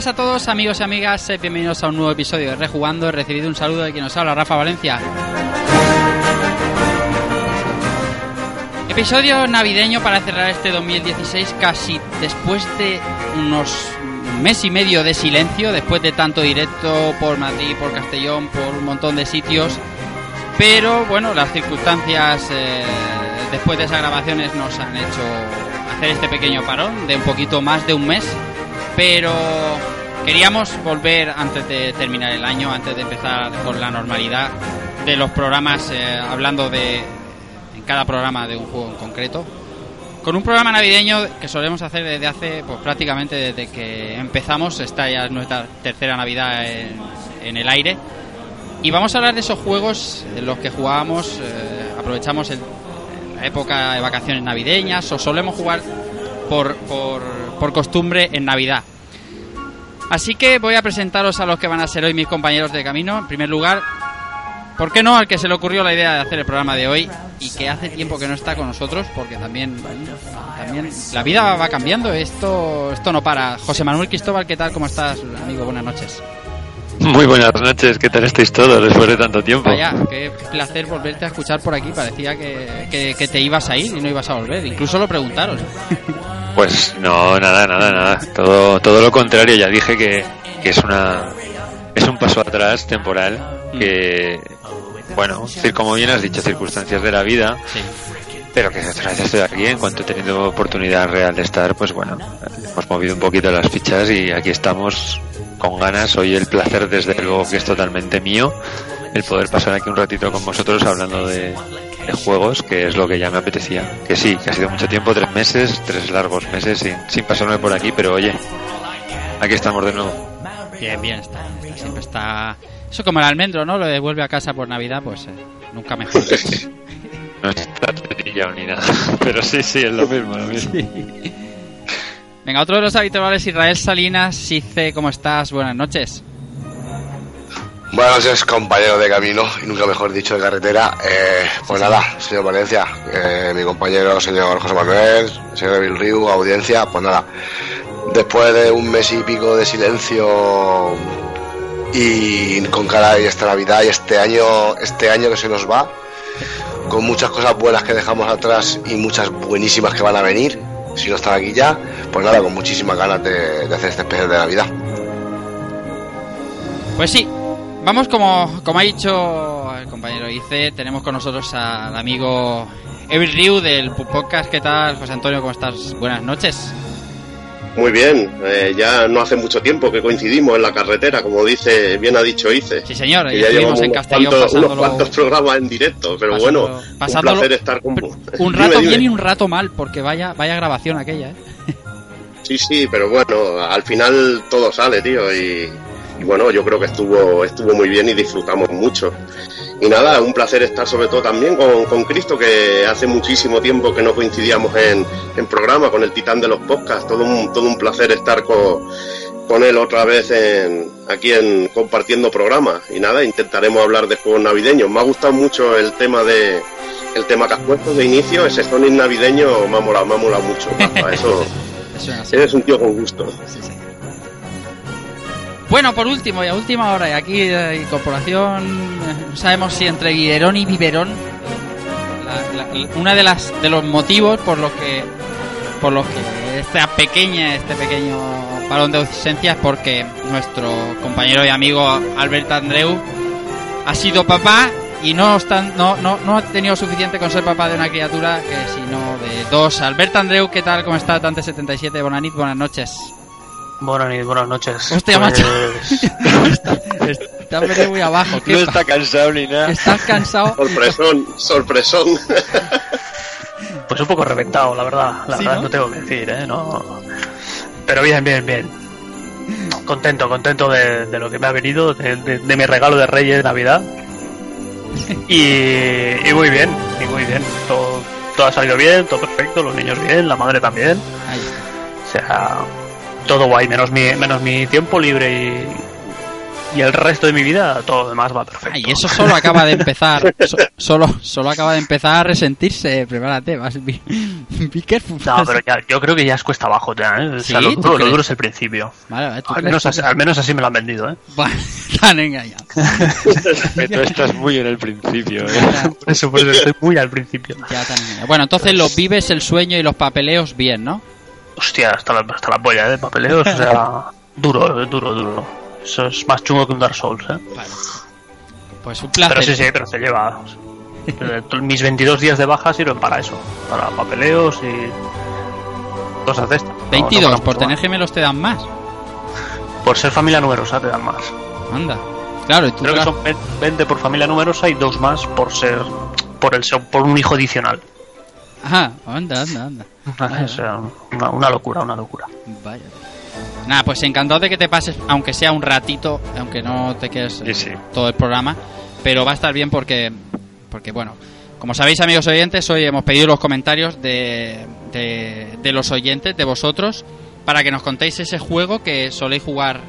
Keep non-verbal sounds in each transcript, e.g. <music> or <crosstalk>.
buenas a todos amigos y amigas, eh, bienvenidos a un nuevo episodio de Rejugando. He recibido un saludo de quien nos habla, Rafa Valencia. Episodio navideño para cerrar este 2016 casi después de unos mes y medio de silencio, después de tanto directo por Madrid, por Castellón, por un montón de sitios. Pero bueno, las circunstancias eh, después de esas grabaciones nos han hecho hacer este pequeño parón de un poquito más de un mes. Pero queríamos volver antes de terminar el año, antes de empezar con la normalidad de los programas, eh, hablando de en cada programa de un juego en concreto. Con un programa navideño que solemos hacer desde hace, pues prácticamente desde que empezamos, esta ya es nuestra tercera Navidad en, el aire. Y vamos a hablar de esos juegos en los que jugábamos, eh, aprovechamos la época de vacaciones navideñas o solemos jugar por, por, por costumbre en Navidad. Así que voy a presentaros a los que van a ser hoy mis compañeros de camino. En primer lugar, ¿por qué no al que se le ocurrió la idea de hacer el programa de hoy y que hace tiempo que no está con nosotros? Porque también, también la vida va cambiando, esto, esto no para. José Manuel Cristóbal, ¿qué tal? ¿Cómo estás, amigo? Buenas noches. Muy buenas noches, ¿qué tal estáis todos después de tanto tiempo? Vaya, qué placer volverte a escuchar por aquí. Parecía que, que, que te ibas a ir y no ibas a volver. Incluso lo preguntaron. <laughs> Pues no, nada, nada, nada. Todo, todo lo contrario. Ya dije que, que es una es un paso atrás temporal que, bueno, decir, como bien has dicho, circunstancias de la vida. Sí. Pero que otra vez estoy aquí, en cuanto he tenido oportunidad real de estar, pues bueno, hemos movido un poquito las fichas y aquí estamos con ganas. Hoy el placer, desde luego, que es totalmente mío, el poder pasar aquí un ratito con vosotros hablando de, de juegos, que es lo que ya me apetecía. Que sí, que ha sido mucho tiempo, tres meses, tres largos meses sin, sin pasarme por aquí, pero oye, aquí estamos de nuevo. Bien, bien, está, está, siempre está. Eso como el almendro, ¿no? Lo de vuelve a casa por Navidad, pues eh, nunca mejor. <laughs> No está trillado ni nada, <laughs> pero sí, sí, es lo mismo, lo mismo. Venga, otro de los habituales, Israel Salinas, dice, ¿cómo estás? Buenas noches. Buenas noches, compañero de camino, y nunca mejor dicho de carretera. Eh, pues nada, señor Valencia, eh, mi compañero, señor José Manuel, señor Evil Riu, audiencia, pues nada, después de un mes y pico de silencio y con cara y esta Navidad y este año, este año que se nos va, con muchas cosas buenas que dejamos atrás y muchas buenísimas que van a venir, si no están aquí ya, pues nada, con muchísimas ganas de, hacer este especial de Navidad. Pues sí, vamos como, como ha dicho el compañero Ice, tenemos con nosotros al amigo Evil Ryu del podcast. ¿Qué tal, José Antonio? ¿Cómo estás? Buenas noches. Muy bien, eh, ya no hace mucho tiempo que coincidimos en la carretera, como dice, bien ha dicho Ice. Sí, señor, ya estuvimos en Castellón cuantos, unos cuantos programas en directo, pero pasándolo- bueno, pasándolo- un placer estar con un Dime, rato <laughs> dime. bien y un rato mal, porque vaya, vaya grabación aquella, ¿eh? Sí, sí, pero bueno, al final todo sale, tío, y, y bueno, yo creo que estuvo, estuvo muy bien y disfrutamos mucho. Y nada, un placer estar sobre todo también con, con Cristo, que hace muchísimo tiempo que no coincidíamos en, en programa con el titán de los podcasts. Todo un, todo un placer estar con, con él otra vez en, aquí en compartiendo programas. Y nada, intentaremos hablar de juegos navideños. Me ha gustado mucho el tema de el tema que has puesto de inicio, ese Sonic navideño me ha molado, me ha molado mucho. Rafa, <laughs> Eso, eres un tío con gusto. Sí, sí. Bueno, por último, y a última hora, y aquí incorporación, eh, no sabemos si entre biberón y biberón, la, la- una de las de los motivos por los que por los que esta pequeña este pequeño parón de ausencia es porque nuestro compañero y amigo Albert Andreu ha sido papá y no, no, no, no ha tenido suficiente con ser papá de una criatura que sino de dos. Albert Andreu, ¿qué tal? ¿Cómo está? Tante 77, Bonanit, buenas noches. Buenas noches, buenas noches. Hostia, macho. Pues, <laughs> está, está venido muy abajo. ¿Qué No pa- está cansado ni nada. ¿Estás cansado? Sorpresón, sorpresón. pues un poco reventado, la verdad. La Sí, verdad ¿no? ¿no? tengo que decir, ¿eh? No... Pero bien, bien, bien. Contento, contento de, de lo que me ha venido, de, de- de mi regalo de Reyes de Navidad. Y, y muy bien, y muy bien. Todo, todo ha salido bien, todo perfecto, los niños bien, la madre también. Ahí está. O sea, todo guay, menos mi, menos mi tiempo libre y, y el resto de mi vida todo lo demás va perfecto. Y eso solo acaba de empezar. so- solo, solo acaba de empezar a resentirse. Prepárate, vas. Be, be careful. No, pero ya, yo creo que ya es cuesta abajo, ya, ¿eh? O sea, ¿Sí? lo, ¿Tú duro, lo duro es el principio. Vale, vale, ¿tú Al menos, así, al menos así me lo han vendido, ¿eh? <laughs> Buah, Están engañados. Tú estás muy en el principio, ¿eh? <laughs> Por eso, por eso estoy muy al principio. ya. Bueno, entonces los vives, el sueño y los papeleos bien, ¿no? Hostia, hasta la, hasta la polla, ¿eh? De papeleos, o sea, <laughs> duro, eh, duro, duro. Eso es más chungo que un Dark Souls, ¿eh? Vale. Pues un placer. Pero sí, sí, pero se lleva. <laughs> Mis 22 días de baja sirven para eso, para papeleos y cosas de estas. No- no 22, para por tener más. gemelos te dan más. Por ser familia numerosa te dan más. Anda. Claro, y tú Creo que son 20 por familia numerosa y dos más por ser por el por un hijo adicional. Ajá, anda, anda, anda. Una, una locura, una locura. Vaya. Nada, pues encantado de que te pases, aunque sea un ratito, aunque no te quedes Sí, sí. todo el programa, pero va a estar bien porque, porque bueno, como sabéis amigos oyentes, hoy hemos pedido los comentarios de, de, de los oyentes, de vosotros, para que nos contéis ese juego que soléis jugar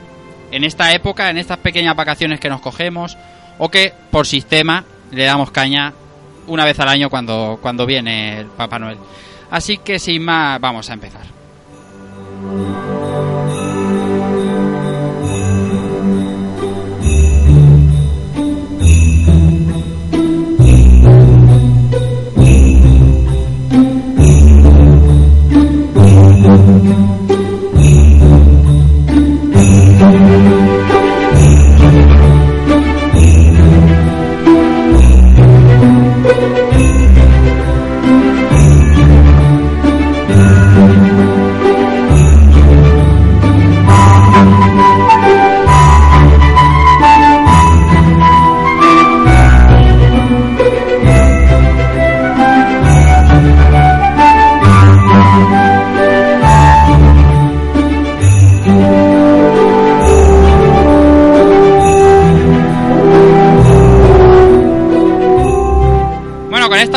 en esta época, en estas pequeñas vacaciones que nos cogemos, o que por sistema le damos caña una vez al año cuando, cuando viene el Papá Noel. Así que sin más, vamos a empezar.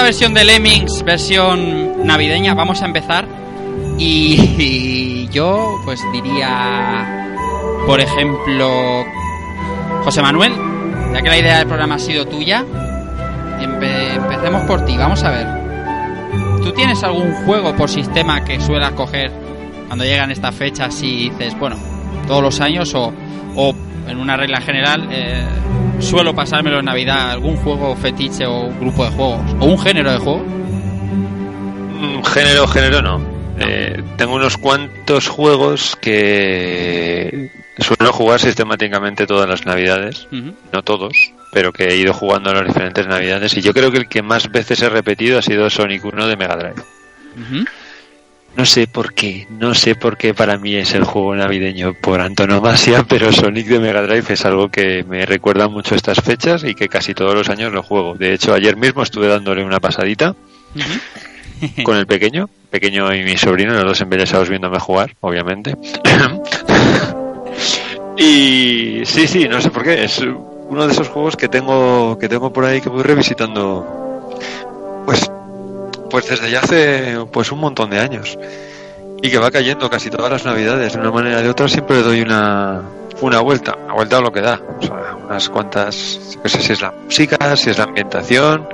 Versión de Lemmings, versión navideña, vamos a empezar. Y, yo, pues diría, por ejemplo, José Manuel, ya que la idea del programa ha sido tuya, empe- empecemos por ti. Vamos a ver. ¿Tú tienes algún juego por sistema que suelas coger cuando llegan estas fechas y dices, bueno, todos los años o, o en una regla general, eh, suelo pasármelo en Navidad, algún juego fetiche o un grupo de juegos o un género de juego? Mm, Género, género no. Eh, tengo unos cuantos juegos que suelo jugar sistemáticamente todas las navidades. No todos, pero que he ido jugando en las diferentes navidades. Y yo creo que el que más veces he repetido ha sido Sonic 1 de Mega Drive. No sé por qué, no sé por qué para mí es el juego navideño por antonomasia, <laughs> pero Sonic de Mega Drive es algo que me recuerda mucho estas fechas y que casi todos los años lo juego. De hecho, ayer mismo estuve dándole una pasadita con el pequeño, pequeño y mi sobrino, los dos embelesados viéndome jugar, obviamente. <laughs> y sí, sí, no sé por qué, es uno de esos juegos que tengo que tengo por ahí que voy revisitando pues pues desde ya hace pues un montón de años y que va cayendo casi todas las navidades de una manera o de otra siempre doy una una vuelta, una vuelta a lo que da, o sea, unas cuantas, no sé si es la música, si es la ambientación,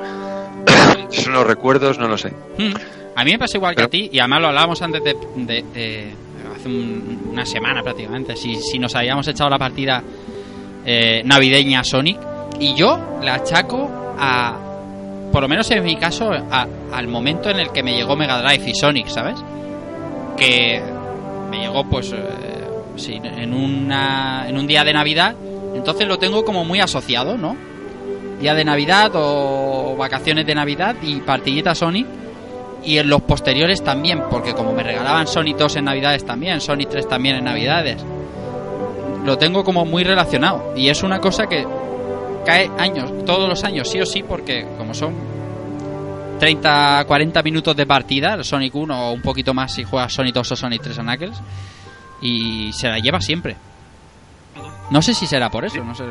<coughs> si son los recuerdos, no lo sé. Mm. A mí me pasa igual que a ti, y además lo hablábamos antes de, de- de- hace un- una semana prácticamente, si, si nos habíamos echado la partida eh, navideña a Sonic, y yo la achaco a, por lo menos en mi caso, a- al momento en el que me llegó Mega Drive y Sonic, ¿sabes? Que me llegó pues eh, sí, en, una, en un día de Navidad, entonces lo tengo como muy asociado, ¿no? Día de Navidad o vacaciones de Navidad y partidita Sonic y en los posteriores también, porque como me regalaban Sonic 2 en Navidades también, Sonic 3 también en Navidades, lo tengo como muy relacionado. Y es una cosa que cae años, todos los años, sí o sí, porque como son 30, 40 minutos de partida, el Sonic 1 o un poquito más si juegas Sonic 2 o Sonic 3 a Knuckles, y se la lleva siempre. No sé si será por eso, no sé.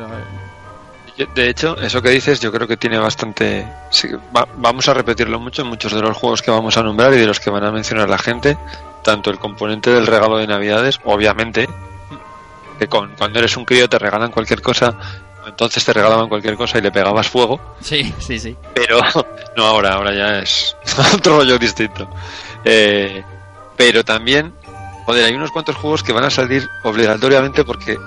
De hecho, eso que dices yo creo que tiene bastante... sí, va- vamos a repetirlo mucho en muchos de los juegos que vamos a nombrar y de los que van a mencionar la gente, tanto el componente del regalo de Navidades, obviamente, que con, cuando eres un crío te regalan cualquier cosa, entonces te regalaban cualquier cosa y le pegabas fuego, Sí, sí, sí. pero <laughs> no ahora, ahora ya es <laughs> otro rollo distinto. Eh, pero también, joder, hay unos cuantos juegos que van a salir obligatoriamente porque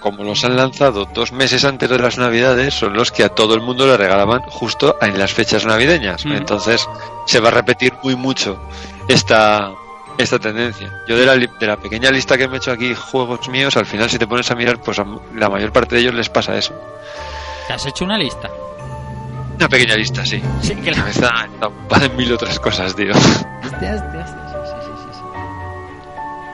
como los han lanzado dos meses antes de las navidades, son los que a todo el mundo le regalaban justo en las fechas navideñas. Mm. Entonces se va a repetir muy mucho esta, esta tendencia. Yo de la, de la pequeña lista que me he hecho aquí, juegos míos, al final si te pones a mirar, pues a la mayor parte de ellos les pasa eso. ¿Te has hecho una lista? Una pequeña lista, sí. Sí, que La cabeza está ocupada en mil otras cosas, tío. Sí, sí, sí.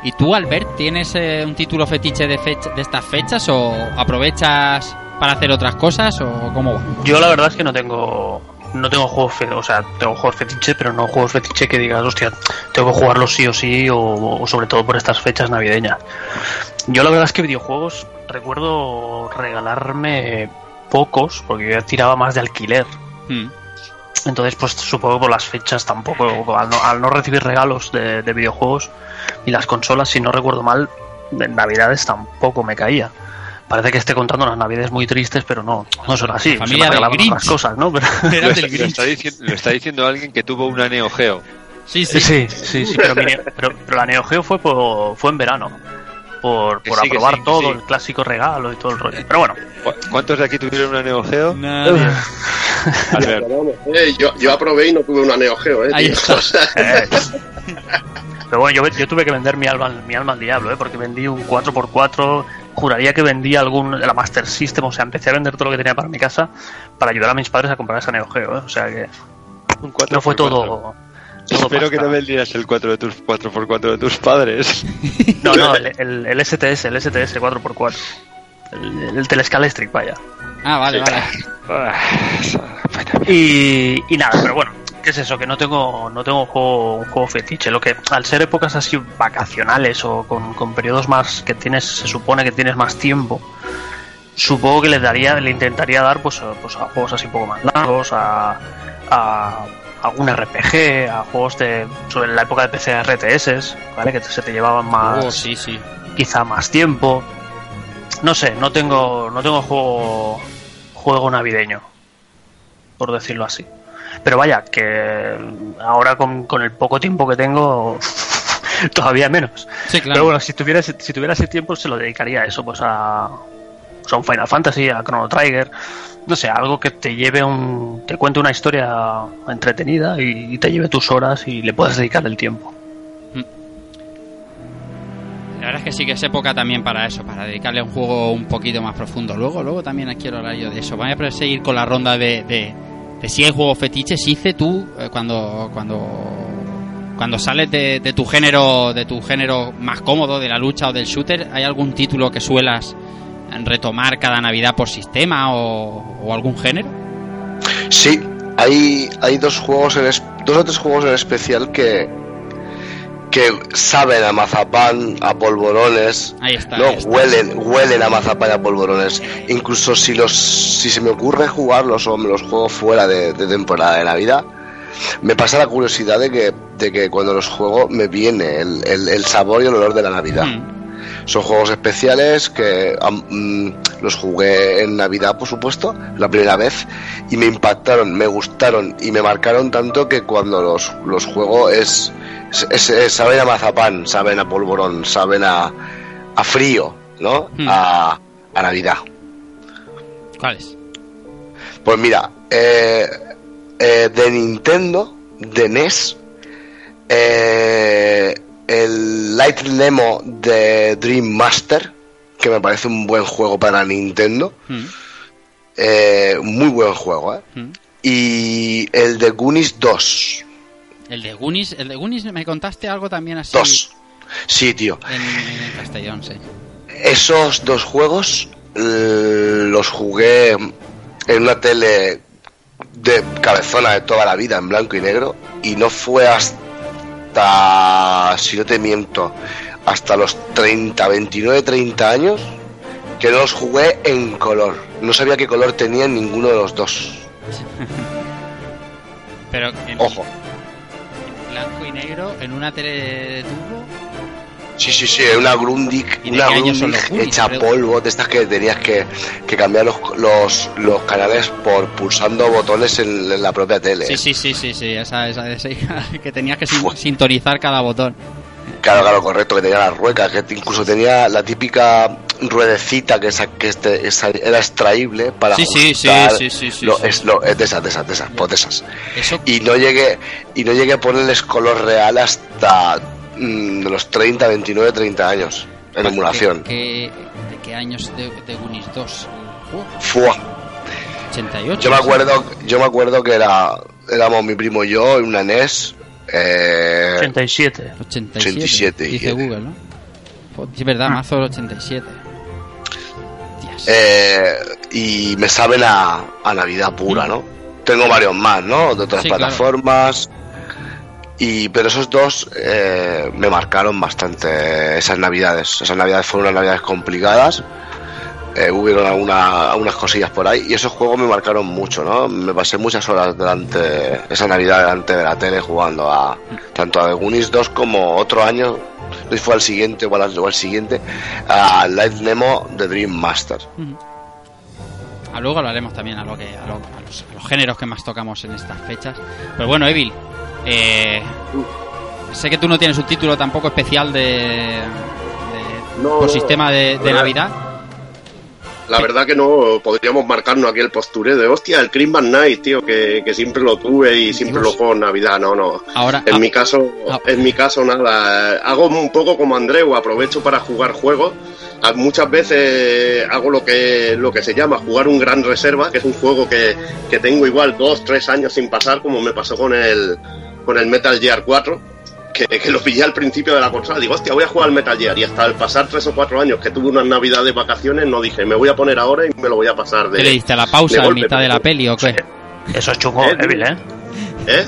¿Y tú, Albert, tienes eh, un título fetiche de, fecha, de estas fechas o aprovechas para hacer otras cosas o cómo va? Yo la verdad es que no tengo no tengo juegos fe- o sea tengo juegos fetiche pero no juegos fetiche que digas hostia tengo que jugarlos sí o sí o, o sobre todo por estas fechas navideñas yo la verdad es que videojuegos recuerdo regalarme pocos porque yo ya tiraba más de alquiler. Hmm. entonces pues supongo que por las fechas tampoco al no, al no recibir regalos de, de videojuegos y las consolas si no recuerdo mal en navidades tampoco me caía Parece que esté contando unas navidades muy tristes, pero no, no son así. La Se familia me del otras cosas, ¿no? Pero- Era Lo, del está- lo Grinch. está diciendo, lo está diciendo alguien que tuvo una Neo Geo. Sí, sí. Sí, sí, sí, pero, mi pero, pero la Neo Geo fue, por, fue en verano. Por, sí, aprobar sí, todo, sí. el clásico regalo y todo el rollo. Pero bueno, ¿Cu- ¿Cuántos de aquí tuvieron una Neo Geo? Nadie. <laughs> <laughs> Eh, yo, yo aprobé y no tuve una Neo Geo, eh. Ahí está. <laughs> Eh, pero bueno, yo, yo tuve que vender mi alma, al- mi alma al diablo, ¿eh? porque vendí un 4x4. Juraría que vendí algún de la Master System, o sea, empecé a vender todo lo que tenía para mi casa para ayudar a mis padres a comprar esa Neo Geo, ¿eh? o sea que Un 4x4. no fue todo. todo Espero que no vendieras el 4 de tus 4x4 de tus padres. <laughs> No, no, el, el, el STS, el STS 4x4. El, el Telescalestric, vaya. Ah, vale, vale. Y, y nada, pero bueno, ¿qué es eso? Que no tengo, no tengo un juego, un juego fetiche. Lo que, al ser épocas así vacacionales o con, con periodos más que tienes, se supone que tienes más tiempo, supongo que le daría, le intentaría dar pues, pues a juegos así un poco más largos, a, a algún RPG, a juegos de, sobre la época de PC RTS, ¿vale? Que se te llevaban más, Oh, sí, sí. quizá más tiempo. No sé, no tengo, no tengo juego, juego navideño, por decirlo así. Pero vaya, que ahora con, con el poco tiempo que tengo, <laughs> todavía menos. Sí, claro. Pero bueno, si tuviera, ese- si tuviera ese tiempo, se lo dedicaría a eso, pues a, pues a un Final Fantasy, a Chrono Trigger, no sé, algo que te lleve un, te cuente una historia entretenida y, y te lleve tus horas y le puedas dedicar el tiempo. La verdad es que sí que es época también para eso, para dedicarle a un juego un poquito más profundo. Luego, luego también quiero hablar yo de eso. Voy a seguir con la ronda de, de, de si hay juegos fetiches. Hice tú eh, cuando cuando cuando sales de, tu género de tu género más cómodo de la lucha o del shooter, ¿hay algún título que suelas retomar cada Navidad por sistema o, o algún género? Sí, hay, hay dos juegos en es- dos o tres juegos en especial que que saben a mazapán, a polvorones, Ahí está. no ahí está. huelen, huelen a mazapán y a polvorones. Incluso si los si se me ocurre jugarlos o me los juego fuera de, de temporada de Navidad, me pasa la curiosidad de que, de que cuando los juego me viene el, el- el sabor y el olor de la Navidad. Mm. Son juegos especiales que mm, los jugué en Navidad, por supuesto, la primera vez, y me impactaron, me gustaron y me marcaron tanto que cuando los, los juego es, es- es- es- saben a mazapán, saben a polvorón, saben a, a frío, ¿no? Hmm. A, a Navidad. ¿Cuáles? Pues mira, eh, eh, de Nintendo, de NES, eh, el Light Nemo de Dream Master, que me parece un buen juego para Nintendo, Mm. eh, muy buen juego, ¿eh? Mm. Y el de Goonies 2, El de Goonies, el de Goonies me contaste algo también así 2. Sí, tío. en, en Castellón, sí. Esos dos juegos los jugué en una tele de cabezona de toda la vida, en blanco y negro, y no fue hasta, si no te miento, hasta los 30, 29, 30 años que no los jugué en color. No sabía qué color tenían ninguno de los dos. <laughs> Pero en Ojo. blanco y negro, en una tele de tubo. Sí, sí, sí, una Grundig, ¿Y de una Grundig hecha polvo, de estas que tenías que, que cambiar los, los, los canales por pulsando botones en, en la propia tele. Sí, sí, sí, sí, sí, esa, esa, esa <laughs> que tenías que sin- sintonizar cada botón. Claro, claro, correcto, que tenía las ruecas, que incluso tenía la típica ruedecita que, esa, que este, esa era extraíble para Sí, sí, sí, sí, sí, sí, lo- sí. es, lo- es de esas, de esas, de esas, pues de esas. Eso, Y no llegué, y no llegué a ponerles color real hasta mm, de los 30, 29, 30 años en emulación. ¿qué, qué- de qué años de, de Goonies 2? Uh, Fua. 88. Yo me acuerdo, yo me acuerdo que era, éramos mi primo y yo en una NES. Eh, 87. 87, 87, dice y- Google, ¿no? Es verdad, Ah. mazo del 87. Hostias. eh, y me saben a, a Navidad pura, ¿no? Tengo varios más, ¿no? De otras Sí, claro. plataformas. Y, pero esos dos eh, me marcaron bastante esas navidades. Esas navidades fueron unas navidades complicadas. Eh, hubieron alguna- algunas cosillas por ahí. Y esos juegos me marcaron mucho, ¿no? Me pasé muchas horas delante, esa navidad delante de la tele jugando a tanto a The Goonies 2 como otro año, no fue al siguiente o al, o al siguiente, a Light Nemo de Dream Master. Ujú. Ah, luego hablaremos también a, lo que, a, lo- a los, a los géneros que más tocamos en estas fechas. Pero bueno, Evil, eh, sé que tú no tienes un título tampoco especial de, de- No, por sistema de, de verdad. Navidad. La verdad que no podríamos marcarnos aquí el postureo de hostia, el Christmas Night, tío, que, que siempre lo tuve y siempre Dios. lo juego en Navidad, no, no. Ahora, En ah, mi caso, ah. en mi caso nada, hago un poco como Andreu, aprovecho para jugar juegos. Muchas veces hago lo que lo que se llama jugar un gran reserva, que es un juego que, que tengo igual dos, tres años sin pasar, como me pasó con el con el Metal Gear 4, que, que lo pillé al principio de la consola. Digo, hostia, voy a jugar al Metal Gear. Y hasta al pasar tres o cuatro años que tuve unas navidades de vacaciones, no dije, me voy a poner ahora y me lo voy a pasar de. ¿qué le diste a la pausa en mitad de la peli o qué? Eso es chungo, Eh, Evil, ¿eh? ¿Eh?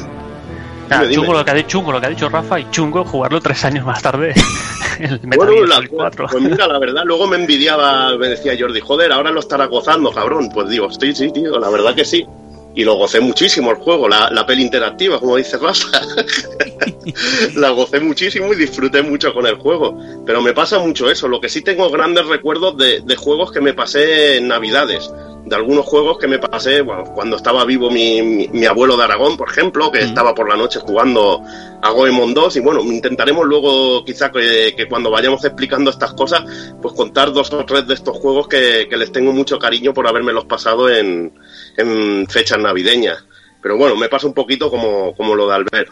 Nada, Dime, dime. chungo, lo que ha dicho, chungo lo que ha dicho Rafa y chungo jugarlo tres años más tarde. <laughs> el Metal Bueno, Gear la- Solid 4. pues mira, la verdad, luego me envidiaba, me decía Jordi, joder, ahora lo estará gozando, cabrón. Pues digo, sí, sí, tío, la verdad que sí. Y lo gocé muchísimo el juego, la, la peli interactiva, como dice Rafa. <laughs> la gocé muchísimo y disfruté mucho con el juego. Pero me pasa mucho eso. Lo que sí tengo grandes recuerdos de, de juegos que me pasé en Navidades. De algunos juegos que me pasé bueno, cuando estaba vivo mi, mi- mi abuelo de Aragón, por ejemplo, que Mm. estaba por la noche jugando a Goemon 2. Y bueno, intentaremos luego, quizá que, que cuando vayamos explicando estas cosas, pues contar dos o tres de estos juegos que, que les tengo mucho cariño por habérmelos pasado en, en fechas navideñas. Pero bueno, me pasa un poquito como, como lo de Albert.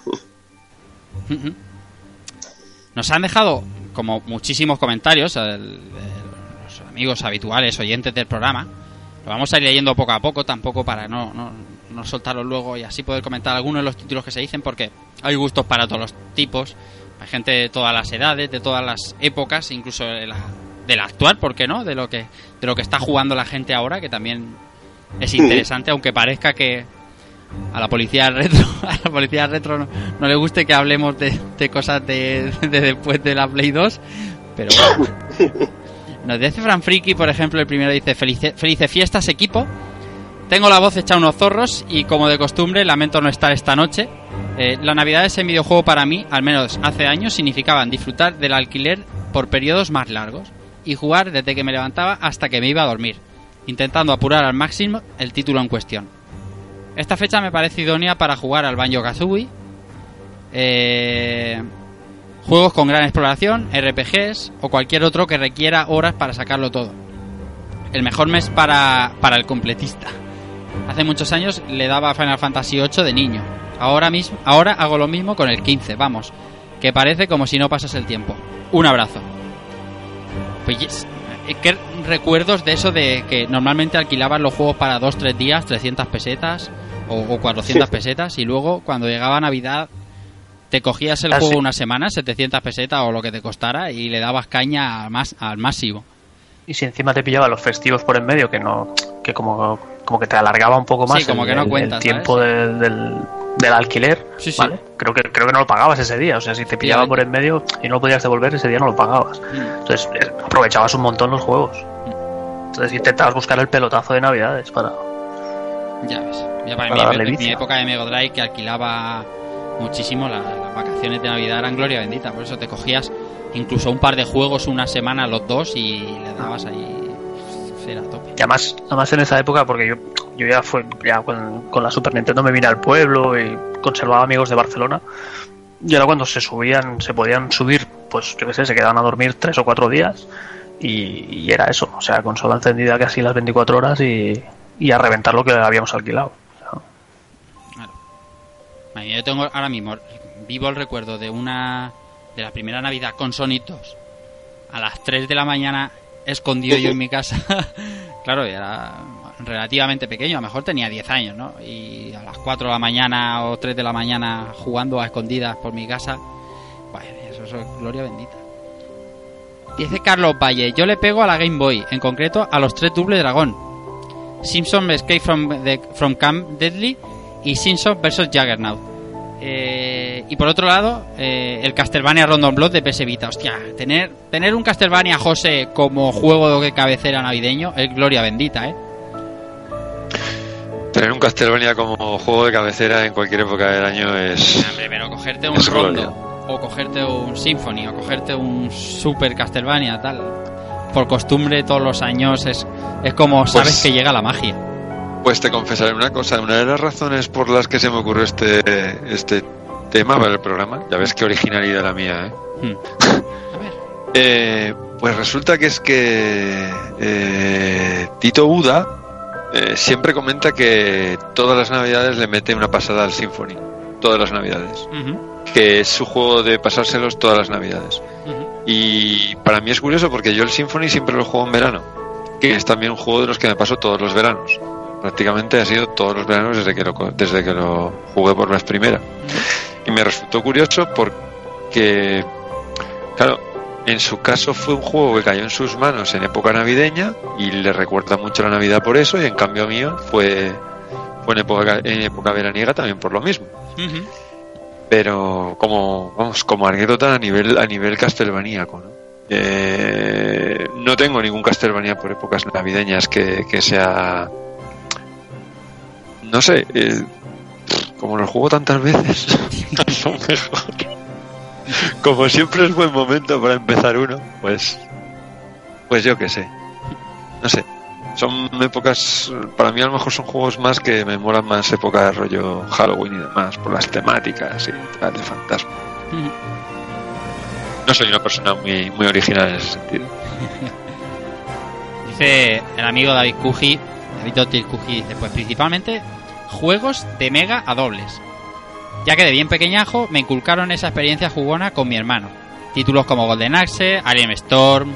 <laughs> Nos han dejado como muchísimos comentarios el- los amigos habituales, oyentes del programa. Lo vamos a ir leyendo poco a poco, tampoco para no, no, no soltarlo luego y así poder comentar algunos de los títulos que se dicen, porque hay gustos para todos los tipos. Hay gente de todas las edades, de todas las épocas, incluso de la, del actual, ¿por qué no? De lo que, de lo que está jugando la gente ahora, que también es interesante, aunque parezca que a la policía retro, <laughs> a la policía retro no, no le guste que hablemos de, de cosas de, de después de la Play 2, pero bueno. <laughs> Nos dice Fran Friki, por ejemplo, el primero dice felice, felices fiestas equipo. Tengo la voz hecha unos zorros y como de costumbre lamento no estar esta noche. Eh, la Navidad en videojuego para mí, al menos hace años, significaban disfrutar del alquiler por periodos más largos y jugar desde que me levantaba hasta que me iba a dormir, intentando apurar al máximo el título en cuestión. Esta fecha me parece idónea para jugar al Banjo Kazooie, eh, juegos con gran exploración, RPGs o cualquier otro que requiera horas para sacarlo todo. El mejor mes para, para el completista. Hace muchos años le daba Final Fantasy VIII de niño. Ahora mismo, ahora hago lo mismo con el 15, vamos, que parece como si no pasase el tiempo. Un abrazo. Pues yes, eh, ¿qué recuerdos de eso de que normalmente alquilaban los juegos para 2-3 días, 300 pesetas o, o 400 pesetas y luego cuando llegaba Navidad te cogías el Ah, juego sí. una semana, 700 pesetas o lo que te costara y le dabas caña al, más, al máximo. Y si encima te pillaba los festivos por en medio, que no que como, como que te alargaba un poco más Sí, como el, que no el tiempo del, del, del alquiler, Sí, sí. ¿vale? Creo que creo que no lo pagabas ese día, o sea, si te pillaba por en medio y no lo podías devolver, ese día no lo pagabas. Mm. Entonces eh, aprovechabas un montón los juegos. Entonces intentabas buscar el pelotazo de Navidades para... Ya ves. Ya para mi época de Mega Drive que alquilaba muchísimo, la- las vacaciones de Navidad eran gloria bendita. Por eso te cogías incluso un par de juegos una semana los dos y le dabas ahí era tope. Y además, además en esa época, porque yo, yo ya fue ya con, con la Super Nintendo me vine al pueblo y conservaba amigos de Barcelona. Y era cuando se subían, se podían subir, pues yo qué sé, se quedaban a dormir tres o cuatro días y, y era eso, o sea, consola encendida casi las 24 horas y, y a reventar lo que habíamos alquilado. O sea, Claro. Yo tengo ahora mismo vivo el recuerdo de una de la primera Navidad con Sonitos a las 3 de la mañana escondido yo en mi <laughs> casa. <laughs> claro, era relativamente pequeño, a lo mejor tenía 10 años, ¿no? Y a las 4 de la mañana o 3 de la mañana jugando a escondidas por mi casa. Vaya, eso es gloria bendita. Dice Carlos Valle, yo le pego a la Game Boy, en concreto a los tres Double Dragón. Simpson Escape from, the- from Camp Deadly y Simpson vs Juggernaut. Eh, y por otro lado, eh, el Castlevania Random Blood de PS Vita. Hostia, tener, tener un Castlevania José como juego de cabecera navideño es gloria bendita, ¿eh? Tener un Castlevania como juego de cabecera en cualquier época del año es. Hombre, pero cogerte un Rondo, gloria. o cogerte un Symphony, o cogerte un Super Castlevania, tal. Por costumbre, todos los años es, es como sabes Pues- que llega la magia. Pues te confesaré una cosa, una de las razones por las que se me ocurrió este, este tema para el programa, ya ves qué originalidad la mía, ¿eh? Hmm. A <laughs> ver. Eh, pues resulta que es que eh, Tito Buda eh, siempre comenta que todas las navidades le mete una pasada al Symphony, todas las navidades, que es su juego de pasárselos todas las navidades. Y para mí es curioso porque yo el Symphony siempre lo juego en verano, que es también un juego de los que me paso todos los veranos. Prácticamente ha sido todos los veranos desde que lo, desde que lo jugué por vez primera. Y me resultó curioso porque, claro, en su caso fue un juego que cayó en sus manos en época navideña y le recuerda mucho la Navidad por eso y en cambio mío fue, fue en, época, en época veraniega también por lo mismo Ujú. pero como vamos como anécdota a nivel a nivel castelvaníaco ¿no? Eh, no tengo ningún Castlevania por épocas navideñas que, que sea no sé eh, como lo juego tantas veces <laughs> son mejor. Como siempre es buen momento para empezar uno pues pues yo qué sé. No sé son épocas para mí a lo mejor son juegos más que me molan más época de rollo Halloween y demás por las temáticas y tal de fantasma. No soy una persona muy muy original en ese sentido. <laughs> Dice el amigo David Cuji, David Otil Cuji, dice, pues principalmente juegos de mega a dobles. Ya que de bien pequeñajo me inculcaron esa experiencia jugona con mi hermano. Títulos como Golden Axe, Alien Storm,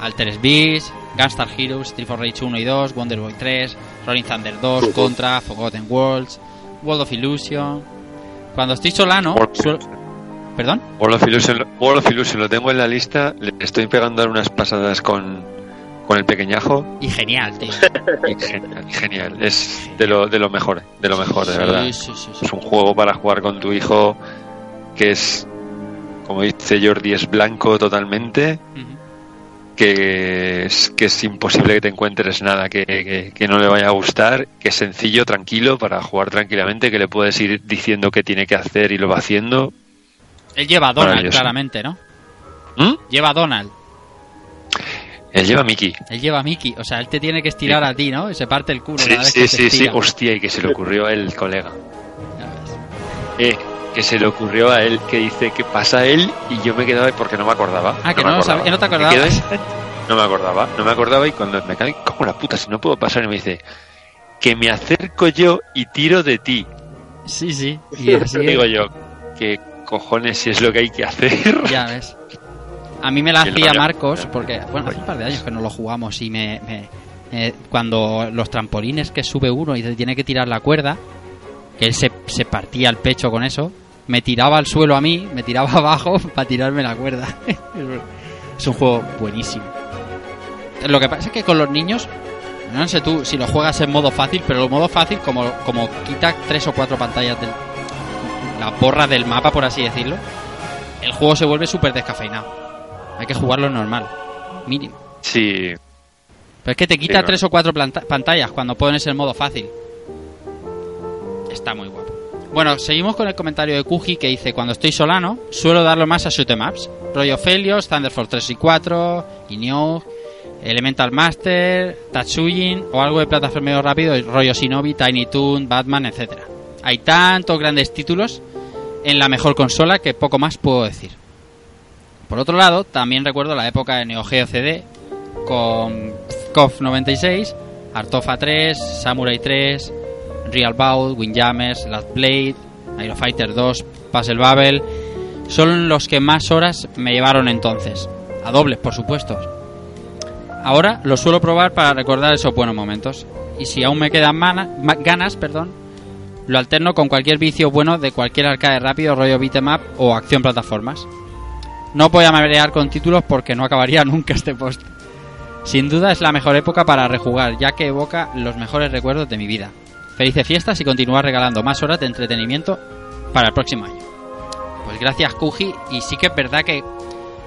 Altered Beast, Gunstar Heroes, for Rage 1 y 2, Wonder Boy 3, Rolling Thunder 2, Contra, Forgotten Worlds, World of Illusion. Cuando estoy solano, suelo- ¿Perdón? World of Illusion, World of Illusion lo tengo en la lista le estoy pegando unas pasadas con con el pequeñajo Y genial, tío. <laughs> y genial, genial es de lo de lo mejor de lo mejor de verdad Sí, sí, es un juego para jugar con tu hijo que es como dice Jordi es blanco totalmente que es, que es imposible que te encuentres nada que, que- que no le vaya a gustar, que es sencillo, tranquilo, para jugar tranquilamente, que le puedes ir diciendo qué tiene que hacer y lo va haciendo. Él lleva a Donald, claramente, ¿no? ¿Mm? Lleva a Donald. Él lleva a Mickey. Él lleva a Mickey. O sea, él te tiene que estirar a ti, ¿no? Y se parte el culo Sí, cada vez sí, que sí, sí, hostia, y que se le ocurrió a el colega. Ya ves. Eh, que se le ocurrió a él, que dice que pasa a él y yo me quedaba ahí porque no me acordaba. Ah, que no sabía- que no te acordabas. no me acordaba, no me acordaba y cuando me cae como la puta, si no puedo pasar y me dice que me acerco yo y tiro de ti. Sí, sí. Y <laughs> así. Digo yo, ¿qué cojones si es lo que hay que hacer? Ya ves. <laughs> A mí me la hacía. Marcos, porque, bueno, hace un par de años que no lo jugamos y me. me- eh, cuando los trampolines que sube uno y tiene que tirar la cuerda, que él se, se partía el pecho con eso, me tiraba al suelo a mí, me tiraba <laughs> abajo para tirarme la cuerda. <laughs> es un juego buenísimo. Lo que pasa es que con los niños, no sé tú si lo juegas en modo fácil, pero el modo fácil, como, como quita tres o cuatro pantallas del. la borra del mapa, por así decirlo, el juego se vuelve súper descafeinado. Hay que jugarlo normal, mínimo. Sí, Pero es que te quita tres o cuatro pantallas cuando pones el modo fácil. Está muy guapo. Bueno, seguimos con el comentario de Kuji que dice: Cuando estoy solano, suelo darlo más a shoot em ups. Rollo Felios, Thunder Force 3 y 4, Inyo, Elemental Master, Tatsujin o algo de plataformeo rápido, rollo Shinobi, Tiny Toon, Batman, etcétera. Hay tantos grandes títulos en la mejor consola que poco más puedo decir. Por otro lado, también recuerdo la época de Neo Geo CD con KOF 96, Artofa 3, Samurai 3, Real Bout, Windjammers, Last Blade, Aero Fighter 2, Puzzle Babel. Son los que más horas me llevaron entonces. A dobles, por supuesto. Ahora lo suelo probar para recordar esos buenos momentos. Y si aún me quedan mana- ma- ganas, perdón, lo alterno con cualquier vicio bueno de cualquier arcade rápido, rollo beat'em up o acción plataformas. No voy a marear con títulos porque no acabaría <laughs> nunca este post. Sin duda es la mejor época para rejugar, ya que evoca los mejores recuerdos de mi vida. Felices fiestas y continuar regalando más horas de entretenimiento para el próximo año. Pues gracias Kuji, y sí que es verdad que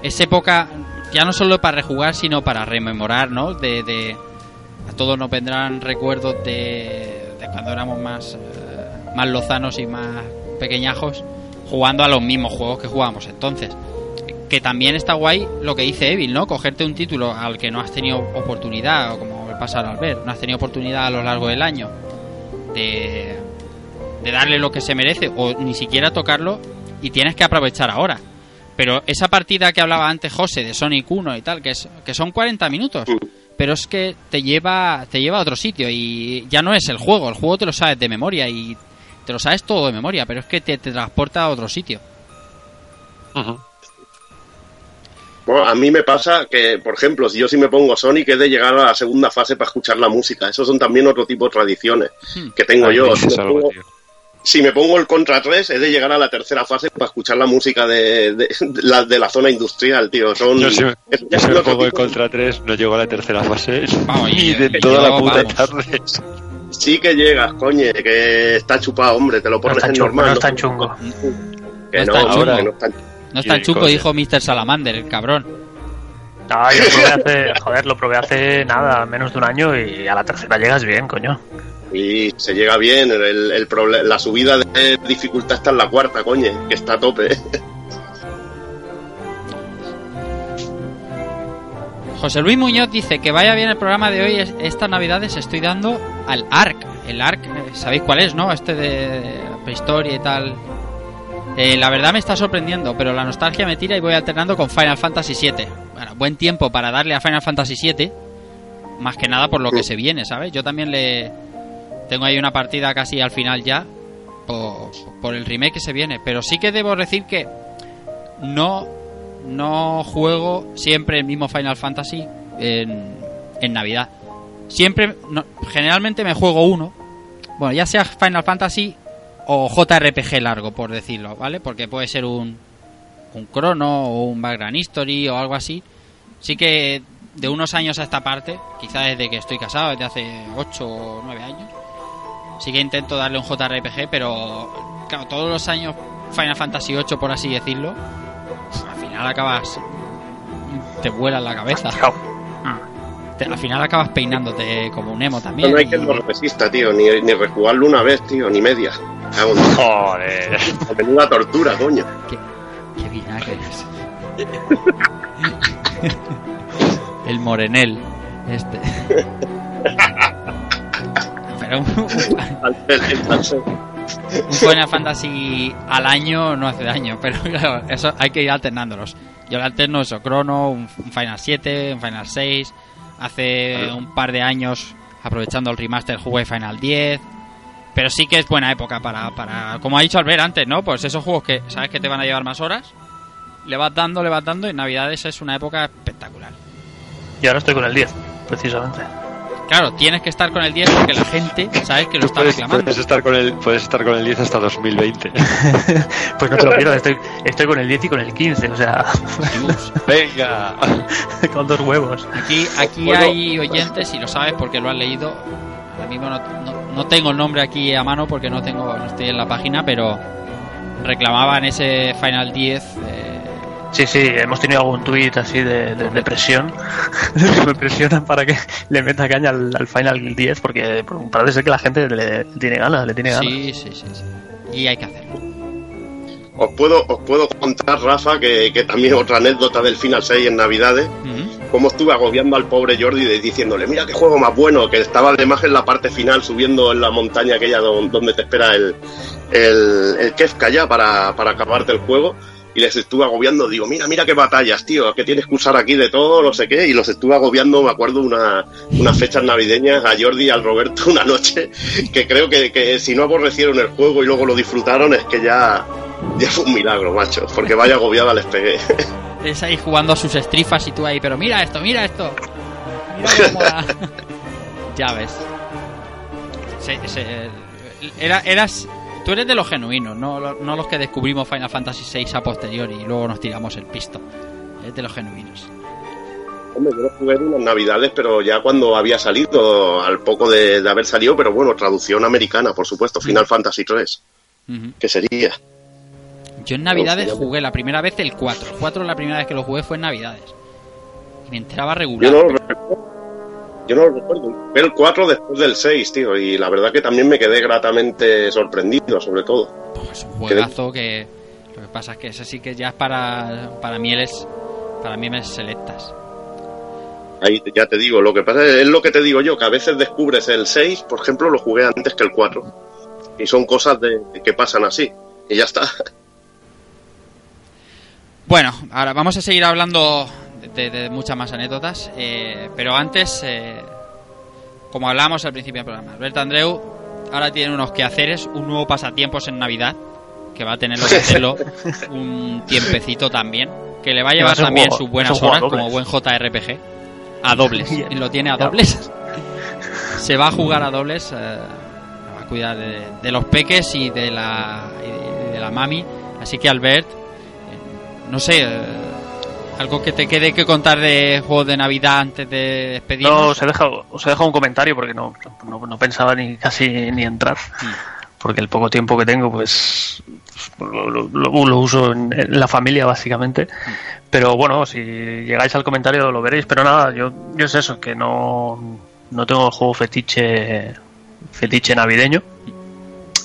es época ya no solo para rejugar, sino para rememorar, ¿no? De, a todos nos vendrán recuerdos de, de cuando éramos más, eh, más lozanos y más pequeñajos, jugando a los mismos juegos que jugábamos entonces. Que también está guay lo que dice Evil, ¿no? Cogerte un título al que no has tenido oportunidad, o como el pasar al ver, no has tenido oportunidad a lo largo del año de, de darle lo que se merece, o ni siquiera tocarlo, y tienes que aprovechar ahora. Pero esa partida que hablaba antes José de Sonic 1 y tal, que, es, que son 40 minutos, pero es que te lleva, te lleva a otro sitio y ya no es el juego, el juego te lo sabes de memoria y te lo sabes todo de memoria, pero es que te, te transporta a otro sitio. Ujú. Bueno, a mí me pasa que, por ejemplo, si yo sí me pongo Sonic, es de llegar a la segunda fase para escuchar la música. Esos son también otro tipo de tradiciones Hmm. que tengo Ahí yo. Si me, algo, pongo, tío. si me pongo el Contra 3, es de llegar a la tercera fase para escuchar la música de, de- de la, de la zona industrial, tío. Son, Yo si me, es- yo es si me pongo el contra 3, no llego a la tercera fase <laughs> Vamos, ni y- de toda yo, la puta vamos. tarde. Sí que llegas, coño, que está chupado, hombre, te lo No pones es tan en chungo, normal. no es tan chungo. Que No no, es tan hombre, chungo. que no es tan- No es tan Y chungo, coño. dijo Mr. Salamander, el cabrón. No, yo lo probé hace, <laughs> joder, lo probé hace nada, menos de un año y a la tercera llegas bien, coño. Y se llega bien, el, el proble- la subida de dificultad está en la cuarta, coño, que está a tope. <laughs> José Luis Muñoz dice que vaya bien el programa de hoy. es- Estas navidades estoy dando al ARC. El ARC, eh, ¿sabéis cuál es, no? Este de prehistoria y tal. Eh, la verdad me está sorprendiendo, pero la nostalgia me tira y voy alternando con Final Fantasy VII. Bueno, buen tiempo para darle a Final Fantasy VII. Más que nada por lo que se viene, ¿sabes? Yo también le... Tengo ahí una partida casi al final ya. Por, por el remake que se viene. Pero sí que debo decir que no no juego siempre el mismo Final Fantasy en, en Navidad. Siempre, no- generalmente me juego uno. Bueno, ya sea Final Fantasy o JRPG largo, por decirlo, ¿vale? Porque puede ser un, un Chrono o un Background History o algo así. Sí que de unos años a esta parte, quizás desde que estoy casado, desde hace 8 o 9 años, sí que intento darle un JRPG, pero claro, todos los años Final Fantasy 8, por así decirlo, al final acabas. te vuela la cabeza. Chao. Te- al final acabas peinándote como un emo también. No hay que y- lo resista, tío, ni, ni rejugarlo una vez, tío, ni media. Cago en- Joder. Menuda tortura, coño. Qué vinagre es. <laughs> El morenel. Este. <laughs> Pero un, un Final Fantasy al año no hace daño, pero claro, eso hay que ir alternándolos. Yo le alterno eso, Chrono, un, un Final 7, un Final 6. Hace un par de años, aprovechando el remaster, jugué Final 10. Pero sí que es buena época para, para, como ha dicho Albert antes, ¿no? Pues esos juegos que sabes que te van a llevar más horas, le vas dando, le vas dando, y Navidades es una época espectacular. Y ahora estoy con el 10, precisamente. Claro, tienes que estar con el 10 porque la gente, sabes que lo está puedes, reclamando. puedes estar con el, puedes estar con el 10 hasta 2020. <laughs> Pues no te lo pierdas, estoy, estoy con el 10 y con el 15, o sea, Dios. <laughs> Venga. con dos huevos. Aquí, aquí Bueno. hay oyentes, y lo sabes porque lo has leído. Ahora mismo no, no- no tengo el nombre aquí a mano porque no tengo no estoy en la página, pero reclamaban ese Final 10. eh, Sí, sí, hemos tenido algún tuit así de, de, de presión. me <laughs> presionan para que le meta caña al, al Final 10, porque parece ser que la gente le tiene ganas, le tiene ganas. sí, sí, sí, sí. y hay que hacerlo. Os puedo, os puedo contar, Rafa, que, que también otra anécdota del Final 6 en Navidades. Cómo estuve agobiando al pobre Jordi diciéndole, mira qué juego más bueno, que estaba además en la parte final subiendo en la montaña aquella don- donde te espera el, el, el Kefka ya para, para acabarte el juego. Y les estuve agobiando, digo, mira, mira qué batallas, tío, que tienes que usar aquí de todo, no sé qué. Y los estuve agobiando, me acuerdo, una, unas fechas navideñas a Jordi y al Roberto una noche, que creo que, que si no aborrecieron el juego y luego lo disfrutaron, es que ya, ya fue un milagro, macho, porque vaya agobiada les pegué. Es ahí jugando a sus estrifas y tú ahí, pero mira esto, mira esto. Mira cómo mola. <laughs> ya ves. Se- se- era, eras, tú eres de los genuinos, no, no los que descubrimos Final Fantasy VI a posteriori y luego nos tiramos el pisto. Es de los genuinos. Hombre, yo lo jugué en unas navidades, pero ya cuando había salido, al poco de, de haber salido, pero bueno, traducción americana, por supuesto, Final Fantasy 3, Ujú. que sería. Yo en Navidades jugué la primera vez el 4. El 4 la primera vez que lo jugué fue en Navidades. Y me enteraba Yo regular. no lo recuerdo. Yo no lo recuerdo. Fue el 4 después del 6, tío, y la verdad que también me quedé gratamente sorprendido, sobre todo. Pues es un juegazo que lo que pasa es que ese sí que ya es para para mieles para mieles selectas. Ahí ya te digo, lo que pasa es, es lo que te digo yo, que a veces descubres el 6, por ejemplo, lo jugué antes que el 4. Y son cosas de, que pasan así. Y ya está. <laughs> Bueno, ahora vamos a seguir hablando de, de muchas más anécdotas, eh, pero antes, eh, como hablamos al principio del programa, Alberto Andreu ahora tiene unos quehaceres, un nuevo pasatiempos en Navidad, que va a tenerlo que hacerlo <laughs> un tiempecito también, que le va a Va a llevar también juego- sus buenas a horas como buen. JRPG, a dobles, <laughs> y lo tiene a dobles. <laughs> Se va a jugar a dobles, eh, va a cuidar de, de los peques y de la, y de, y de la mami, así que Albert, no sé, eh, algo que te quede que contar de juegos de Navidad antes de despedirnos. No, os he dejado, os he dejado un comentario porque no, no, no pensaba ni casi ni entrar. Porque el poco tiempo que tengo, pues lo, lo- lo- lo uso en, en la familia, básicamente. Pero bueno, si llegáis al comentario lo veréis. Pero nada, yo, yo es eso, que no, no tengo el juego fetiche, fetiche navideño.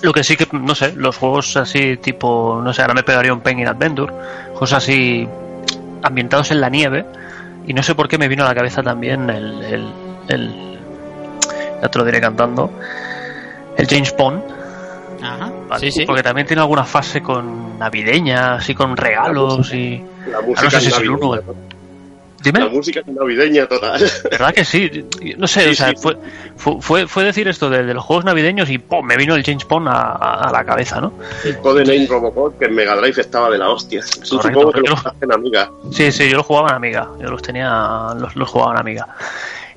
Lo que sí que, no sé, los juegos así tipo, no sé, ahora me pegaría un Penguin Adventure, juegos así ambientados en la nieve. Y no sé por qué me vino a la cabeza también el, el, el ya te lo diré cantando, el James Bond. Ajá, ¿vale? sí, sí. Porque también tiene alguna fase con navideña, así con regalos y... La Ah, música no sé si es el navideña, uno. La Dime, música es navideña total. ¿verdad que sí? No sé, Sí, o sea, sí. Fue, fue, fue, fue decir esto de, de los juegos navideños y ¡pum! me vino el James Bond a, la cabeza, ¿no? El Codename Robocop, que en Mega Drive estaba de la hostia. Correcto, supongo que yo lo lo- jugaste en Amiga. Sí, sí, yo los jugaba en Amiga, yo los tenía, los, los jugaba en Amiga.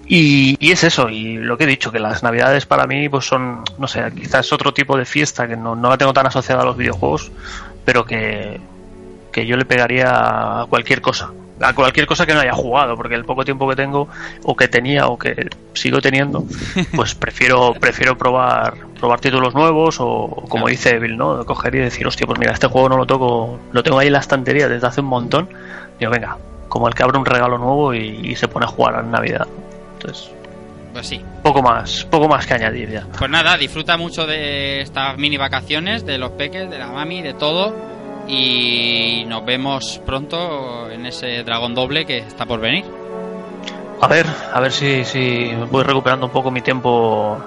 Y, y es eso, y lo que he dicho, que las navidades para mí pues son, no sé, quizás otro tipo de fiesta que no, no la tengo tan asociada a los videojuegos, pero que, que yo le pegaría a cualquier cosa, a cualquier cosa que no haya jugado, porque el poco tiempo que tengo, o que tenía, o que sigo teniendo, <laughs> pues prefiero, prefiero probar, probar títulos nuevos, o, como dice Evil, ¿no? Coger y decir, hostia, pues mira, este juego no lo toco, lo tengo ahí en la estantería desde hace un montón, digo, venga, como el que abre un regalo nuevo y, y se pone a jugar en Navidad. Entonces, Pues sí. poco más, poco más que añadir ya. Pues nada, disfruta mucho de estas mini vacaciones, de los peques, de la mami, de todo. Y nos vemos pronto en ese dragón doble que está por venir. A ver, a ver si, si voy recuperando un poco mi tiempo,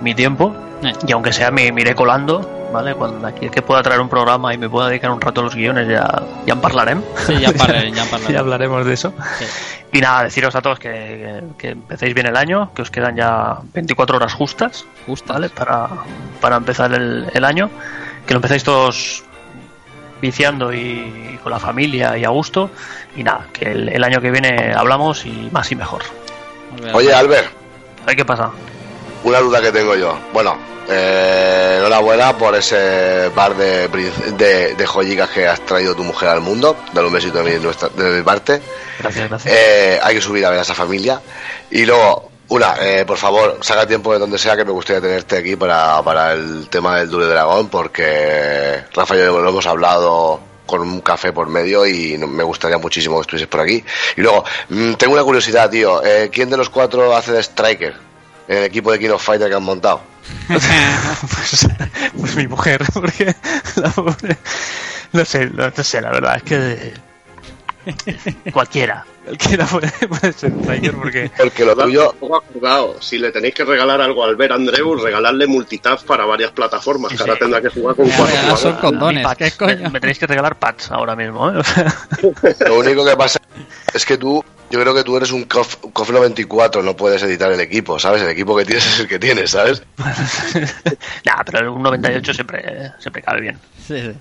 mi tiempo, Eh. y aunque sea me, me iré colando, ¿vale? Cuando aquí el que pueda traer un programa y me pueda dedicar un rato a los guiones ya, ya en hablarem. Sí, ya parlaré, ya <laughs> parlaré. ya hablaremos de eso. Sí. Y nada, deciros a todos que, que, que empecéis bien el año, que os quedan ya 24 horas justas, Justas. ¿vale? Para, para empezar el, el año, que lo empecéis todos viciando y, y con la familia y a gusto. Y nada, que el, el año que viene hablamos y más y mejor. Oye, Albert, qué pasa. una duda que tengo yo. Bueno, eh, enhorabuena por ese par de, de, de joyicas que has traído tu mujer al mundo. Dale un besito de mi, nuestra- de mi parte. Gracias, gracias. Eh, hay que subir a ver a esa familia. Y luego, una, eh, por favor, saca tiempo de donde sea que me gustaría tenerte aquí para, para el tema del Dule Dragón, porque Rafa y yo lo hemos hablado con un café por medio y me gustaría muchísimo que estuvieses por aquí. Y luego, mm, tengo una curiosidad, tío. Eh, ¿Quién de los cuatro hace de Striker en el equipo de King of Fighter que han montado? <laughs> pues, mi mujer, <laughs> porque la pobre- no sé, no sé, la verdad es que <laughs> cualquiera, cualquiera puede, puede ser Tiger porque <laughs> Porque lo tuyo, acordado. Si le tenéis que regalar algo al ver Andreu, regalarle multitask para varias plataformas, Sí, que ahora sí. tendrá que jugar con cuatro ya, son jugadores. condones. ¿Qué coño? Me, me tenéis que regalar pads ahora mismo, ¿eh? Lo único que pasa es que tú, yo creo que tú eres un Cof, Cof 94, no puedes editar el equipo, ¿sabes? El equipo que tienes es el que tienes, ¿sabes? <laughs> nah, pero un 98 siempre, siempre cabe bien. Sí, sí.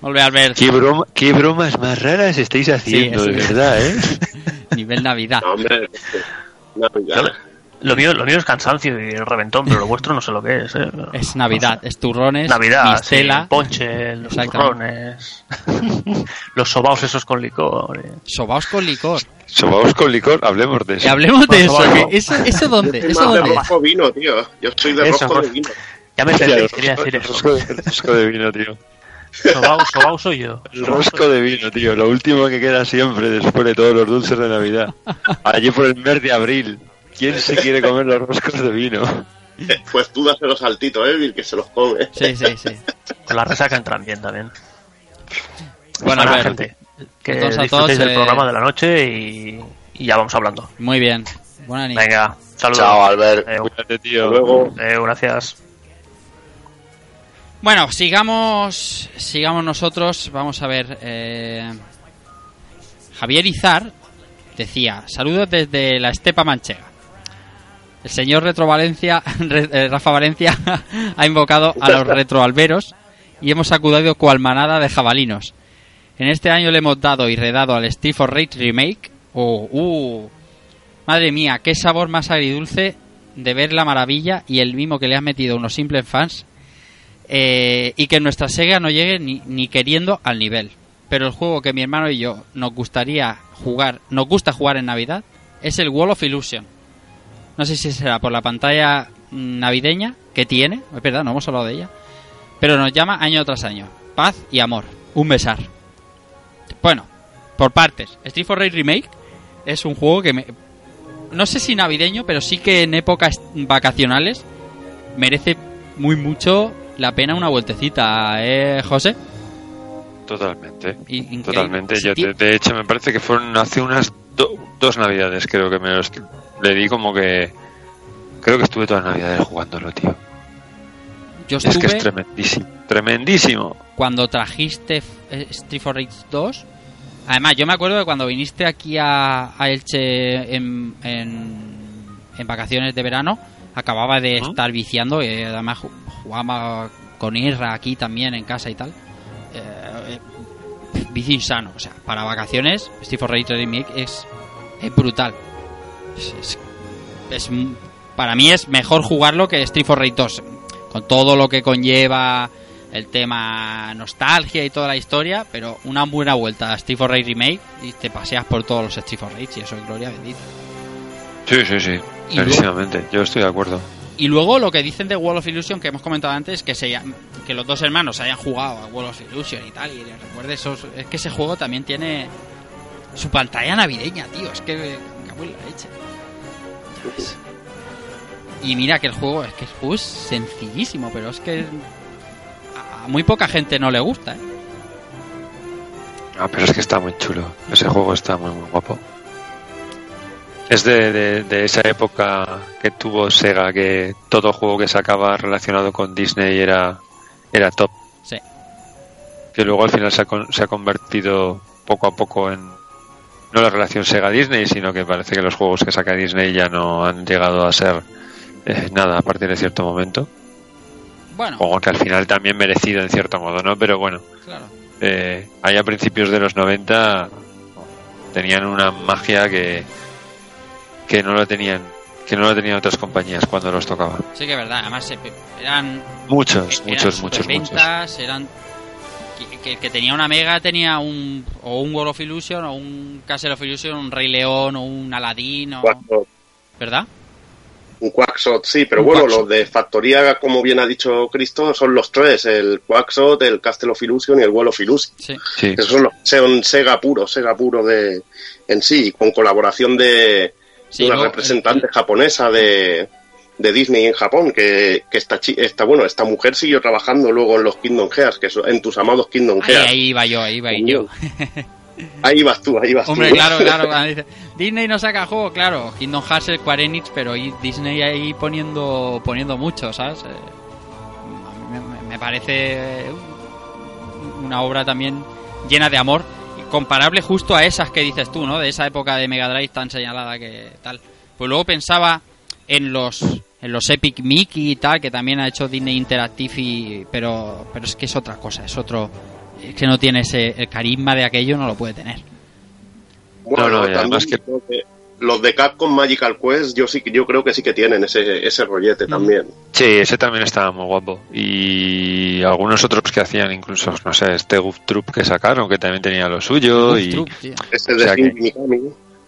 Volve a ver. ¿Qué, broma, qué bromas más raras estáis haciendo, Sí, de verdad, ¿eh? <laughs> Nivel Navidad. No, hombre, ya. Lo mío, lo mío es cansancio y reventón, pero lo vuestro no sé lo que es, ¿eh? Es Navidad, es turrones, Navidad, mistela, sí, ponche, los turrones, <laughs> los sobaos esos con licor. eh. sobaos con licor. Sobaos con licor, hablemos de Y eso. hablemos de eso. ¿Eso, ¿Eso dónde? Soy ¿Eso más de dónde? rojo vino, tío. Yo soy de Eso, rojo de vino. Ya me <laughs> el entendéis, quería decir el eso. rosco de- el rosco de vino, tío. Sobao, sobao soy yo. El rosco de vino, tío. Lo último que queda siempre después de todos los dulces de Navidad. Allí por el mes de abril. ¿Quién se quiere comer los roscos de vino? Pues tú dáselo saltito, eh, Bill, que se los come. Sí, sí, sí. Con la resaca entran bien también. Bueno, a ver, gente. Que a disfrutéis todos, del eh, programa de la noche y, y ya vamos hablando. muy bien. Buena niña. Venga, saludos. Chao, Albert. Eh, Cuídate, tío. Luego, eh, gracias. Bueno, sigamos, sigamos nosotros. Vamos a ver. eh, Javier Izar decía: Saludos desde la Estepa Manchega. El señor Retro Valencia, <laughs> eh, Rafa Valencia, <laughs> ha invocado a los retroalberos y hemos acudido cual manada de jabalinos. En este año le hemos dado y redado al Steve Rage Remake. Oh, uh, madre mía, qué sabor más agridulce de ver la maravilla y el mimo que le han metido unos simples fans eh, y que nuestra Sega no llegue ni, ni queriendo al nivel. Pero el juego que mi hermano y yo nos gustaría jugar, nos gusta jugar en Navidad, es el Wall of Illusion. No sé si será por la pantalla navideña que tiene, es no hemos hablado de ella, pero nos llama año tras año. Paz y amor, un besar. Bueno, por partes. Street for Rage Remake es un juego que me, no sé si navideño, pero sí que en épocas vacacionales merece muy mucho la pena una vueltecita, ¿eh, José? Totalmente. Increíble. Totalmente. Yo, de, de hecho, me parece que fueron hace unas do- dos navidades, creo que me los le di como que. Creo que estuve todas las navidades jugándolo, tío. Yo Es que es tremendísimo. Tremendísimo. cuando trajiste eh, Street for Rage 2. Además, yo me acuerdo de cuando viniste aquí a, a Elche en, en, en vacaciones de verano, acababa de ¿Ah? estar viciando y además ju- jugaba con Irra aquí también en casa y tal. Eh, eh, vicio insano, o sea, para vacaciones for Rage Remake es, es brutal. Es, es- es m- para mí es mejor jugarlo que Street for Rage 2, con todo lo que conlleva el tema nostalgia y toda la historia, pero una buena vuelta a Street for Rage Remake y te paseas por todos los Street for Rage y eso es gloria bendita. Sí, sí, sí. Y Clarísimamente. Yo estoy de acuerdo. Y luego lo que dicen de Wall of Illusion que hemos comentado antes, que se que los dos hermanos hayan jugado a Wall of Illusion y tal, y les recuerde esos, es que ese juego también tiene su pantalla navideña, tío, es que me cago en la leche. Es- Y mira que el juego es que el juego es sencillísimo, pero es que a muy poca gente no le gusta, ¿eh? Ah, pero es que está muy chulo. Ese juego está muy, muy guapo. Es de, de, de esa época que tuvo Sega, que todo juego que sacaba relacionado con Disney era, era top. Sí. Que luego al final se ha, se ha convertido poco a poco en no la relación Sega-Disney, sino que parece que los juegos que saca Disney ya no han llegado a ser eh, nada a partir de cierto momento. Bueno, Como que al final también merecido en cierto modo, ¿no? Pero bueno, claro. eh, ahí a principios de los 90 tenían una magia que que no lo tenían que no lo tenían otras compañías cuando los tocaba Sí que es verdad, además eh, eran muchos eran muchos muchos muchos superventas, eran que, que- que tenía una Mega tenía un o un World of Illusion o un Castle of Illusion, un Rey León o un Aladdin o Quackshot, ¿verdad? un Quackshot, sí, pero Un bueno, Quackshot. los de factoría, como bien ha dicho Cristo, son los tres, el Quackshot, el Castle of Illusion y el Wall of Illusion. Sí. sí Esos son los son Sega puro, Sega puro de en sí, con colaboración de, Sí, una representante el- japonesa de, de Disney en Japón, que, que esta, esta, bueno, esta mujer siguió trabajando luego en los Kingdom Hearts, que son- en tus amados Kingdom Ahí, Hearts. ahí iba yo, ahí iba yo. Ahí vas tú, ahí vas Hombre, tú. claro, claro. Disney no saca juego, claro. Kingdom Hearts, Square Enix, pero ahí Disney ahí poniendo poniendo mucho, ¿sabes? Eh, me, me parece una obra también llena de amor, comparable justo a esas que dices tú, ¿no? De esa época de Mega Drive tan señalada que tal. Pues luego pensaba en los en los Epic Mickey y tal, que también ha hecho Disney Interactive, y, pero, pero es que es otra cosa, es otro... Es que no tiene ese, el carisma de aquello, no lo puede tener. Bueno, No, no, y también además que- los de- los de Capcom Magical Quest, yo sí que yo creo que sí que tienen ese, ese rollete Mm. también. Sí, ese también estaba muy guapo. Y algunos otros que hacían incluso, no sé, este Goof Troop que sacaron, que también tenía lo suyo. Y Troop. Ese O de sea que- Shinji Mikami.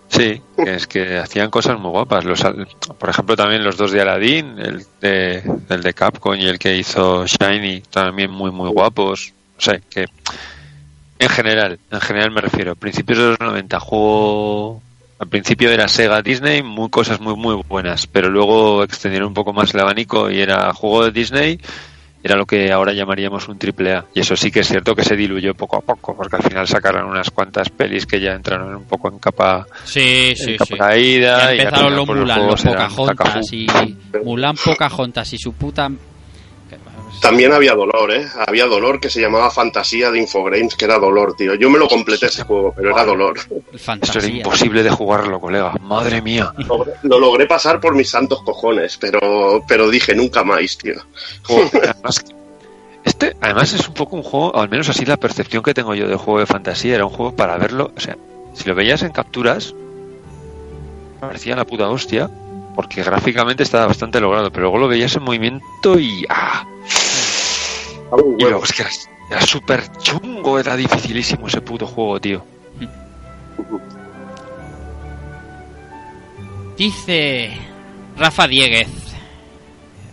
Sí, que es que hacían cosas muy guapas. Los, al- por ejemplo, también los dos de Aladdin, el de, el de Capcom y el que hizo Shiny, también muy, muy guapos. O sea, que en general, en general me refiero, principios de los 90, juego al principio era Sega Disney, muy cosas muy, muy buenas, pero luego extendieron un poco más el abanico y era juego de Disney, era lo que ahora llamaríamos un triple A. Y eso sí que es cierto que se diluyó poco a poco, porque al final sacaron unas cuantas pelis que ya entraron un poco en capa Sí, en capa sí. caída Ya empezaron los Mulan, los Pocahontas y Mulan Pocahontas y su puta... También había dolor, ¿eh? Había dolor que se llamaba Fantasía de Infogrames, que era dolor, tío. Yo me lo completé ese juego, pero era dolor. el Esto era fantasía. imposible de jugarlo, colega. Madre mía. <laughs> Lo logré pasar por mis santos cojones, pero, pero dije nunca más, tío. Además, este, además es un poco un juego, al menos así la percepción que tengo yo del juego de fantasía, era un juego para verlo, o sea, si lo veías en capturas, parecía la puta hostia, porque gráficamente estaba bastante logrado, pero luego lo veías en movimiento y ¡ah! Un Y luego es que era, era súper chungo, era dificilísimo ese puto juego, tío. Dice Rafa Dieguez.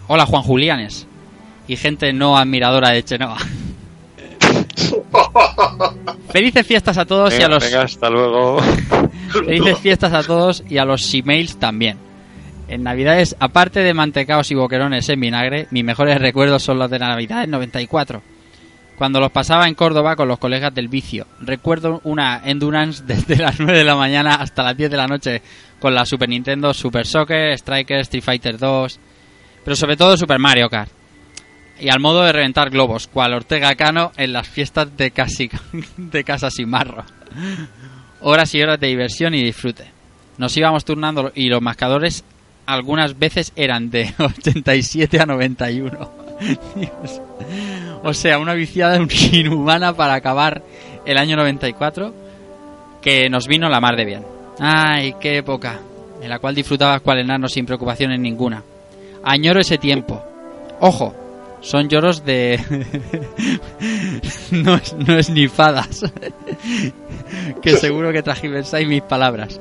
Hola Juan Julianes. Y gente no admiradora de Chenoa. <laughs> Felices fiestas a todos y a Venga, los venga, hasta luego. <laughs> felices fiestas a todos y a los emails también. En Navidades, aparte de mantecaos y boquerones en vinagre, mis mejores recuerdos son los de la Navidad del 94. Cuando los pasaba en Córdoba con los colegas del vicio. Recuerdo una endurance <laughs> desde las 9 de la mañana hasta las 10 de la noche con la Super Nintendo, Super Soccer, Striker, Street Fighter 2, pero sobre todo Super Mario Kart. Y al modo de reventar globos, cual Ortega Cano en las fiestas de, casi, <laughs> de Casa Simarro. Horas y horas de diversión y disfrute. Nos íbamos turnando y los mascadores algunas veces eran de <laughs> 87 a 91. Dios. O sea, una viciada <laughs> inhumana para acabar el año 94 que nos vino la mar de bien. Ay, qué época, en la cual disfrutabas cual enano sin preocupaciones ninguna. Añoro ese tiempo. Ojo, son lloros de... <laughs> no, es, no es ni fadas. que seguro que tragiversáis mis palabras.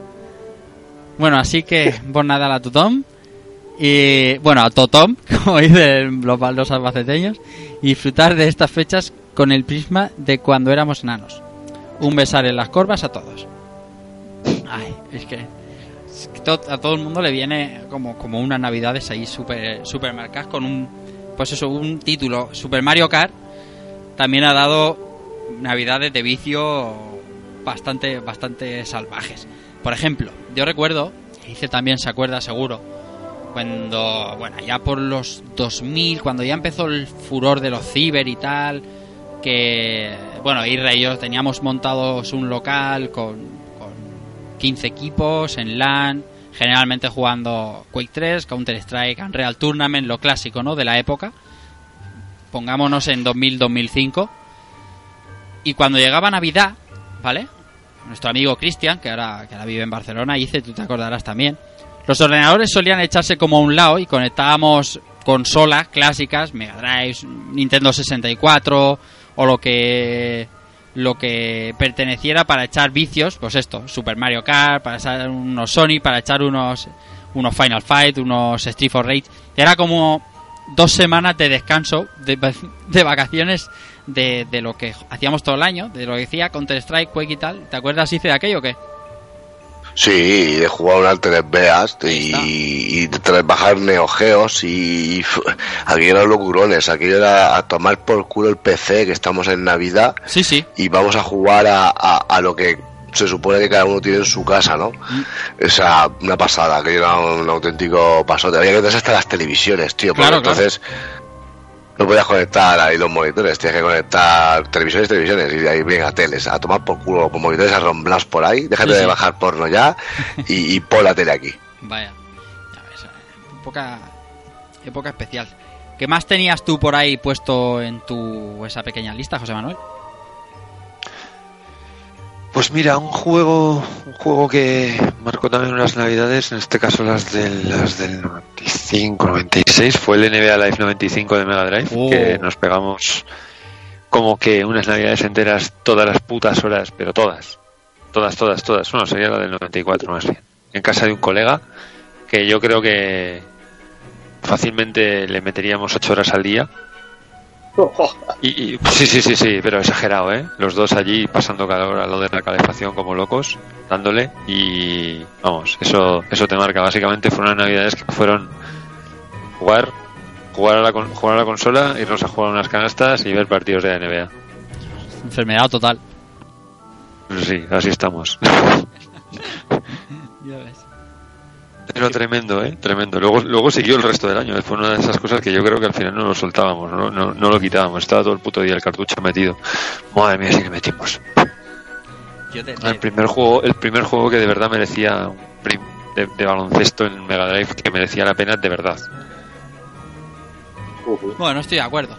Bueno, así que, <laughs> bon Nadal a tothom. Y, bueno, a totom, <laughs> como dicen los baldos albaceteños. Y disfrutar de estas fechas con el prisma de cuando éramos enanos. Un besar en las corvas a todos. Ay, es que, a todo el mundo le viene como, como unas navidades ahí super, super marcadas con un, pues eso, un título. Super Mario Kart también ha dado navidades de vicio bastante, bastante salvajes. Por ejemplo, yo recuerdo, y dice también se acuerda seguro, cuando, bueno, ya por los 2000, cuando ya empezó el furor de los ciber y tal, que, bueno, Irra y yo teníamos montados un local con, con 15 equipos en LAN, generalmente jugando Quake 3, Counter-Strike, Unreal Tournament, lo clásico, ¿no? De la época. Pongámonos en 2000-2005. Y cuando llegaba Navidad, ¿vale? Nuestro amigo Cristian, que ahora, que ahora vive en Barcelona, dice, tú te acordarás también. Los ordenadores solían echarse como a un lado y conectábamos consolas clásicas, Mega Drive, Nintendo 64 o lo que lo que perteneciera para echar vicios, pues esto, Super Mario Kart, para echar unos Sonic, para echar unos unos Final Fight, unos Street for Rage. Era como dos semanas de descanso, de, de vacaciones de, de lo que hacíamos todo el año, de lo que decía Counter Strike, Quake y tal. ¿Te acuerdas, Ice, de aquello o qué? Sí, de jugar un Altered Beast y, y de bajar neogeos y, y aquello eran locurones, aquello era a tomar por culo el PC que estamos en Navidad Sí, sí. y vamos a jugar a, a, a lo que se supone que cada uno tiene en su casa, ¿no? Esa, una pasada, que era un, auténtico pasote. Había que tener hasta las televisiones, tío, Claro, claro. entonces no podías conectar ahí los monitores, tenías que conectar televisiones, televisiones, y de ahí venga, teles, a tomar por culo con monitores arromblados por ahí, déjate Sí, de bajar porno ya <laughs> y, y pon la tele aquí. Vaya. Ya ves, eh, época, época especial. ¿Qué más tenías tú por ahí puesto en tu esa pequeña lista, José Manuel? Pues mira, un juego, un juego que marcó también unas navidades, en este caso las del, las del 95, 96, fue el NBA Live 95 de Mega Drive, Oh. que nos pegamos como que unas navidades enteras todas las putas horas, pero todas, todas, todas, todas, bueno, sería la del 94 más bien, en casa de un colega, que yo creo que fácilmente le meteríamos ocho horas al día. Y, y- sí, sí, sí, sí, pero exagerado, ¿eh? Los dos allí pasando calor a lo de la calefacción como locos, dándole y vamos, eso eso te marca. Básicamente fueron unas navidades que fueron jugar, jugar a la, jugar a la consola, irnos a jugar unas canastas y ver partidos de la NBA. Enfermedad total. Pues sí, así estamos. <laughs> Ya ves. Pero tremendo, ¿eh? Tremendo. Luego, luego siguió el resto del año. Fue una de esas cosas que yo creo que al final no lo soltábamos, no, no, no lo quitábamos. Estaba todo el puto día el cartucho metido. Madre mía, sí que metimos. Yo te- El primer juego, el primer juego que de verdad merecía un prim- de, de baloncesto en Mega Drive que merecía la pena de verdad. Bueno, no estoy de acuerdo.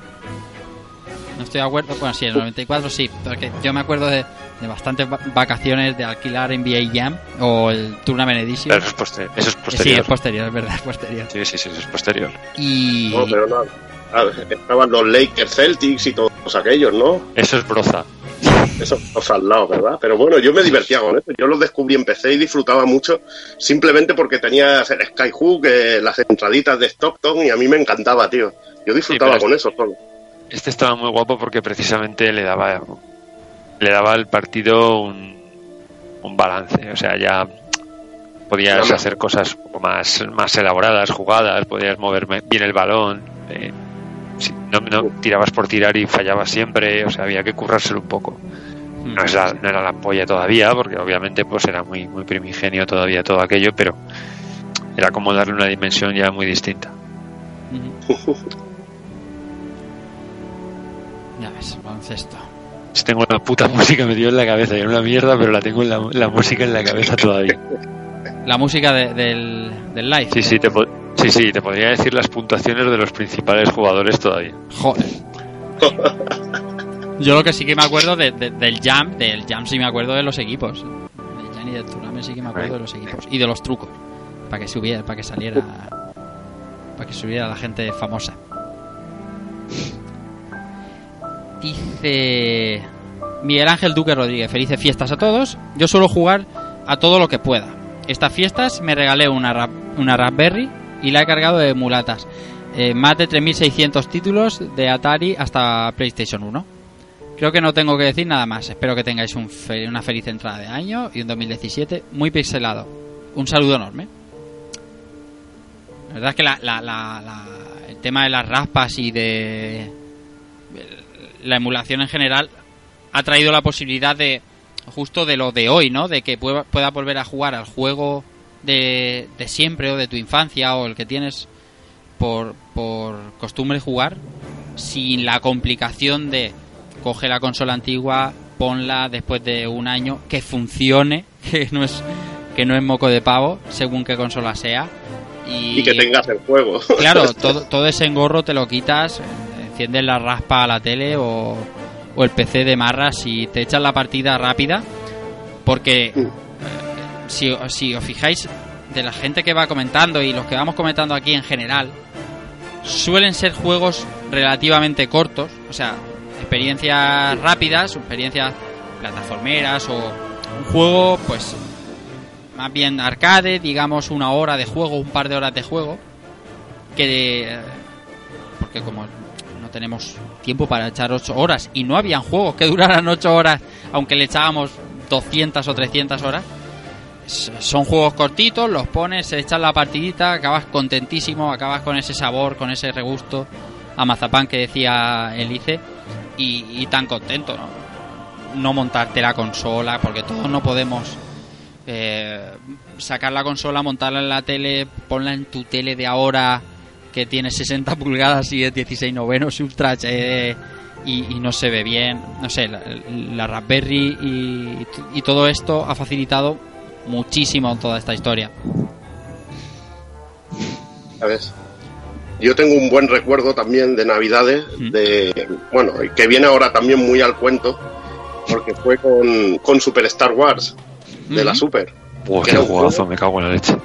No estoy de acuerdo. Bueno, sí, en el 94 sí. Porque yo me acuerdo de, de bastantes va- vacaciones de alquilar NBA Jam o el Tournament Edition. Pero eso es, poster- eso es Sí, posterior. es posterior, es verdad, es posterior. Sí, sí, sí, eso es posterior. Y. No, pero no. Estaban los Lakers Celtics y todos aquellos, ¿no? Eso es broza. Esos dos al lado, ¿verdad? Pero bueno, yo me divertía con eso. Yo los descubrí en PC y disfrutaba mucho simplemente porque tenías el Skyhook, eh, las entraditas de Stockton y a mí me encantaba, tío. Yo disfrutaba con eso solo. Este estaba muy guapo porque precisamente le daba le daba al partido un, un balance. O sea, ya podías Claro. hacer cosas un poco más, más elaboradas, jugadas, podías mover bien el balón. eh, si- no, no tirabas por tirar y fallabas siempre. O sea, había que currárselo un poco. Mm. No, es la- no era la polla todavía, porque obviamente pues era muy, muy primigenio todavía todo aquello, pero era como darle una dimensión ya muy distinta. <laughs> Ya ves, baloncesto. Tengo la puta <laughs> música metida en la cabeza, era una mierda, pero la tengo en la, la música en la cabeza todavía. La música de- del, del live. Sí, sí, te, sí, sí, te podría decir las puntuaciones de los principales jugadores todavía. Joder. Yo lo que sí que me acuerdo de- de- del jam, del jam sí me acuerdo de los equipos. Del jam y del tournament sí que me acuerdo de los equipos. Y de los trucos. Para que subiera, para que saliera. Para que subiera la gente famosa. Dice Miguel Ángel Duque Rodríguez, felices fiestas a todos. Yo suelo jugar a todo lo que pueda. Estas fiestas me regalé una, una Raspberry y la he cargado de mulatas. Eh, más de 3.600 títulos de Atari hasta PlayStation 1. Creo que no tengo que decir nada más. Espero que tengáis una feliz entrada de año y un 2017 muy pixelado. Un saludo enorme. La verdad es que el tema de las raspas y de la emulación en general ha traído la posibilidad de justo de lo de hoy, ¿no? De que pueda, pueda volver a jugar al juego de, de siempre o de tu infancia o el que tienes por, por costumbre jugar sin la complicación de coge la consola antigua, ponla después de un año, que funcione, <laughs> que no es que no es moco de pavo, según qué consola sea. Y, Y que tengas el juego. Claro, <laughs> todo, todo ese engorro te lo quitas, enciendes la raspa a la tele o, o el PC de marras y te echas la partida rápida. Porque eh, si, si os fijáis, de la gente que va comentando y los que vamos comentando aquí en general, suelen ser juegos relativamente cortos, o sea, experiencias rápidas, experiencias plataformeras o un juego, pues, más bien arcade, digamos una hora de juego, un par de horas de juego, que eh, porque como no tenemos tiempo para echar ocho horas y no habían juegos que <laughs> duraran ocho horas, aunque le echábamos 200 o 300 horas, son juegos cortitos, los pones, se echan la partidita, acabas contentísimo, acabas con ese sabor, con ese regusto a mazapán que decía Elice y, tan contento, ¿no? No montarte la consola, porque todos no podemos eh, sacar la consola, montarla en la tele, ponla en tu tele de ahora que tiene 60 pulgadas y es 16 novenos Ultra HD y, no se ve bien. No sé, la, Raspberry y, y, todo esto ha facilitado muchísimo toda esta historia. ¿Sabes? Yo tengo un buen recuerdo también de Navidades, de bueno, que viene ahora también muy al cuento, porque fue con, con Super Star Wars, de la Super. qué jugazo, me cago en la leche.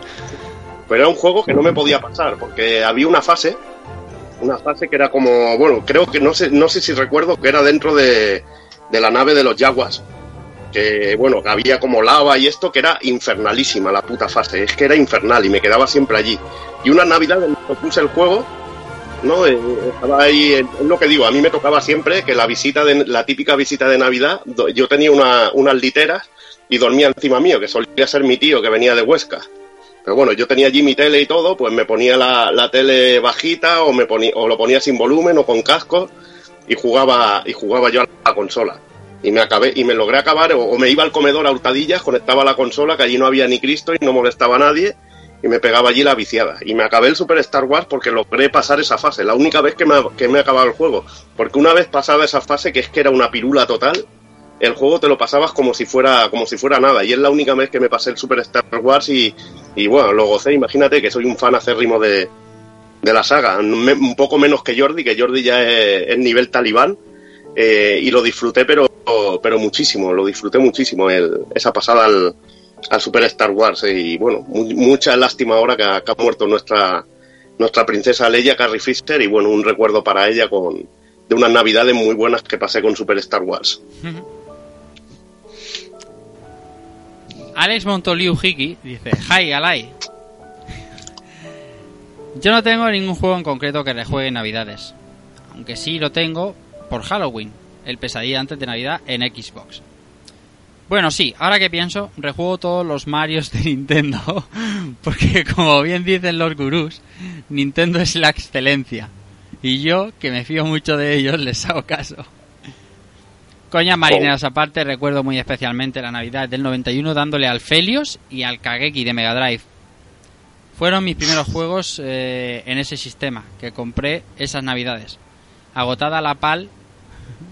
Era un juego que no me podía pasar, porque había una fase, una fase que era como, bueno, creo que no sé, no sé si recuerdo que era dentro de, de la nave de los Jaguars que bueno, había como lava y esto, que era infernalísima la puta fase, es que era infernal y me quedaba siempre allí. Y una Navidad cuando puse el juego, ¿no? Eh, estaba ahí, es lo que digo, a mí me tocaba siempre que la visita de, la típica visita de Navidad, yo tenía una, unas literas y dormía encima mío, que solía ser mi tío que venía de Huesca. Pero bueno, yo tenía allí mi tele y todo, pues me ponía la, la tele bajita o me ponía, o lo ponía sin volumen o con casco y jugaba, y jugaba yo a la consola. Y me acabé y me logré acabar o, me iba al comedor a hurtadillas conectaba la consola que allí no había ni Cristo y no molestaba a nadie y me pegaba allí la viciada. Y me acabé el Super Star Wars porque logré pasar esa fase la única vez que me, que me he acabado el juego. Porque una vez pasada esa fase que es que era una pirula total el juego te lo pasabas como si fuera como si fuera nada. Y es la única vez que me pasé el Super Star Wars y, y bueno lo gocé imagínate que soy un fan acérrimo de, de la saga un poco menos que Jordi que Jordi ya es, nivel talibán eh, y lo disfruté, pero, pero muchísimo, lo disfruté muchísimo, el, esa pasada al, al, Super Star Wars. Y bueno, mucha lástima ahora que ha, muerto nuestra, nuestra princesa Leia, Carrie Fisher, y bueno, un recuerdo para ella con, de unas navidades muy buenas que pasé con Super Star Wars. <laughs> Alex Montoliu Hiki dice, Hi, Alay. Yo no tengo ningún juego en concreto que le juegue en Navidades. Aunque sí lo tengo, por Halloween, el pesadilla antes de Navidad en Xbox. Bueno, sí, ahora que pienso, rejuego todos los Marios de <laughs> Nintendo, porque como bien dicen los gurús, Nintendo es la excelencia. Y yo, que me fío mucho de ellos, les hago caso. Coña marineras aparte, recuerdo muy especialmente la Navidad del 91 dándole al Felios y al Kageki de Mega Drive. Fueron mis primeros juegos eh, en ese sistema que compré esas Navidades. Agotada la PAL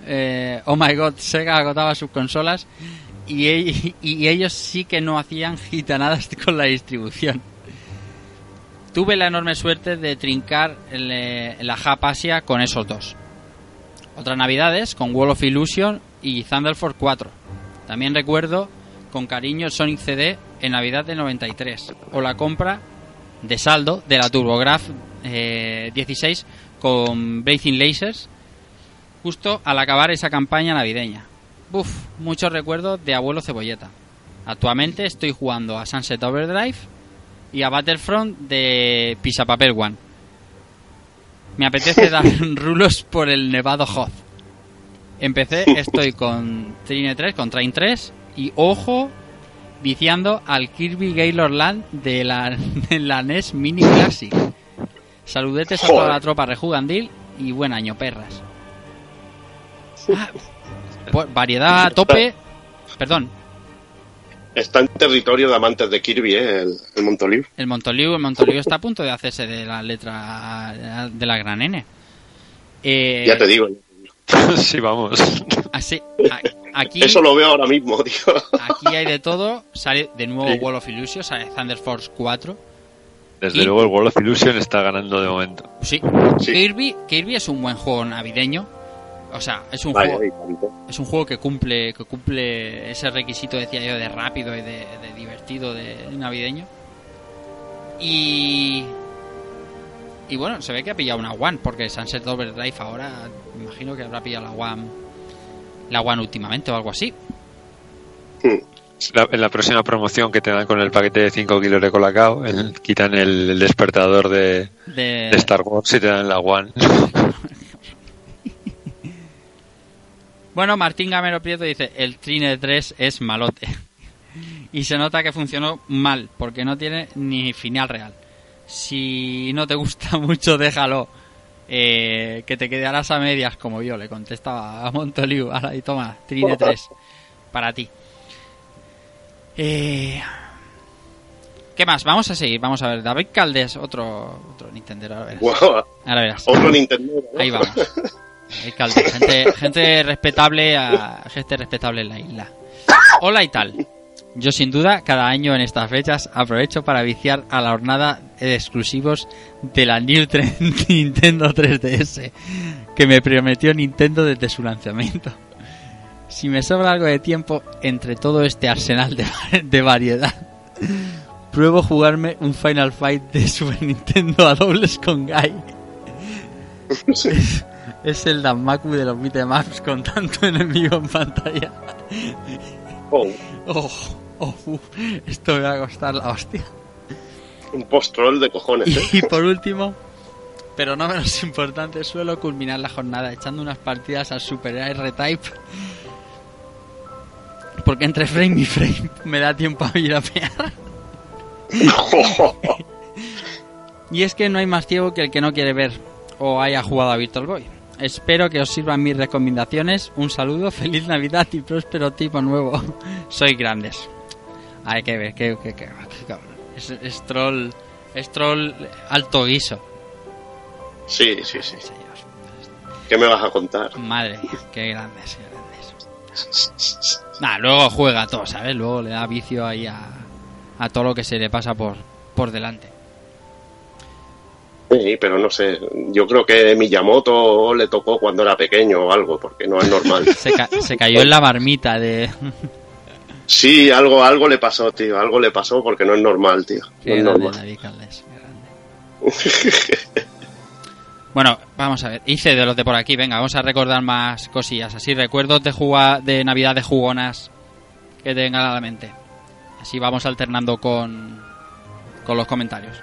eh, oh my god, Sega agotaba sus consolas y, y, ellos sí que no hacían gitanadas <laughs> con la distribución. Tuve la enorme suerte de trincar eh, la Japasia con esos dos. Otras navidades con Wall of Illusion y Thunder Force 4. También recuerdo con cariño Sonic CD en Navidad del 93 o la compra de saldo de la TurboGraf 16 eh, con Blazing Lasers justo al acabar esa campaña navideña. Uf, muchos recuerdos de abuelo cebolleta. Actualmente estoy jugando a Sunset Overdrive y a Battlefront de Pisa Papel One. Me apetece <laughs> dar rulos por el Nevado Hoth. Empecé, estoy con Trine 3, con Train 3 y ojo, viciando al Kirby Gaylord Land de la, <laughs> de la NES Mini Classic. Saludetes a toda la tropa rejugandil y buen año, perras. Ah, pues, variedad a tope. Perdón. Está en territorio de amantes de Kirby, ¿eh? el, el Montoliu. El Montoliu, el Montoliu está a punto de hacerse de la letra de la gran N. Eh, ya te digo. <laughs> sí, vamos. Así, aquí, Eso lo veo ahora mismo, tío. Aquí hay de todo. Sale de nuevo Wall of Illusion, sale Thunder Force 4. Desde luego el Wall of Illusion está ganando de momento. Sí. Kirby, Kirby es un buen juego navideño o sea, es un juego es un juego que cumple que cumple ese requisito decía yo de rápido y de, divertido de, navideño. Y y bueno, se ve que ha pillado una One porque Sunset Overdrive ahora imagino que habrá pillado la One la One últimamente o algo así. en la próxima promoción que te dan con el paquete de 5 kilos de colacao, quitan el, despertador de, de... Star Wars y te dan la One. <laughs> Bueno, Martín Gamero Prieto dice, el Trine 3 es malote. <laughs> y se nota que funcionó mal, porque no tiene ni final real. Si no te gusta <laughs> mucho, déjalo. Eh, que te quedarás a medias como yo, le contestaba a Montoliu. <laughs> Ahora, y toma, Trine 3, para ti. Eh, ¿Qué más? Vamos a seguir, vamos a ver. David Caldes, otro, otro Nintendo. Ahora verás. Ahora verás. otro Nintendo. ¿no? Ahí vamos. David Caldes, <laughs> gente, gente respetable, a, gente respetable en la isla. Hola y tal. Yo sin duda cada año en estas fechas aprovecho para viciar a la jornada de exclusivos de la New <laughs> Nintendo 3DS que me prometió Nintendo desde su lanzamiento. Si me sobra algo de tiempo entre todo este arsenal de, de variedad, pruebo jugarme un Final Fight de Super Nintendo a dobles con Guy. Es, es el Danmaku de los beatemaps con tanto <laughs> enemigo en pantalla. Oh, Oh, <laughs> oh, uf, esto me va a costar la hostia. un post-troll de cojones, ¿eh? Y por último, pero no menos importante, suelo culminar la jornada echando unas partidas al Super R-Type. Porque entre frame y frame me da tiempo a ir a pegar. <laughs> Y es que no hay más ciego que el que no quiere ver o haya jugado a Virtual Boy. Espero que os sirvan mis recomendaciones. Un saludo, feliz Navidad y próspero tipo nuevo. Soy grandes. Hay que ver, que, que, que- que cabrón. Es, es troll, es troll alto guiso. Sí, sí, sí. ¿Qué me vas a contar? Madre mía, qué grandes, qué grandes. Nah, luego juega todo, ¿sabes? Luego le da vicio ahí a, a todo lo que se le pasa por, por delante. Sí, pero no sé. Yo creo que Miyamoto le tocó cuando era pequeño o algo, porque no es normal. <laughs> Se, ca- se cayó en la marmita de... Sí, algo, algo le pasó, tío. Algo le pasó porque no es normal, tío. No es normal. David grande. <laughs> Bueno, vamos a ver. Hice de los de por aquí. Venga, vamos a recordar más cosillas. Así, recuerdos de, juga- de Navidad de jugonas que tengan a la mente. Así vamos alternando con, con los comentarios.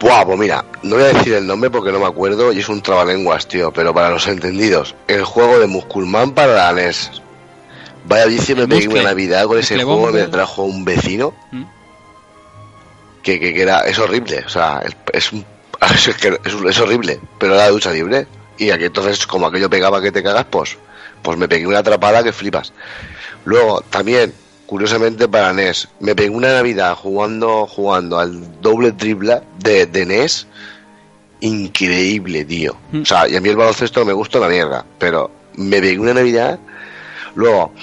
Buah, pues mira, no voy a decir el nombre porque no me acuerdo y es un trabalenguas, tío, pero para los entendidos, el juego de Musculman para la NES. Vaya vicio me pegué una Navidad con ese juego que me trajo un vecino ¿Mm? que, que, que era, es horrible, o sea, es, es, un- <laughs> es, que es, es horrible, pero era de ducha libre. Y aquí entonces, como aquello pegaba que te cagas, pues, pues me pegué una atrapada que flipas. Luego, también, curiosamente para NES, me pegué una Navidad jugando, jugando al doble triple de, de NES. Increíble, tío. Mm. O sea, y a mí el baloncesto me gusta la mierda, pero me pegué una Navidad. Luego,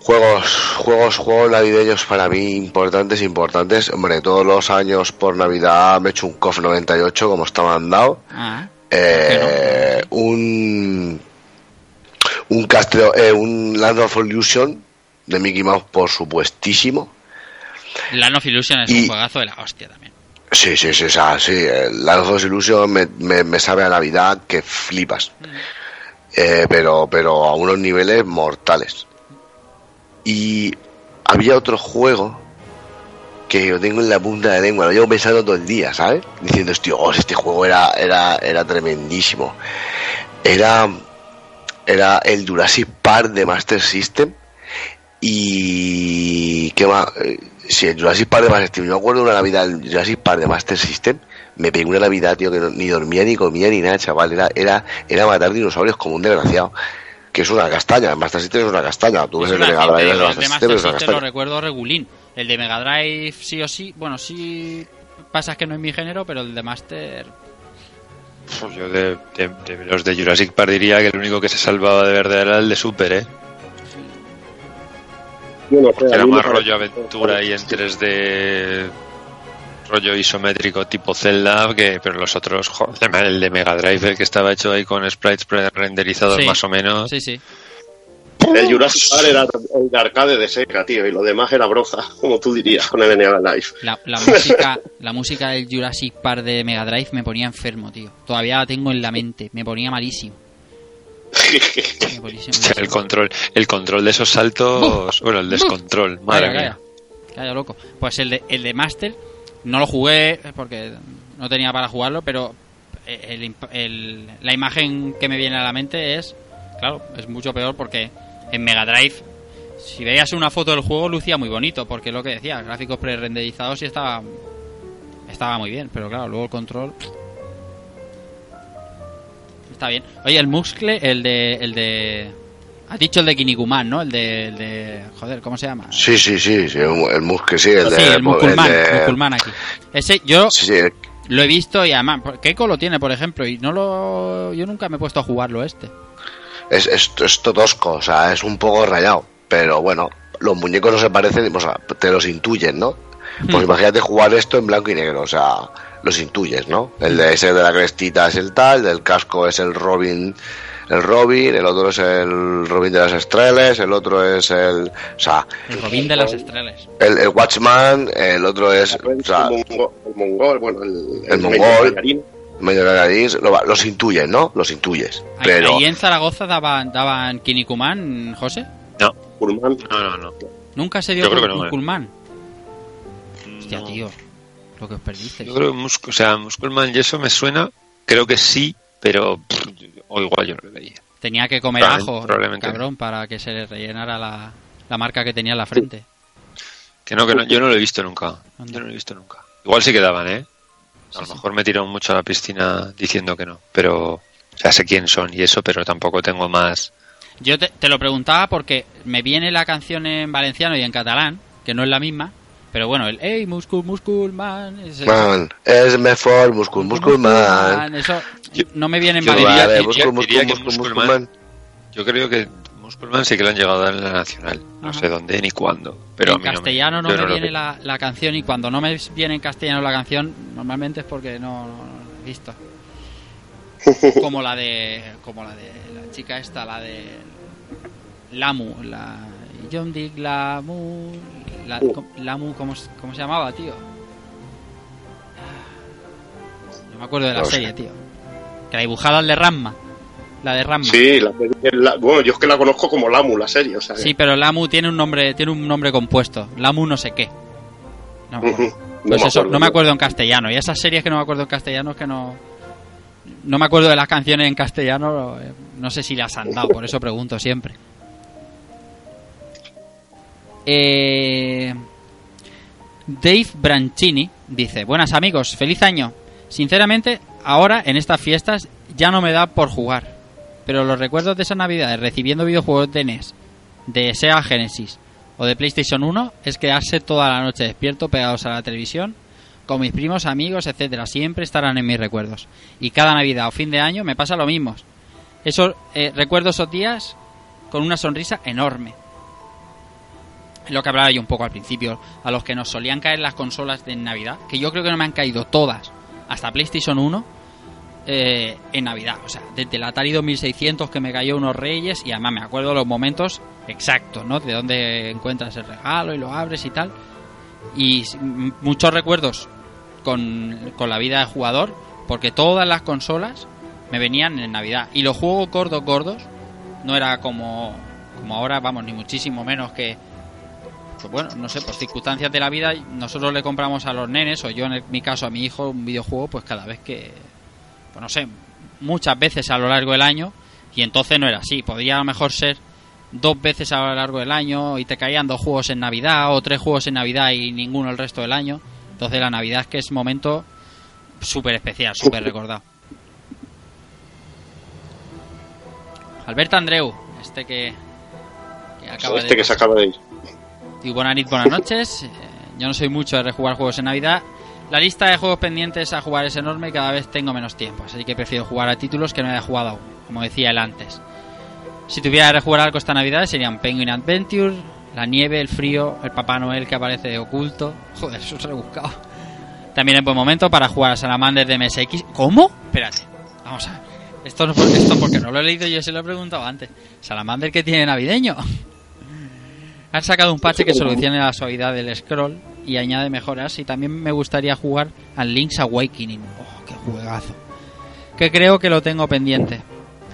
juegos, juegos, juegos navideños para mí importantes, importantes. Hombre, todos los años por Navidad me he hecho un KOF 98 como está mandado. Ah, Eh, un un Castle, eh, un Land of Illusion de Mickey Mouse por supuestísimo Land of Illusion es Y- un juegazo de la hostia también. sí sí sí o sea, sí el Land of Illusion me, me, me sabe a Navidad que flipas Eh, pero pero a unos niveles mortales y había otro juego que lo tengo en la punta de lengua, lo llevo pensando todo el día, ¿sabes? Diciendo, hostia, oh, este juego era, era, era tremendísimo. Era, era el Jurassic Park de Master System y... ¿Qué más? Eh, Sí, el Jurassic Park de Master System. Yo me acuerdo de una Navidad, el Jurassic Park de Master System. Me pegué una Navidad, tío, que no- ni dormía, ni comía, ni nada, chaval. Era, era, era matar dinosaurios como un desgraciado. Que es una castaña, el Master System es una castaña. Tú ves Es el de Mega Drive, el de Master Master System es una System lo recuerdo regulín. El de Mega Drive sí o sí, bueno, sí pasa que no es mi género, pero el de Master... Pues Yo de, de- de los de Jurassic Park diría que el único que se salvaba de verdad era el de Super, ¿eh? Yo no sé, a Era más rollo aventura y en 3D rollo isométrico tipo Zelda, que, pero los otros, joder, el de Mega Drive, el que estaba hecho ahí con sprites pre-renderizados Sí. más o menos. Sí, sí. El Jurassic Park era el de arcade de Sega, tío, y lo demás era broza, <laughs> como tú dirías, con el NEA Live. La, la música la música del Jurassic Park de Mega Drive me ponía enfermo, tío. Todavía la tengo en la mente. Me ponía malísimo. <laughs> Me ponía Hostia, <laughs> el control, el control de esos saltos, bueno, el descontrol, madre Calla, mía. calla. Calla, loco. Pues el de, el de Master no lo jugué porque no tenía para jugarlo, pero el imp- el- la imagen que me viene a la mente es, claro, es mucho peor porque en Mega Drive si veías una foto del juego lucía muy bonito, porque lo que decía, gráficos pre-renderizados y estaba estaba muy bien, pero claro, luego el control está bien. Oye, el Muscle, el de el de has dicho el de Kinikuman, ¿no? El de, el de joder, ¿cómo se llama? Sí, sí, sí, sí, el, el Muscle, sí, el sí, de... el Musculman, de- Musculman aquí. Ese yo Sí, sí, el- lo he visto y además Keiko lo tiene, por ejemplo, y no lo yo nunca me he puesto a jugarlo este. es, es, es tosco, o sea, es un poco rayado, pero bueno, los muñecos no se parecen, o sea, te los intuyen, ¿no? Pues Hmm. imagínate jugar esto en blanco y negro, o sea, los intuyes, ¿no? El de ese de la crestita es el tal, el del casco es el Robin, el Robin, el otro es el Robin de las estrellas, el otro es el, o sea, El Robin de las estrellas. el, el Watchman, el otro es, o sea, el, mongo- el mongol, bueno, el, El mongol. medio de nariz, lo los intuyes, ¿no? Los intuyes, pero ahí en Zaragoza daban, daban Kinikuman, José. No, Kurman. no, no, no. Nunca se dio que no, eh. Musculman. Hostia, No. tío. Lo que os perdiste. Yo creo que o sea, Musculman y eso me suena, creo que sí, pero pff, o igual yo no lo veía. Tenía que comer Probablemente- ajo, probablemente. cabrón, para que se le rellenara la, la marca que tenía en la frente. Que no, que no, yo no lo he visto nunca. Yo no lo he visto nunca. Igual sí quedaban, ¿eh? A lo mejor me tiraron mucho a la piscina diciendo que no, pero o sea, sé quién son y eso, pero tampoco tengo más. Yo te, te lo preguntaba porque me viene la canción en valenciano y en catalán, que no es la misma, pero bueno, el Ey, Muscul, Musculman. ese- man, es mejor, Muscul, Muscul, man. Eso Yo- no me viene en yo diría- diría- Muscul, Muscul, Muscul, Musculman. Yo creo que Musculman sí que lo han llegado a dar en la nacional. No Ajá. sé dónde ni cuándo, pero a en mí no me- castellano no, me viene vi. la, la canción y cuando no me viene en castellano la canción normalmente es porque no, no- no la he visto <laughs> como la de como la de la chica esta la de Lamu la John Dick Lamu la, Lamu ¿cómo, se- cómo se llamaba tío no me acuerdo de la No serie tío que la dibujada el de Ramma la de Ramma Sí, la, la- bueno, yo es que la conozco como Lamu, la serie, o sea. Sí, pero Lamu tiene un nombre, tiene un nombre compuesto. Lamu no sé qué. No me acuerdo. Ujú. Pues me eso, acuerdo. no me acuerdo en castellano. Y esas series que no me acuerdo en castellano es que no. No me acuerdo de las canciones en castellano. eh, No sé si las han dado, por eso pregunto siempre. Eh, Dave Branchini dice: Buenas amigos, feliz año. Sinceramente, ahora en estas fiestas ya no me da por jugar. Pero los recuerdos de esa Navidad recibiendo videojuegos de NES, de Sega Genesis o de PlayStation 1 es quedarse toda la noche despierto pegados a la televisión con mis primos, amigos, etcétera. Siempre estarán en mis recuerdos. Y cada Navidad o fin de año me pasa lo mismo. Eso eh, recuerdo esos días con una sonrisa enorme. Lo que hablaba yo un poco al principio, a los que nos solían caer las consolas de Navidad, que yo creo que no me han caído todas, hasta PlayStation 1, eh, en Navidad. O sea, desde el Atari 2600 que me cayó unos reyes y además me acuerdo los momentos exactos, ¿no? De dónde encuentras el regalo y lo abres y tal. Y muchos recuerdos con, con la vida de jugador, porque todas las consolas me venían en Navidad. Y los juegos gordos, gordos, no era como, como ahora, vamos, ni muchísimo menos que... Pues bueno, no sé, por circunstancias de la vida, nosotros le compramos a los nenes, o yo en el- mi caso a mi hijo, un videojuego, pues cada vez que, pues no sé, muchas veces a lo largo del año y entonces no era así. Podría a lo mejor ser dos veces a lo largo del año y te caían dos juegos en Navidad o tres juegos en Navidad y ninguno el resto del año. Entonces la Navidad es que es momento súper especial, súper recordado. Alberto Andreu, este que, que acaba este de que se acaba de ir. Y buenas buenas noches. Eh, Yo no soy mucho de rejugar juegos en Navidad. La lista de juegos pendientes a jugar es enorme y cada vez tengo menos tiempo, así que prefiero jugar a títulos que no haya jugado aún, como decía él antes. Si tuviera que rejugar algo esta Navidad serían Penguin Adventure, la nieve, el frío, el Papá Noel que aparece oculto. <laughs> Joder, eso es rebuscado. También es buen momento para jugar a Salamander de MSX. ¿Cómo? Espérate, vamos a ver. Esto, no, esto porque no lo he leído yo se lo he preguntado antes. Salamander que tiene navideño. Han sacado un parche que solucione la suavidad del scroll y añade mejoras. Y también me gustaría jugar al Link's Awakening. ¡Oh, qué juegazo! Que creo que lo tengo pendiente.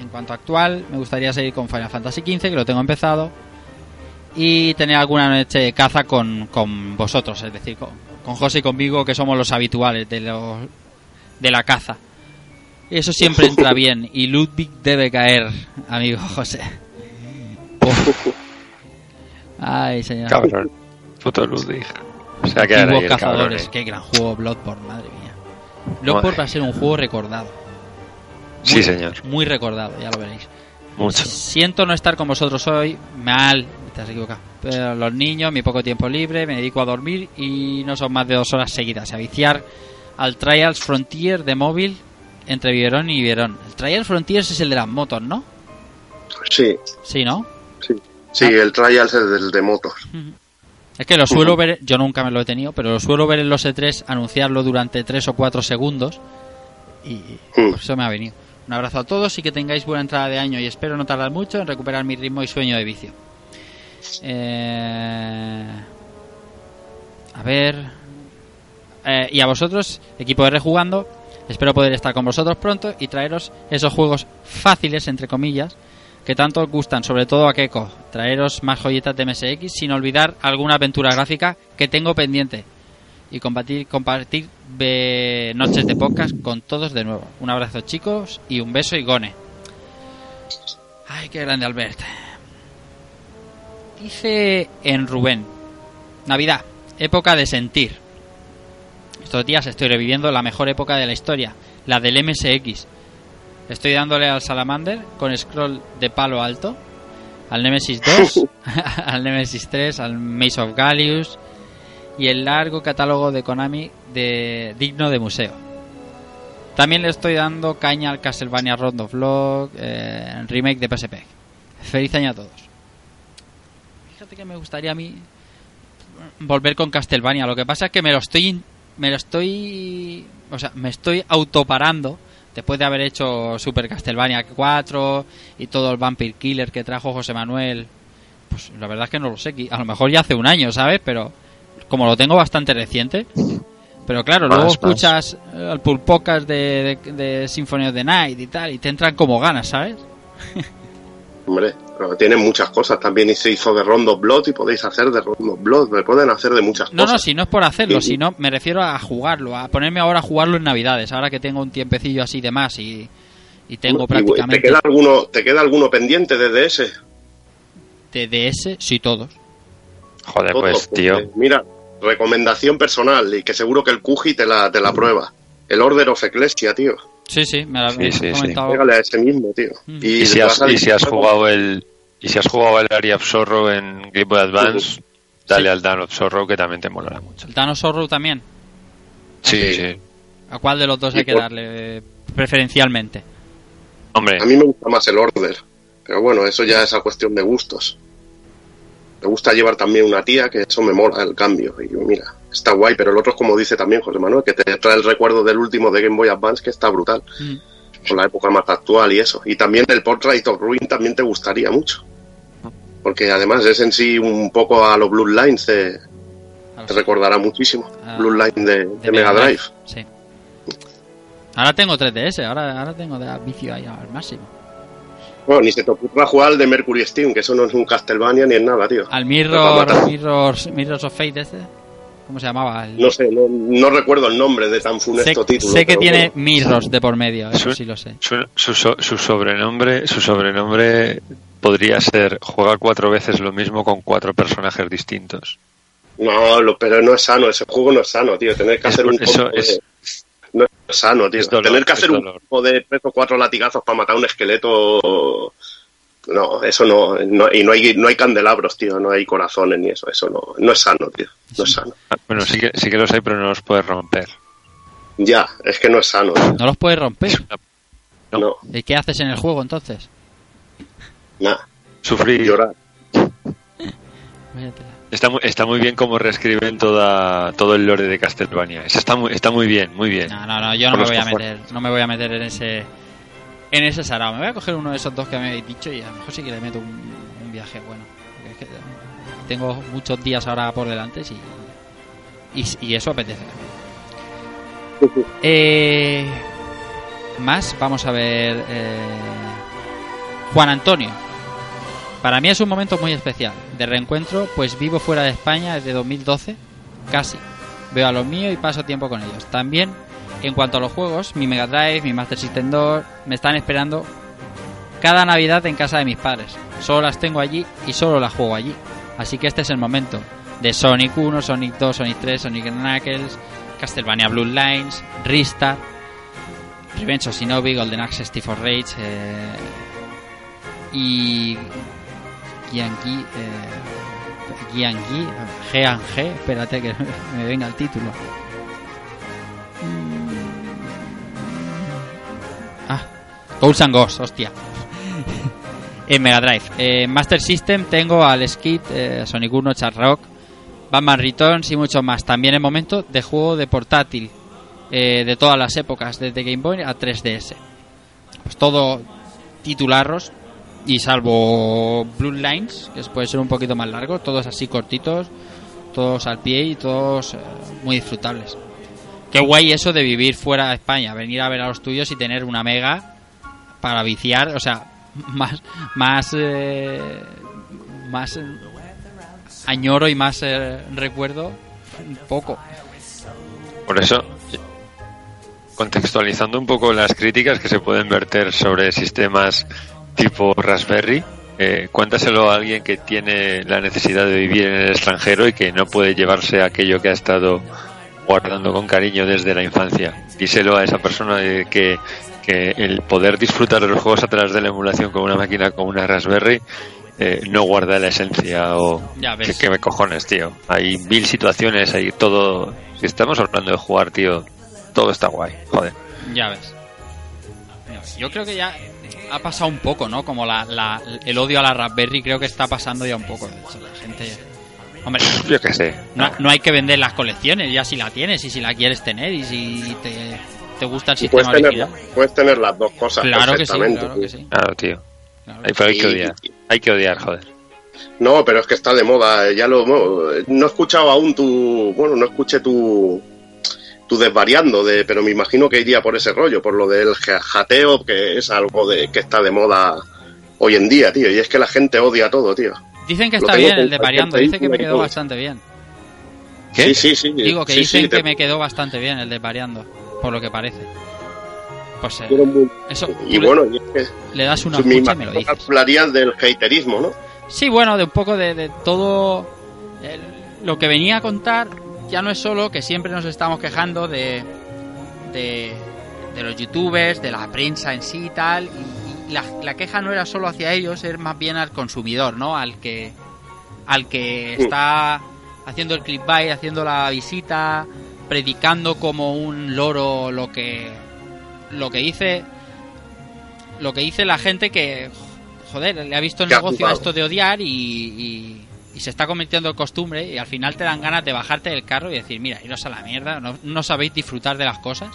En cuanto a actual, me gustaría seguir con Final Fantasy XV, que lo tengo empezado. Y tener alguna noche de caza con, con vosotros, es decir, con, con José y conmigo, que somos los habituales de, los, de la caza. Eso siempre <laughs> entra bien. Y Ludwig debe caer, amigo José. <laughs> Uf. Ay, señor. Cabrón. Puto Ludwig. O sea, que Antiguos ahí el cabrón, cazadores, eh. qué gran juego Bloodborne, madre mía. Bloodborne va a ser un juego recordado. Sí, señor. Muy recordado, ya lo veréis. Mucho. Siento no estar con vosotros hoy, mal, te has equivocado. Pero los niños, mi poco tiempo libre, me dedico a dormir y no son más de dos horas seguidas. A viciar al Trials Frontier de móvil entre Biberón y Biberón. El Trials Frontiers es el de las motos, ¿no? Sí, Sí, ¿no? Sí. Sí, el Trials es del de motos. Es que lo suelo ver, yo nunca me lo he tenido, pero lo suelo ver en los E3 anunciarlo durante 3 o 4 segundos y Mm. por eso me ha venido. Un abrazo a todos y que tengáis buena entrada de año y espero no tardar mucho en recuperar mi ritmo y sueño de vicio. Eh, A ver... Eh, y a vosotros, equipo de Rejugando, espero poder estar con vosotros pronto y traeros esos juegos fáciles, entre comillas, que tanto os gustan, sobre todo a Keiko. Traeros más joyetas de MSX sin olvidar alguna aventura gráfica que tengo pendiente. Y compartir, compartir eh, noches de podcast con todos de nuevo. Un abrazo chicos y un beso y gone. Ay, qué grande Albert. Dice en Rubén. Navidad, época de sentir. Estos días estoy reviviendo la mejor época de la historia, la del MSX. Estoy dándole al Salamander con scroll de palo alto, al Nemesis 2, <laughs> <laughs> al Nemesis 3, al Maze of Gallius y el largo catálogo de Konami de digno de museo. También le estoy dando caña al Castlevania Round of eh, remake de PSP. Feliz año a todos. Fíjate que me gustaría a mí volver con Castlevania. Lo que pasa es que me lo estoy, me lo estoy, o sea, me estoy autoparando después de haber hecho Super Castlevania 4 y todo el Vampire Killer que trajo José Manuel. Pues la verdad es que no lo sé. A lo mejor ya hace un año, ¿sabes? Pero como lo tengo bastante reciente. Pero claro, luego escuchas eh, el pulpocas de, de, de Symphony of the Night y tal, y te entran como ganas, ¿sabes? Hombre, pero tienen muchas cosas. También se hizo de Rondo Blood y podéis hacer de Rondo Blood. Me pueden hacer de muchas No, cosas. no, si no es por hacerlo, Sí. sino me refiero a jugarlo, a ponerme ahora a jugarlo en Navidades, ahora que tengo un tiempecillo así de más y, y tengo Y, ¿Te prácticamente queda alguno, te queda alguno pendiente de DS? de DS, sí todos. Joder, pues, tío. Mira, recomendación personal y que seguro que el Cuji te la, te la prueba. El Order of Ecclesia, tío. Sí, sí, me lo Sí, habéis sí, sí. comentado. Pégale a ese mismo, tío. Mm. Y si has, y si jugado el y si has jugado el Area of Sorrow en Game Boy Advance, dale al Dawn of Sorrow que también te molará mucho. El Thanos Sorrow también. Sí, Sí. sí. ¿A cuál de los dos hay que darle eh, preferencialmente? Hombre, A mí me gusta más el Order. Pero bueno, eso ya es a cuestión de gustos. Me gusta llevar también una tía, que eso me mola el cambio. Y mira, está guay, pero el otro es como dice también José Manuel, que te trae el recuerdo del último de Game Boy Advance, que está brutal. Mm. Con la época más actual y eso. Y también el Portrait of Ruin también te gustaría mucho. Porque además es en sí un poco a los Blue Lines, te, A los- te recordará muchísimo. Ah, Blue Line de, de de Mega Drive. Sí. Ahora tengo 3DS, ahora, ahora tengo de vicio ahí al máximo. Bueno, ni se te ocurra jugar al de Mercury Steam, que eso no es un Castlevania ni es nada, tío. Al Mirror. Mirrors, Mirrors of Fate este. ¿Cómo se llamaba? El- No sé, no, no recuerdo el nombre de tan sé, funesto título. sé que tiene bueno. Mirrors de por medio, eso Su- sí lo sé. su, su, so- su sobrenombre, su sobrenombre podría ser juega cuatro veces lo mismo con cuatro personajes distintos. No, lo- pero no es sano, ese juego no es sano, tío. Tener que Es hacer por- un eso es- No es sano, tío. es dolor, Tener que hacer un combo de tres o cuatro latigazos para matar a un esqueleto... No, eso no, no- y no hay, no hay candelabros, tío, no hay corazones ni eso, eso no, no es sano, tío, no es sano. Ah, Bueno, sí que, sí que los hay, pero no los puedes romper. Ya, es que no es sano, tío. No los puedes romper. No. no, ¿Y qué haces en el juego entonces? nada, Sufrir. llorar. Váyatela. Está muy, está muy bien como reescriben toda, todo el lore de Castlevania. Está muy, está muy bien, muy bien. No, no, no, yo no Por me voy a meter, no me voy a meter en ese en ese sarao. Me voy a coger uno de esos dos que me habéis dicho y a lo mejor sí que le meto un, un viaje bueno. Porque es que tengo muchos días ahora por delante y, y, y eso apetece. Eh, más, vamos a ver. eh, Juan Antonio. Para mí es un momento muy especial de reencuentro, pues vivo fuera de España desde 2012, casi. Veo a los míos y paso tiempo con ellos. También, en cuanto a los juegos, mi Mega Drive, mi Master System 2 me están esperando cada Navidad en casa de mis padres. Solo las tengo allí y solo las juego allí. Así que este es el momento de Sonic 1, Sonic 2, Sonic 3, Sonic Knuckles, Castlevania Bloodlines, Restart, Revenge of Shinobi, Golden Axe, Steve of Rage eh, y Yankee eh, Yankee G G espérate que <laughs> me venga el título. Ah and Ghosts hostia. <laughs> En Mega Drive. En Master System tengo al Skid eh, Sonic 1 Chart Rock Batman Returns y mucho más. También en momento de juego de portátil eh, de todas las épocas desde Game Boy a 3DS pues todo titularros y salvo Blue Lines, que puede ser un poquito más largo, todos así cortitos, todos al pie y todos eh, muy disfrutables. Qué guay eso de vivir fuera de España, venir a ver a los tuyos y tener una mega para viciar, o sea, <laughs> más más eh, más eh, añoro y más eh, recuerdo poco. Por eso, contextualizando un poco las críticas que se pueden verter sobre sistemas tipo Raspberry, eh, cuéntaselo a alguien que tiene la necesidad de vivir en el extranjero y que no puede llevarse aquello que ha estado guardando con cariño desde la infancia. Díselo a esa persona de que, que el poder disfrutar de los juegos a través de la emulación con una máquina como una Raspberry eh, no guarda la esencia o Ya ves. que, que me cojones, tío. Hay mil situaciones, hay todo. Si estamos hablando de jugar, tío, todo está guay. Joder. Ya ves. Yo creo que ya ha pasado un poco, ¿no? Como la, la- el odio a la Raspberry creo que está pasando ya un poco. De hecho, La gente... Hombre, Yo qué sé. no, no hay que vender las colecciones, ya si la tienes y si la quieres tener y si te, te gusta el Y puedes sistema tener, puedes tener las dos cosas Claro que sí, claro que sí. Claro, tío. claro. Pero hay que odiar. Hay que odiar, joder. No, pero es que está de moda. Ya lo no he escuchado aún tu, bueno, no escuché tu tu desvariando de, pero me imagino que iría por ese rollo, por lo del ja- jateo, que es algo de que está de moda hoy en día, tío. Y es que la gente odia todo, tío. Dicen que Lo está bien con el de cualquier variando, dice que me quedó bastante bien. ¿Qué? Sí, sí, sí. Digo que sí, dicen sí, que te- me quedó bastante bien el de variando, por lo que parece. Pues eh, eso Y tú le- bueno, y es que le, das una me escucha y me lo que dices. hablarías del haterismo, ¿no? Sí, bueno, de un poco de, de todo el- lo que venía a contar. Ya no es solo que siempre nos estamos quejando de, de, de los youtubers, de la prensa en sí y tal. Y, y la, la queja no era solo hacia ellos, es más bien al consumidor, ¿no? Al que, al que Sí. está haciendo el clickbait, haciendo la visita, predicando como un loro lo que, lo que dice, lo que dice la gente que, joder, le ha visto el negocio a esto de odiar y, y- y se está convirtiendo en costumbre y al final te dan ganas de bajarte del carro y decir, mira, iros a la mierda, no, no sabéis disfrutar de las cosas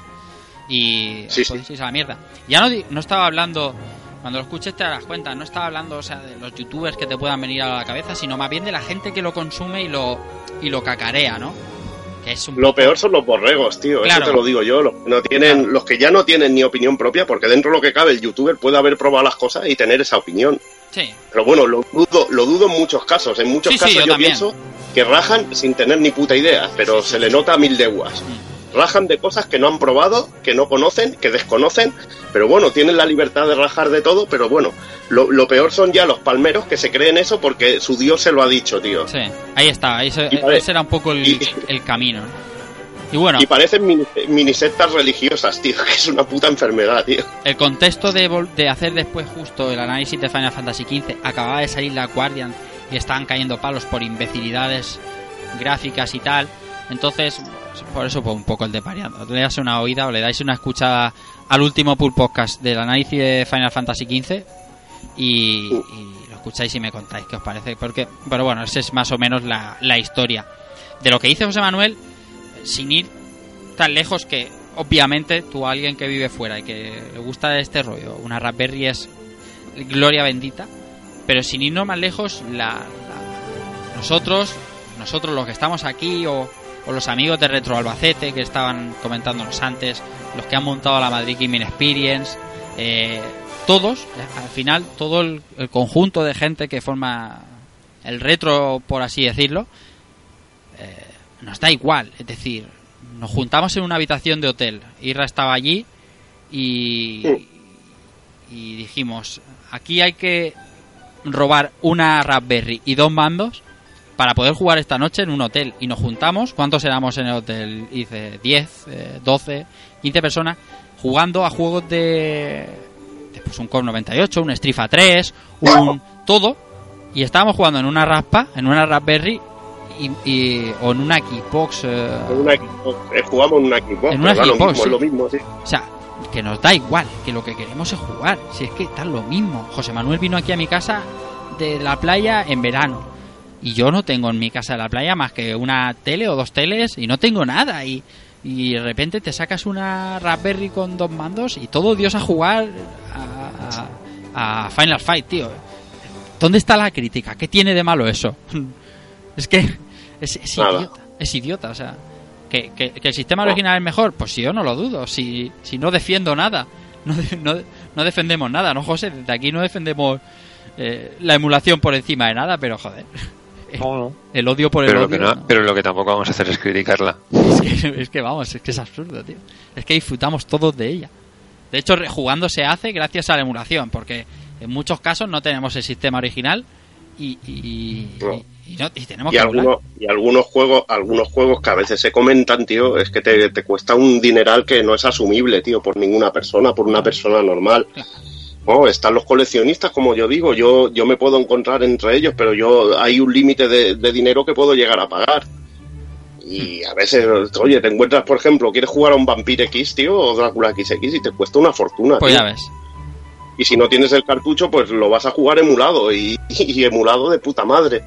y Sí, os sí. podéis ir a la mierda. Ya no, di- no estaba hablando, cuando lo escuches te darás cuenta, no estaba hablando o sea, de los youtubers que te puedan venir a la cabeza, sino más bien de la gente que lo consume y lo, y lo cacarea, ¿no? Que es un Lo peor son los borregos, tío. Claro. Eso te lo digo yo. Los no tienen, Claro. los que ya no tienen ni opinión propia, porque dentro de lo que cabe el youtuber puede haber probado las cosas y tener esa opinión. Sí, Pero bueno, lo dudo, lo dudo en muchos casos. En muchos Sí, sí, casos yo pienso que rajan sin tener ni puta idea, pero se le nota a mil leguas. Rajan de cosas que no han probado, que no conocen, que desconocen, pero bueno, tienen la libertad de rajar de todo, pero bueno, lo, lo peor son ya los palmeros que se creen eso porque su Dios se lo ha dicho, tío. sí, ahí está, Y vale. ese era un poco el, Y- el camino. Y bueno, Y parecen mini, mini sectas religiosas, tío, que es una puta enfermedad, tío. el contexto de, de hacer después justo el análisis de Final Fantasy XV, acababa de salir la Guardian y estaban cayendo palos por imbecilidades gráficas y tal. Entonces, por eso pues, un poco el de pareando. Le das una oída o le dais una escucha al último pull podcast del análisis de Final Fantasy XV y, y lo escucháis y me contáis qué os parece. Porque, pero bueno, esa es más o menos la, la historia. De lo que dice José Manuel, sin ir tan lejos que obviamente tú alguien que vive fuera y que le gusta este rollo, una Raspberry es gloria bendita, pero sin irnos más lejos, la, la- nosotros, nosotros los que estamos aquí o, los amigos de Retro Albacete que estaban comentándonos antes, los que han montado la Madrid Gaming Experience, eh, todos, eh, al final, todo el, el conjunto de gente que forma el retro, por así decirlo, eh, nos da igual, es decir, nos juntamos en una habitación de hotel. Irra estaba allí y, y dijimos, aquí hay que robar una Raspberry y dos mandos para poder jugar esta noche en un hotel. Y nos juntamos, ¿cuántos éramos en el hotel? Hice 10, eh, 12, 15 personas jugando a juegos de, de, pues un Core 98, un Strifa 3, un todo. Y estábamos jugando en una raspa, en una Raspberry y, y- o en una Xbox. eh, En una Xbox, eh, jugamos en una Xbox. En una lo Xbox, mismo, sí. es lo mismo, sí. O sea, que nos da igual, que lo que queremos es jugar. Si es que está lo mismo. José Manuel vino aquí a mi casa de la playa en verano. Y yo no tengo en mi casa de la playa más que una tele o dos teles y no tengo nada. Y, y de repente te sacas una Raspberry con dos mandos y todo Dios a jugar a, a- a Final Fight, tío. ¿Dónde está la crítica? ¿Qué tiene de malo eso? <laughs> es que es, es idiota. Es idiota, o sea. Que, que- que el sistema original es mejor, pues si yo no lo dudo. Si, si no defiendo nada. <laughs> No, no, no defendemos nada, ¿no, José? Desde aquí no defendemos eh, la emulación por encima de nada, pero joder. <laughs> <laughs> El odio por el Pero lo, odio. que no, pero lo que tampoco vamos a hacer es criticarla. Es que, es que vamos, es que es absurdo, tío. Es que disfrutamos todos de ella. De hecho, jugando se hace gracias a la emulación, porque en muchos casos no tenemos el sistema original y, y, No. y- y no- y tenemos Y que algunos, y algunos juegos, algunos juegos que a veces se comentan, tío, es que te, te cuesta un dineral que no es asumible, tío, por ninguna persona, por una persona normal. No, están los coleccionistas, como yo digo, yo, yo me puedo encontrar entre ellos, pero yo hay un límite de, de dinero que puedo llegar a pagar. Y a veces, oye, te encuentras, por ejemplo, quieres jugar a un Vampire X, tío, o Drácula XX, y te cuesta una fortuna. Pues tío. ya ves. Y si no tienes el cartucho, pues lo vas a jugar emulado y, <laughs> emulado de puta madre.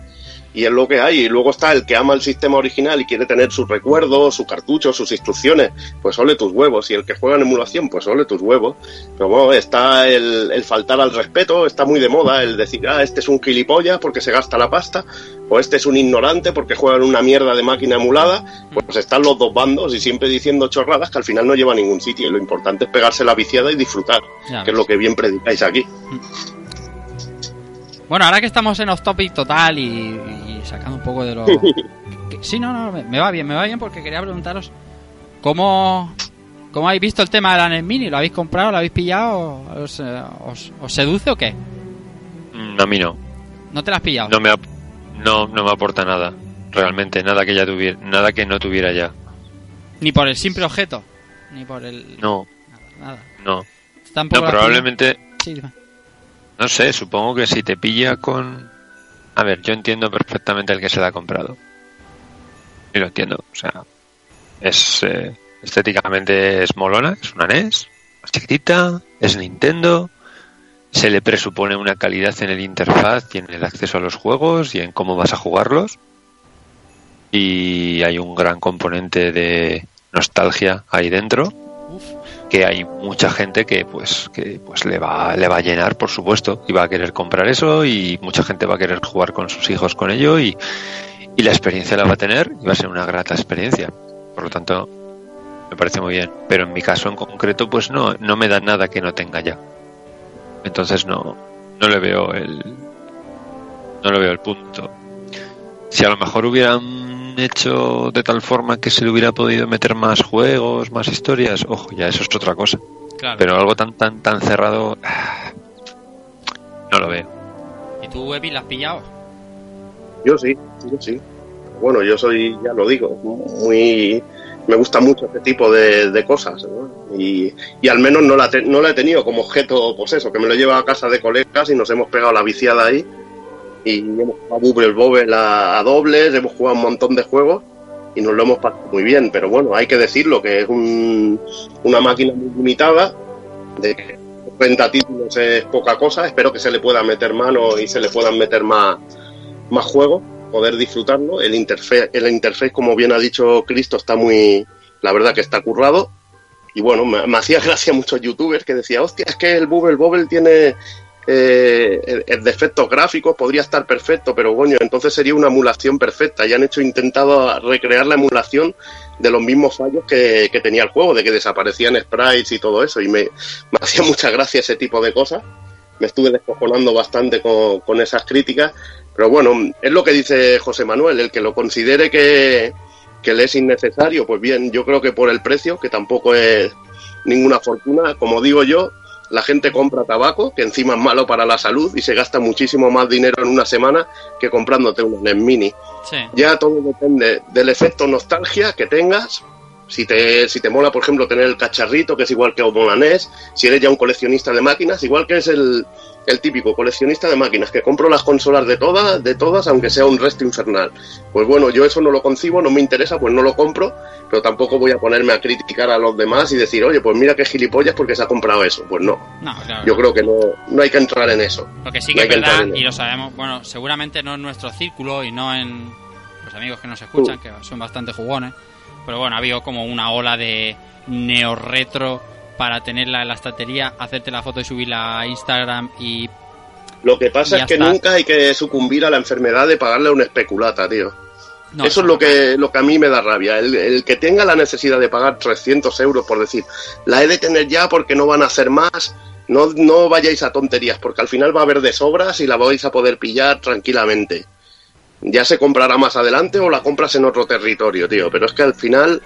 Y es lo que hay. Y luego está el que ama el sistema original y quiere tener sus recuerdos, su cartucho, sus instrucciones. Pues ole tus huevos. Y el que juega en emulación, pues ole tus huevos. Pero bueno, está el, el faltar al respeto, está muy de moda el decir, ah, este es un gilipollas porque se gasta la pasta, o este es un ignorante porque juega en una mierda de máquina emulada. Pues están los dos bandos y siempre diciendo chorradas que al final no lleva a ningún sitio. Y lo importante es pegarse la viciada y disfrutar, Ya que es lo que bien predicáis aquí. Bueno, ahora que estamos en off topic total y sacando un poco de lo. <laughs> que- sí, no, no, me, me va bien, me va bien porque quería preguntaros cómo. ¿Cómo habéis visto el tema de la NES Mini? ¿Lo habéis comprado? ¿Lo habéis pillado? ¿Os, eh, os- os seduce o qué? Mm, A mí no. ¿No te la has pillado? No me, ap- no, no me aporta nada. Realmente, nada que ya tuviera, nada que no tuviera ya. Ni por el simple objeto. Ni por el. No, Nada, nada. no. Tampoco No, probablemente. Sí, no sé, supongo que si te pilla con... A ver, yo entiendo perfectamente el que se la ha comprado. Y lo entiendo, o sea, es eh, estéticamente es molona, es una NES, más chiquitita, es Nintendo, se le presupone una calidad en el interfaz y en el acceso a los juegos y en cómo vas a jugarlos. Y hay un gran componente de nostalgia ahí dentro. Que hay mucha gente que pues que pues le va le va a llenar por supuesto y va a querer comprar eso y mucha gente va a querer jugar con sus hijos con ello y, y la experiencia la va a tener y va a ser una grata experiencia. Por lo tanto me parece muy bien. Pero en mi caso en concreto pues no no me da nada que no tenga ya. Entonces no no le veo el no le veo el punto. Si a lo mejor hubieran hecho de tal forma que se le hubiera podido meter más juegos, más historias, ojo, ya eso es otra cosa. Claro. Pero algo tan tan tan cerrado no lo veo. ¿Y tú, Evi, la has pillado? Yo sí, yo sí. Bueno, yo soy, ya lo digo, muy... Me gusta mucho este tipo de, de cosas, ¿no? Y, y al menos no la, te- no la he tenido como objeto, pues eso, que me lo llevo a casa de colegas y nos hemos pegado la viciada ahí. Y hemos jugado Bubble Bobble a, a dobles, hemos jugado un montón de juegos y nos lo hemos pasado muy bien. Pero bueno, hay que decirlo, que es un, una máquina muy limitada, de que 30 títulos es poca cosa. Espero que se le pueda meter mano y se le puedan meter más, más juegos, poder disfrutarlo. El interfaz, el interface, como bien ha dicho Cristo, está muy, la verdad que está currado. Y bueno, me, me <laughs> hacía gracia muchos youtubers que decían, hostia, es que el Bubble Bobble tiene eh, defectos gráficos, podría estar perfecto, pero coño, entonces sería una emulación perfecta. Y han hecho intentado recrear la emulación de los mismos fallos que, que tenía el juego, de que desaparecían sprites y todo eso. Y me, <laughs> me hacía mucha gracia ese tipo de cosas. Me estuve descojonando bastante con, con esas críticas. Pero bueno, es lo que dice José Manuel, el que lo considere que, que le es innecesario, pues bien, yo creo que por el precio, que tampoco es ninguna fortuna, como digo yo, la gente compra tabaco, que encima es malo para la salud, y se gasta muchísimo más dinero en una semana que comprándote un NES Mini. Sí. Ya todo depende del efecto nostalgia que tengas. Si te, si te mola, por ejemplo, tener el cacharrito, que es igual que un NES, si eres ya un coleccionista de máquinas, igual que es el, el típico coleccionista de máquinas, que compro las consolas de todas, de todas, aunque sea un resto infernal. Pues bueno, yo eso no lo concibo, no me interesa, pues no lo compro, pero tampoco voy a ponerme a criticar a los demás y decir, oye, pues mira qué gilipollas porque se ha comprado eso. Pues no. No, claro. Yo creo que no, no hay que entrar en eso. Lo que sí que es verdad, y lo sabemos, bueno, seguramente no en nuestro círculo y no en los amigos que nos escuchan, que son bastante jugones, pero bueno, ha habido como una ola de neo-retro para tenerla en la estantería, hacerte la foto y subirla a Instagram y... Lo que pasa es que está. nunca hay que sucumbir a la enfermedad de pagarle a un especulata, tío. No, Eso es lo que, lo que a mí me da rabia. El, el que tenga la necesidad de pagar 300 euros por decir, la he de tener ya porque no van a hacer más, no, no vayáis a tonterías, porque al final va a haber de sobras y la vais a poder pillar tranquilamente. Ya se comprará más adelante o la compras en otro territorio, tío. Pero es que al final,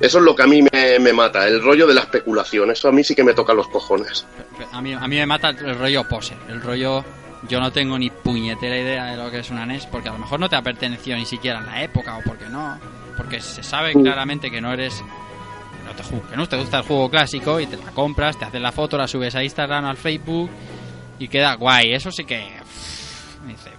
eso es lo que a mí me, me mata, el rollo de la especulación. Eso a mí sí que me toca los cojones. A mí, a mí me mata el rollo pose, el rollo yo no tengo ni puñetera idea de lo que es una NES, porque a lo mejor no te ha pertenecido ni siquiera en la época, o porque no, porque se sabe Mm. claramente que no eres, que no te, que no te gusta el juego clásico y te la compras, te haces la foto, la subes a Instagram, al Facebook y queda guay, eso sí que... dice.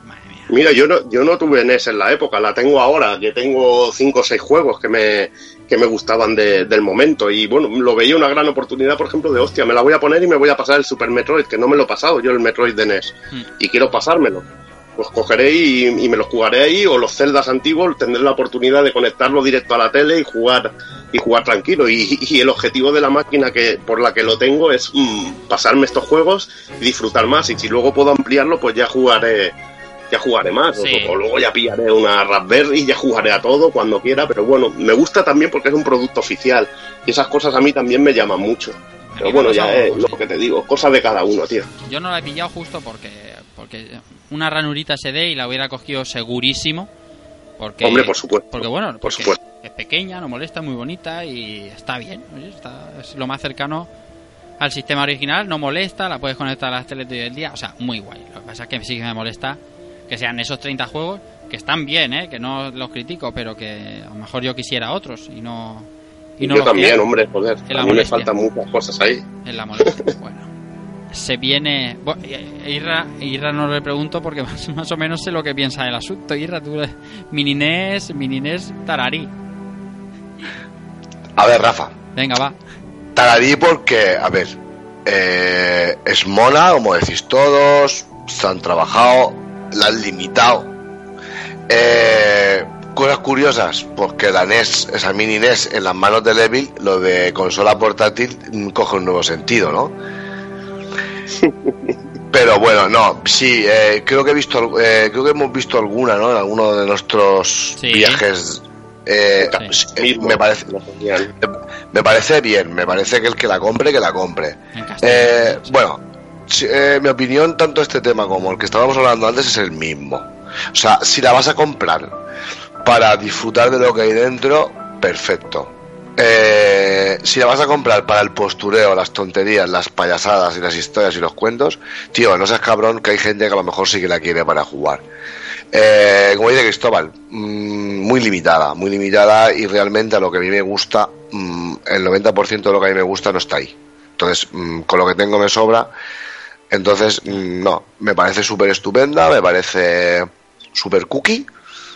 Mira, yo no, yo no tuve NES en la época, la tengo ahora, que tengo cinco o seis juegos que me, que me gustaban de- del momento. Y bueno, lo veía una gran oportunidad, por ejemplo, de hostia, me la voy a poner y me voy a pasar el Super Metroid, que no me lo he pasado yo el Metroid de NES. Mm. Y quiero pasármelo. Pues cogeré y, y me lo jugaré ahí, o los celdas antiguos, tendré la oportunidad de conectarlo directo a la tele y jugar y jugar tranquilo. Y, y el objetivo de la máquina que por la que lo tengo es mm, pasarme estos juegos y disfrutar más. Y si luego puedo ampliarlo, pues ya jugaré ya jugaré más. o- Sí. O, luego ya pillaré una Raspberry y ya jugaré a todo cuando quiera. Pero bueno, me gusta también porque es un producto oficial. Y esas cosas a mí también me llaman mucho. Pero bueno, ya es lo que te digo, cosas de cada uno, tío. Yo no la he pillado justo porque, porque una ranurita SD y la hubiera cogido segurísimo. Porque, Hombre, por supuesto. Porque bueno, Por supuesto. es pequeña, no molesta, muy bonita y está bien. está, es lo más cercano al sistema original, no molesta, la puedes conectar a las teles de hoy en día, o sea, muy guay. Lo que pasa es que sí que me molesta que sean esos 30 juegos que están bien, ¿eh? que no los critico, pero que a lo mejor yo quisiera otros y no. Y no yo también, quiero. hombre, joder. En la A mí me faltan muchas cosas ahí. En la molestia. <laughs> bueno. Se viene. bu- eh, Irra, Irra no le pregunto porque <laughs> más, más o menos sé lo que piensa del asunto. Irra, tú. Mininés, Mininés, Tararí. A ver, Rafa. Venga, va. Tararí porque, a ver, eh, es mona, como decís todos, se han trabajado, la han limitado. Eh, cosas curiosas, porque la NES, esa mini NES en las manos de Levil, lo de consola portátil mm, coge un nuevo sentido, ¿no? <laughs> Pero bueno, no, sí, eh, creo que he visto, eh, creo que hemos visto alguna, ¿no? En alguno de nuestros Sí. viajes. Eh, Sí. eh, me parece, me parece bien, me parece que el que la compre, que la compre. Eh, bueno, eh, mi opinión, tanto este tema como el que estábamos hablando antes, es el mismo. O sea, si la vas a comprar para disfrutar de lo que hay dentro, perfecto. Eh, si la vas a comprar para el postureo, las tonterías, las payasadas y las historias y los cuentos, tío, no seas cabrón que hay gente que a lo mejor sí que la quiere para jugar. Eh, como dice Cristóbal, mm, muy limitada, muy limitada y realmente a lo que a mí me gusta, mm, el 90% de lo que a mí me gusta no está ahí. Entonces, mm, con lo que tengo me sobra. Entonces, mm, no, me parece súper estupenda, me parece súper cookie.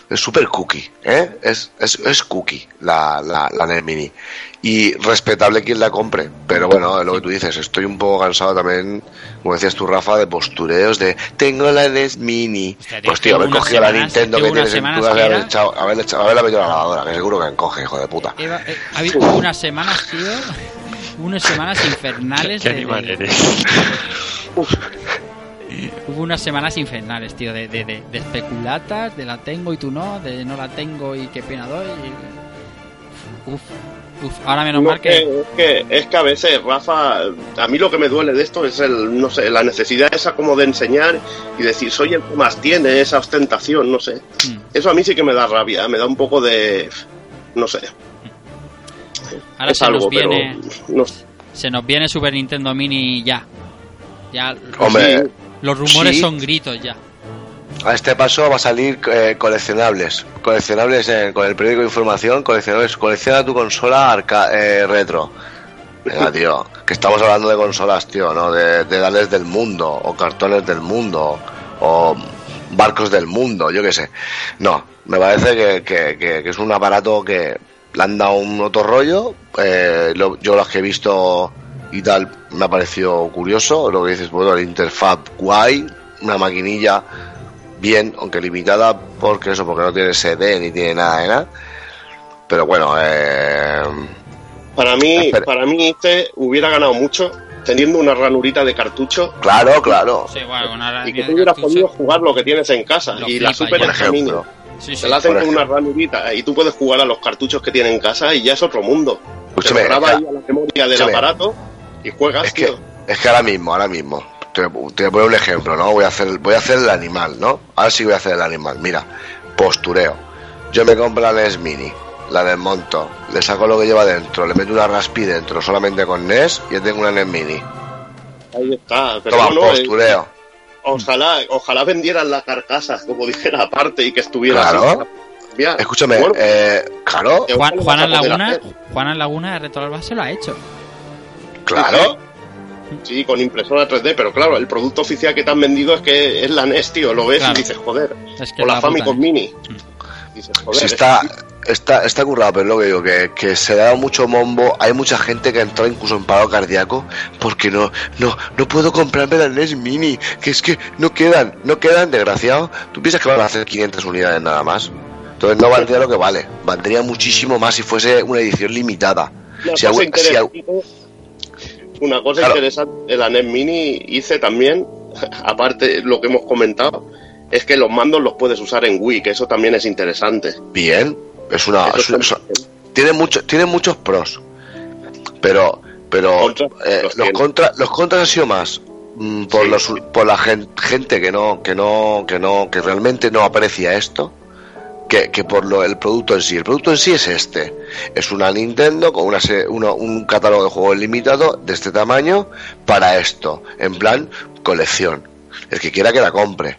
Es súper cookie, ¿eh? Es, es, es cookie la, la, la NES Mini. Y respetable quien la compre. Pero bueno, lo que tú dices, estoy un poco cansado también, como decías tú, Rafa, de postureos de tengo la NES Mini. Hostia, pues tío, haber cogido la Nintendo que tienes en tu semanas casa y que haber era- echado, echado- haberla metido a la lavadora, que seguro que encoge, hijo de puta. Eva, eh, ha habido unas semanas, tío. Unas semanas infernales. ¿Qué de- animal de- eres? Hubo unas semanas infernales, tío, de, de, de, de especulatas, de la tengo y tú no, de no la tengo y qué pena doy. y- Uf, uf, ahora menos No, mal que... que- es, que, es que a veces, Rafa, a mí lo que me duele de esto es el, no sé, la necesidad esa como de enseñar y decir, soy el que más tiene, esa ostentación, no sé. Mm. Eso a mí sí que me da rabia, me da un poco de, no sé, Ahora es se algo, nos viene... pero no sé. Se nos viene Super Nintendo Mini ya. Ya Hombre, los rumores sí. son gritos ya. a este paso va a salir eh, coleccionables. Coleccionables eh, con el periódico de información, coleccionables. Colecciona tu consola arca eh, retro. Venga, tío, que estamos hablando de consolas, tío, ¿no? De, de dales del mundo, o cartones del mundo, o barcos del mundo, yo qué sé. No, me parece que, que- que- que es un aparato que le han dado un otro rollo. eh, lo- yo los que he visto y tal me ha parecido curioso. Lo que dices, bueno, el interfaz guay, una maquinilla bien, aunque limitada, porque eso, porque no tiene CD ni tiene nada de nada. Pero bueno, eh, Para mí, Espera. para mí este hubiera ganado mucho teniendo una ranurita de cartucho claro, claro. Sí, bueno, una y que tú hubieras podido jugar lo que tienes en casa. Lo y la Super ejemplo. Sí, sí. se la hacen con una ranurita y tú puedes jugar a los cartuchos que tiene en casa y ya es otro mundo. Te Escúchame, lo graba es ahí a la memoria del escúchame. aparato y juegas, Es que, tío. es que ahora mismo, ahora mismo, te, te voy a un ejemplo, ¿no? Voy a hacer, voy a hacer el animal, ¿no? Ahora sí voy a hacer el animal. Mira, postureo. Yo me compro la NES Mini, la desmonto, le saco lo que lleva dentro, le meto una raspi dentro solamente con NES y ya tengo una NES Mini. Ahí está. Pero Toma, bueno, eh, postureo. ojalá, ojalá vendieran las carcasas, como dijera aparte, y que estuviera Claro. así. Escúchame, eh, claro, ¿qué Juan, Juanan Laguna? Juanan Laguna de Retroalba se lo ha hecho. Claro. Sí, con impresora 3D, pero claro, el producto oficial que te han vendido es que es la NES, tío. Lo ves Claro. y dices, joder. Es que O la Famicom NES. Mini. Dices, joder. Está, está, está currado, pero es lo que digo, que, que se le ha dado mucho mombo. Hay mucha gente que ha entrado incluso en paro cardíaco porque no, no, no puedo comprarme la NES Mini, que es que no quedan, no quedan, desgraciado. ¿Tú piensas que van a hacer 500 unidades nada más? Entonces no valdría lo que vale, valdría muchísimo más si fuese una edición limitada. Una Si una cosa Claro. interesante de la NES Mini hice también, <laughs> aparte lo que hemos comentado, es que los mandos los puedes usar en Wii, que eso también es interesante. bien, es una, es tiene mucho, tiene muchos pros, pero, pero eh, los los contra, los contras han sido más mm, por Sí. los, por la gen- gente que no, que no, que no, que realmente no aprecia esto. Que, por lo, el producto en sí. El producto en sí es este. Es una Nintendo con una, uno- un catálogo de juegos limitado de este tamaño para esto. En plan, colección. El que quiera que la compre.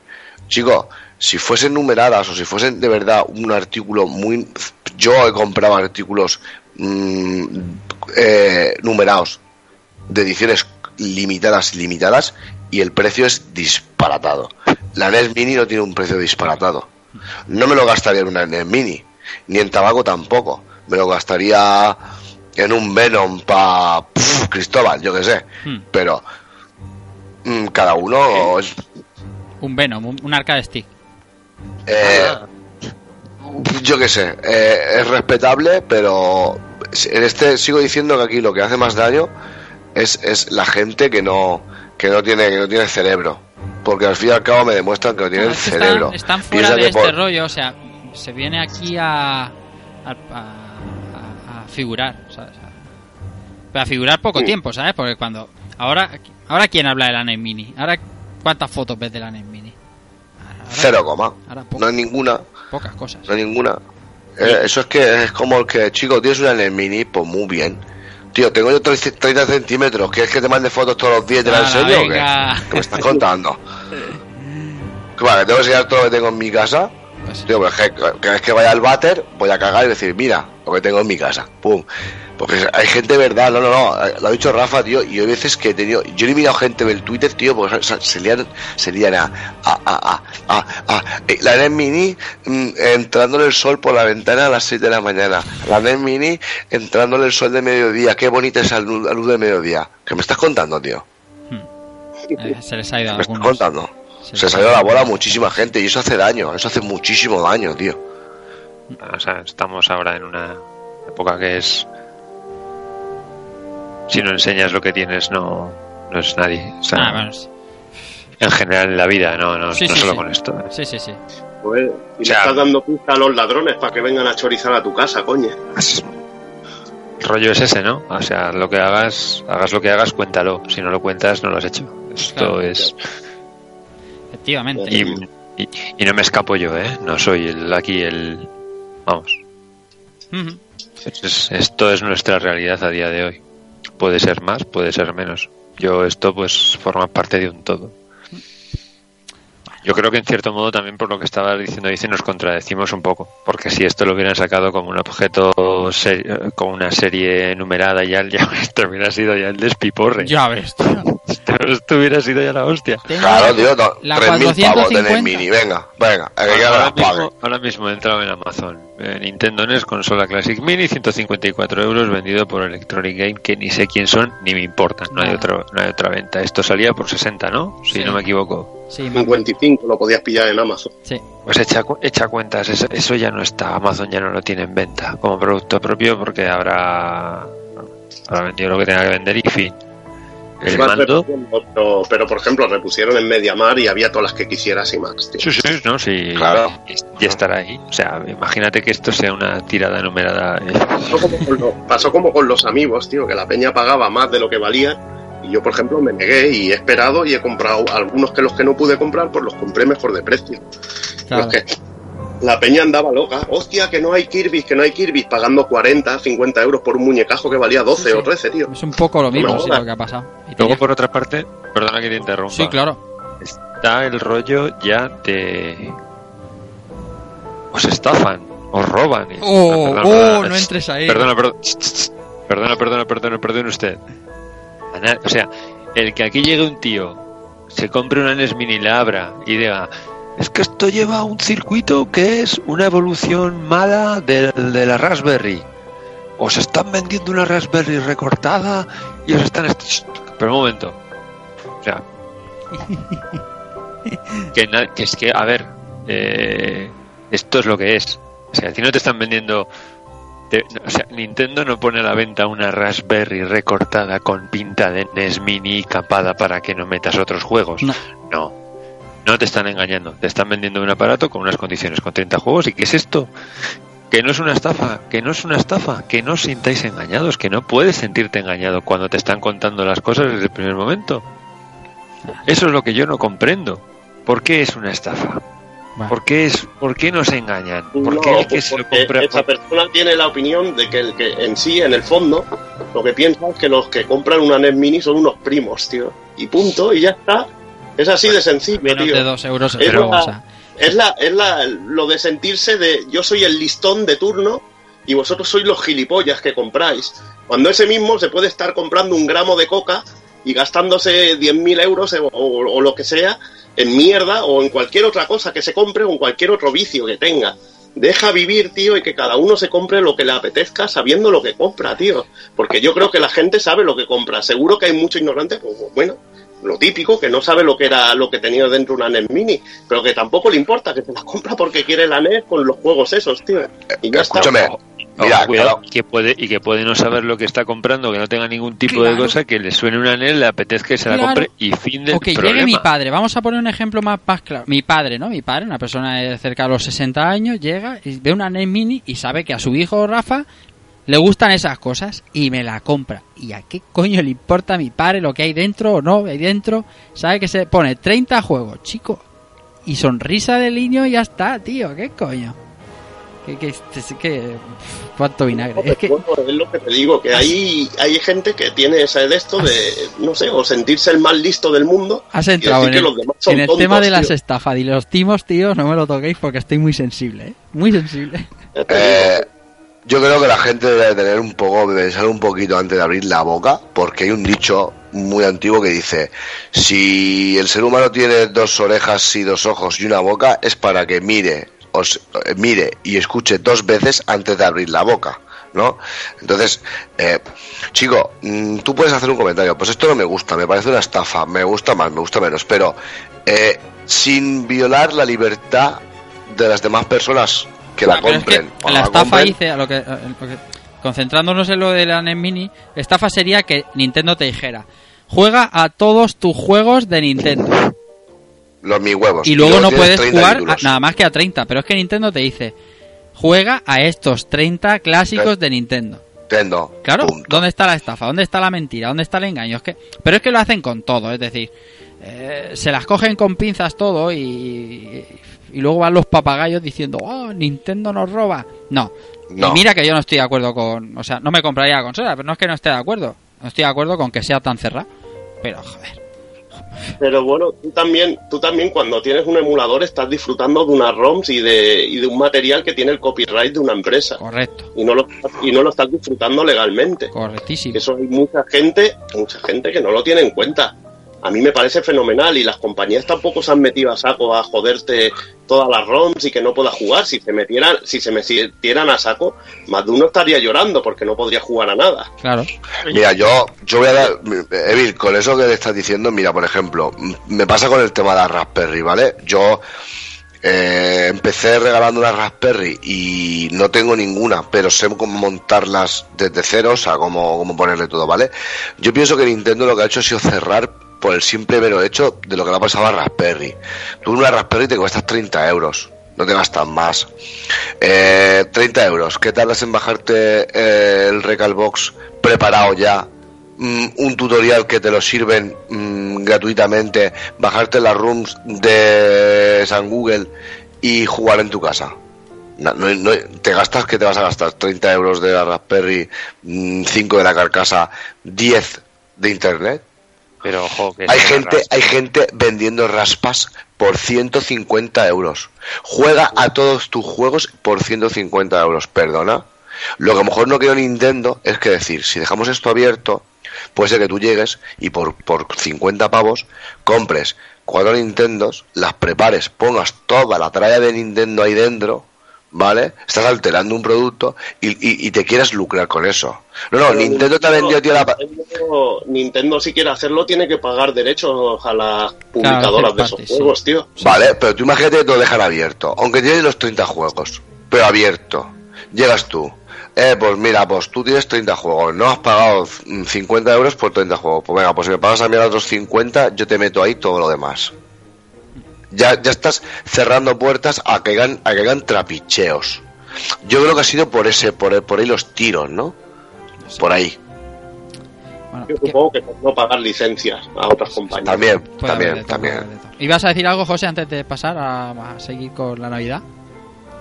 Chicos, si fuesen numeradas o si fuesen de verdad un artículo muy... Yo he comprado artículos mm, eh, numerados de ediciones limitadas, limitadas, y el precio es disparatado. La NES Mini no tiene un precio disparatado. No me lo gastaría en una NES Mini, ni en tabaco tampoco. Me lo gastaría en un Venom para Cristóbal, yo que sé. Hmm. Pero mm, cada uno es, Un Venom, un, un arcade stick. eh, Ah. yo qué sé, eh, es respetable, pero en este sigo diciendo que aquí lo que hace más daño es, es la gente que no que no tiene que no tiene cerebro, porque al fin y al cabo me demuestran que no que cerebro. Están, están fuera de que este por- rollo, o sea, se viene aquí a, a, a- a figurar, ¿sabes? Pero a figurar poco tiempo, ¿sabes? Porque cuando... Ahora, ahora ¿quién habla de la NES Mini? Ahora, ¿cuántas fotos ves de la NES Mini? Ahora- Cero coma. Ahora No hay ninguna, pocas cosas. no hay ninguna. Eh, eso es que es como el que, chico, tienes una NES Mini, pues muy bien. Tío, tengo yo 30 centímetros, ¿quieres que te mande fotos todos los días y te enseño qué? venga. ¿Qué me estás contando? ¿Qué <laughs> va, que tengo que enseñar todo lo que tengo en mi casa? Pues. Tío, pues que cada vez que vaya al váter, voy a cagar y decir, mira, lo que tengo en mi casa. Pum. Porque hay gente, verdad, no, no, no, lo ha dicho Rafa, tío, y hay veces que he tenido, yo he mirado gente del Twitter, tío, porque se, lían, se lían a, a, a, a, a, a- eh, la NES Mini mm, entrándole el sol por la ventana a las 6 de la mañana, la NES Mini entrándole el sol de mediodía, qué bonita esa luz, la luz de mediodía. ¿Qué me estás contando, tío? Eh, se les ha ido a ¿Qué me estás algunos. contando? Se Se les ha salió ido la a bola a algunos. muchísima gente y eso hace daño, eso hace muchísimo daño, tío. O sea, estamos ahora en una época que es. Si no enseñas lo que tienes, no, no es nadie. O sea, Ah, bueno, sí. En general en la vida, no, no, Sí, no sí, solo sí. con esto. Sí, sí, sí. Pues, y O sea- le estás dando pista a los ladrones para que vengan a chorizar a tu casa, coño. Es- El rollo es ese, ¿no? O sea, lo que hagas, hagas lo que hagas, cuéntalo. Si no lo cuentas, no lo has hecho. Esto Claro. es. Efectivamente. Y, y- y no me escapo yo, ¿eh? No soy el, aquí el. Vamos. Es- esto es nuestra realidad a día de hoy. Puede ser más, puede ser menos. Yo esto pues forma parte de un todo. Yo creo que en cierto modo también por lo que estaba diciendo dice nos contradecimos un poco, porque si esto lo hubieran sacado como un objeto como una serie numerada ya, ya esto <laughs> hubiera sido ya el despiporre. Ya ves, tío. Esto, <laughs> esto hubiera sido ya la hostia. Claro, tío, no, la 3.000 pavos de 450. NES Mini, venga, venga, el que Ahora mismo, ahora mismo he entrado en Amazon. Eh, Nintendo NES Consola Classic Mini, 154 euros, vendido por Electronic Game, que ni sé quién son ni me importa. No hay, otro, no hay otra venta. Esto salía por 60, ¿no? Si Sí. no me equivoco. Sí, me- 55 lo podías pillar en Amazon. sí. Pues echa, echa cuentas, eso, eso ya no está. Amazon ya no lo tiene en venta como producto propio porque habrá, habrá vendido lo que tenga que vender y fin. El mando. Pero, pero, por ejemplo, repusieron en Mediamar y había todas las que quisieras y más, tío. Sí, sí, no, sí. Claro. Y, y estará ahí. O sea, imagínate que esto sea una tirada numerada. eh, Pasó como, con los, pasó como con los amigos, tío, que la peña pagaba más de lo que valía. Y yo, por ejemplo, me negué y he esperado y he comprado algunos que los que no pude comprar, pues los compré mejor de precio. Claro. Los que la peña andaba loca. Hostia, que no hay Kirby, que no hay Kirby, pagando 40, 50 euros por un muñecajo que valía 12 Sí, sí. o 13, tío. Es un poco lo mismo No sí, lo que ha pasado. Y Luego, tenía- por otra parte, perdona que te interrumpa. Sí, claro. Está el rollo ya de. Os estafan, os roban. y- Oh, perdona, oh, perdona. no entres ahí. Perdona, perdona. Perdona, perdona, perdona, perdone usted. O sea, el que aquí llegue un tío, se compre una NES Mini, la abra y diga. Es que esto lleva un circuito que es una evolución mala del- de, la Raspberry. Os están vendiendo una Raspberry recortada y os están... est- Pero un momento. O sea... <laughs> que, es que, a ver, eh, esto es lo que es. O sea, si no te están vendiendo... te- o sea, Nintendo no pone a la venta una Raspberry recortada con pinta de NES Mini capada para que no metas otros juegos. No. No. No te están engañando. Te están vendiendo un aparato con unas condiciones, con 30 juegos. ¿Y qué es esto? Que no es una estafa, que no es una estafa, que no os sintáis engañados, que no puedes sentirte engañado cuando te están contando las cosas desde el primer momento. Eso es lo que yo no comprendo. ¿Por qué es una estafa? ¿Por qué, es, ¿Por qué nos engañan? ¿Por No, qué el que se lo porque compra? Esa persona tiene la opinión de que el que en sí, en el fondo, lo que piensa es que los que compran una NES Mini son unos primos, tío. Y punto, y ya está. Es así de sencillo, Menos tío. de dos euros Es la- o sea. Es la, es la, lo de sentirse de yo soy el listón de turno y vosotros sois los gilipollas que compráis. Cuando ese mismo se puede estar comprando un gramo de coca y gastándose 10.000 euros o, o- o lo que sea en mierda o en cualquier otra cosa que se compre o en cualquier otro vicio que tenga. Deja vivir, tío, y que cada uno se compre lo que le apetezca sabiendo lo que compra, tío. Porque yo creo que la gente sabe lo que compra. Seguro que hay mucho ignorante, pues bueno, lo típico, que no sabe lo que era lo que tenía dentro una NES Mini, pero que tampoco le importa, que se la compra porque quiere la NES con los juegos esos, tío. Y ya está. Escúchame, mira, Ojo, cuidado, claro, que puede, y que puede no saber lo que está comprando, que no tenga ningún tipo de Claro. cosa, que le suene una NES, le apetezca que se la Claro. compre y fin del O que problema. llegue mi padre, vamos a poner un ejemplo más, más claro. Mi padre, ¿no? Mi padre, una persona de cerca de los 60 años, llega y ve una NES Mini y sabe que a su hijo Rafa le gustan esas cosas y me la compra. ¿Y a qué coño le importa a mi padre lo que hay dentro o no hay dentro? Sabe que se pone 30 juegos, chico. Y sonrisa del niño y ya está, tío. ¿Qué coño? Que, que, que, cuánto vinagre. Es que, Bueno, es lo que te digo, que hay, hay gente que tiene ese de esto de, no sé, o sentirse el más listo del mundo. Has entrado en el, en tontos, tema de las estafas y los timos, tío, no me lo toquéis porque estoy muy sensible, ¿eh? Muy sensible. Eh. Yo creo que la gente debe tener un poco, pensar un poquito antes de abrir la boca, porque hay un dicho muy antiguo que dice, si el ser humano tiene dos orejas y dos ojos y una boca, es para que mire, os, eh, mire y escuche dos veces antes de abrir la boca. ¿No? Entonces, eh, chico, mm, tú puedes hacer un comentario, pues esto no me gusta, me parece una estafa, me gusta más, me gusta menos, pero eh, sin violar la libertad de las demás personas que la Ah, es que compren. no la la estafa compren. dice, a lo que, a lo que- concentrándonos en lo de la NES Mini, estafa sería que Nintendo te dijera, juega a todos tus juegos de Nintendo. los mis huevos. Y luego no puedes 30 jugar a- nada más que a 30, pero es que Nintendo te dice, juega a estos 30 clásicos de Nintendo. Nintendo. Claro, punto. ¿dónde está la estafa? ¿Dónde está la mentira? ¿Dónde está el engaño? Es que, pero es que lo hacen con todo, es decir, eh, se las cogen con pinzas todo y, y luego van los papagayos diciendo, oh, Nintendo nos roba. No. No. Y mira que yo no estoy de acuerdo con, o sea, no me compraría la consola, pero no es que no esté de acuerdo. No estoy de acuerdo con que sea tan cerrada. Pero, joder. Pero bueno, tú también, tú también cuando tienes un emulador estás disfrutando de unas ROMs y de, y de un material que tiene el copyright de una empresa. Correcto. Y no lo, y no lo estás disfrutando legalmente. Correctísimo. Eso hay mucha gente, mucha gente que no lo tiene en cuenta. A mí me parece fenomenal y las compañías tampoco se han metido a saco a joderte todas las ROMs y que no pueda jugar. Si se metieran, si se metieran a saco, más de uno estaría llorando porque no podría jugar a nada. Claro. Mira, yo, yo voy a dar, Evil, con eso que le estás diciendo, mira, por ejemplo, me pasa con el tema de la Raspberry, ¿vale? Yo eh, empecé regalando una Raspberry y no tengo ninguna, pero sé cómo montarlas desde cero, o sea, cómo, cómo ponerle todo, ¿vale? Yo pienso que Nintendo lo que ha hecho ha sido cerrar por el simple mero hecho de lo que le ha pasado a Raspberry. Tú una Raspberry te cuestas 30 euros, no te gastas más. Eh, 30 euros, ¿qué tardas en bajarte eh, el Recalbox preparado ya? Mm, un tutorial que te lo sirven mm, gratuitamente, bajarte las rooms de San Google y jugar en tu casa. No, te gastas que te vas a gastar 30 euros de la Raspberry, 5 de la carcasa, 10 de internet. Pero ojo, que Hay gente, hay gente vendiendo raspas por 150 euros. Juega a todos tus juegos por 150 euros, perdona. Lo que a lo mejor no quiero Nintendo es que decir, si dejamos esto abierto, puede ser que tú llegues y por, por 50 pavos compres cuatro Nintendos, las prepares, pongas toda la tralla de Nintendo ahí dentro, ¿vale? Estás alterando un producto y, y- y te quieres lucrar con eso. No, no, Pero Nintendo te ha vendido, tío, la... Nintendo, Nintendo, si quiere hacerlo, tiene que pagar derechos a las publicadoras de esos parte, sí. juegos, tío. Vale, pero tú imagínate que te lo dejan abierto, aunque tienes los 30 juegos, pero abierto. Llegas tú. Eh, pues mira, pues tú tienes 30 juegos, no has pagado mm, 50 euros por 30 juegos. Pues venga, pues si me pagas a mí los otros 50, yo te meto ahí todo lo demás. Ya, ya estás cerrando puertas a que hagan, a que hagan trapicheos. Yo creo que ha sido por ese, por, por ahí los tiros, ¿no? Por ahí. Bueno, Yo supongo que por no pagar licencias a otras compañías. También, puede también, todo, también. ¿Ibas a decir algo, José, antes de pasar a, a seguir con la Navidad?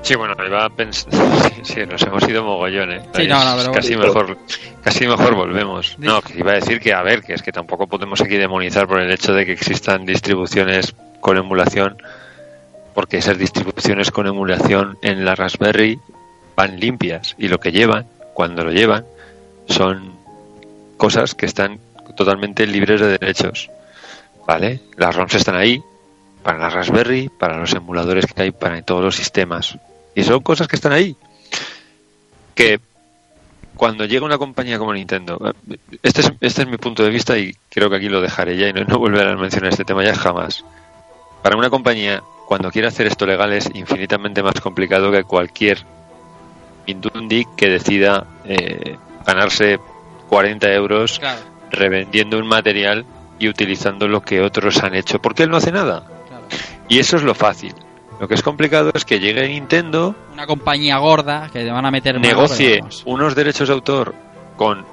Sí, bueno, iba a pensar. <laughs> Sí, sí, nos hemos ido mogollón, ¿eh? Sí, no, no, pero casi mejor, casi mejor volvemos. No, que iba a decir que, a ver, que es que tampoco podemos aquí demonizar por el hecho de que existan distribuciones con emulación, porque esas distribuciones con emulación en la Raspberry van limpias y lo que llevan, cuando lo llevan, son cosas que están totalmente libres de derechos. ¿Vale? Las ROMs están ahí para la Raspberry, para los emuladores que hay para todos los sistemas. Y son cosas que están ahí. Que cuando llega una compañía como Nintendo, este es, este es mi punto de vista y creo que aquí lo dejaré ya y no, no volveré a mencionar este tema ya jamás. Para una compañía, cuando quiere hacer esto legal es infinitamente más complicado que cualquier Mindundi que decida eh, ganarse 40 euros Claro, revendiendo un material y utilizando lo que otros han hecho, porque él no hace nada. claro. Y eso es lo fácil. Lo que es complicado es que llegue Nintendo, Una compañía gorda que te van a meter negocie unos derechos de autor con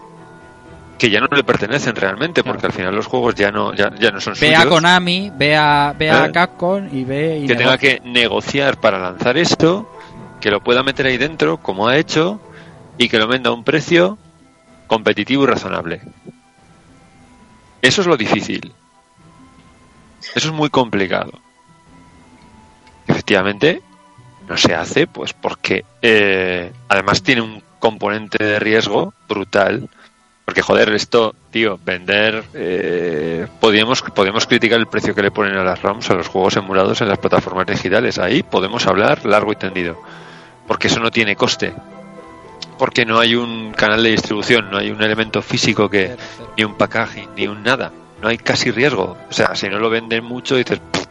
que ya no le pertenecen realmente, porque Claro. al final los juegos ya no ya, ya no son Ve a suyos. Konami, ve a, ve a ¿Eh? Capcom y ve y que tenga que negociar para lanzar esto, que lo pueda meter ahí dentro, como ha hecho, y que lo venda a un precio competitivo y razonable. Eso es lo difícil. Eso es muy complicado. Efectivamente, no se hace, pues porque eh, además tiene un componente de riesgo brutal. Porque, joder, esto, tío, vender. Eh, podríamos, podemos criticar el precio que le ponen a las ROMs, a los juegos emulados en las plataformas digitales. Ahí podemos hablar largo y tendido. Porque eso no tiene coste. Porque no hay un canal de distribución, no hay un elemento físico que. Ni un packaging, ni un nada. No hay casi riesgo. O sea, si no lo venden mucho, dices. "Pff,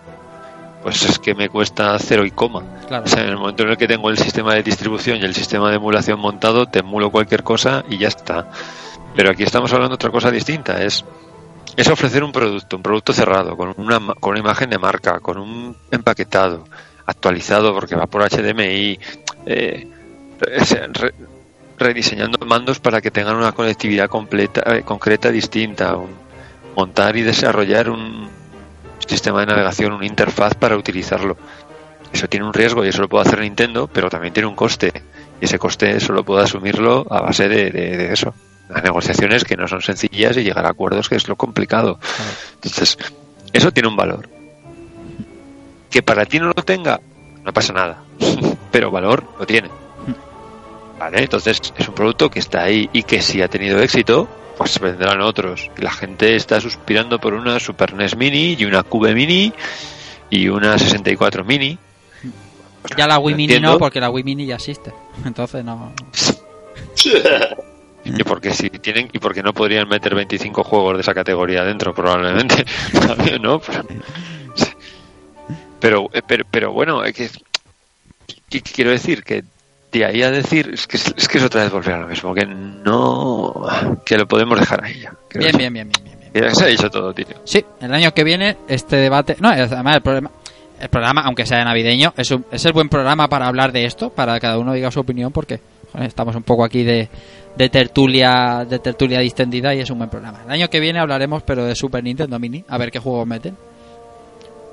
Pues es que me cuesta cero y coma. Claro. O sea, en el momento en el que tengo el sistema de distribución y el sistema de emulación montado, te emulo cualquier cosa y ya está. Pero aquí estamos hablando de otra cosa distinta. Es, es ofrecer un producto, un producto cerrado, con una, con una imagen de marca, con un empaquetado, actualizado porque va por HDMI, eh, re- re- rediseñando mandos para que tengan una conectividad completa, eh, concreta distinta, un- montar y desarrollar un sistema de navegación, una interfaz para utilizarlo. Eso tiene un riesgo y eso lo puede hacer Nintendo, pero también tiene un coste. Y ese coste solo puedo asumirlo a base de eso, las negociaciones que no son sencillas y llegar a acuerdos que es lo complicado. Entonces, eso tiene un valor. Que para ti no lo tenga, no pasa nada. <laughs> Pero valor lo tiene. Vale, entonces es un producto que está ahí y que si ha tenido éxito, pues vendrán otros. Y la gente está suspirando por una Super NES Mini y una Cube Mini y una 64 Mini. Pues Ya la Wii Mini entiendo. no, porque la Wii Mini ya existe. <laughs> Entonces no. <laughs> Y porque si tienen y porque no podrían meter 25 juegos de esa categoría dentro probablemente. <laughs> También, ¿no? Pero, pero pero, pero bueno es que, que- que quiero decir que de ahí a decir es que es que es otra vez volver a lo mismo que no que lo podemos dejar ahí ya Bien, bien, bien, bien, bien, se ha dicho todo tío. Sí, el año que viene este debate... No, además el problema... El programa, aunque sea navideño, es, un- es el buen programa para hablar de esto, para que cada uno diga su opinión, porque joder, estamos un poco aquí de, de tertulia de tertulia distendida y es un buen programa. El año que viene hablaremos, pero de Super Nintendo Mini, a ver qué juegos meten.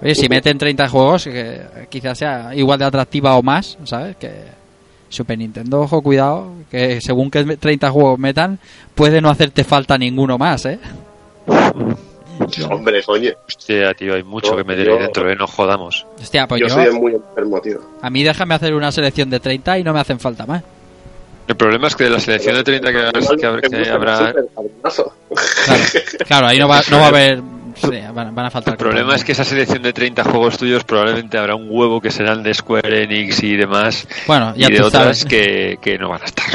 Oye, si meten 30 juegos, que quizás sea igual de atractiva o más, ¿sabes? Que Super Nintendo, ojo, cuidado, que según que 30 juegos metan, puede no hacerte falta ninguno más, ¿eh? <laughs> Hombre, coño. Hostia, tío hay mucho que meter ahí dentro ¿eh? no jodamos Hostia, pues yo yo, soy de muy enfermo, tío. a mí déjame hacer una selección de 30 y no me hacen falta más. El problema es que de la selección de 30 que, que habrá- que habrá. Claro, claro ahí no va, no va a haber... sí, van, van a faltar... El problema es que esa selección de 30 juegos tuyos probablemente habrá un huevo que serán de Square Enix y demás Bueno, ya y de otras sabes. que, que no van a estar.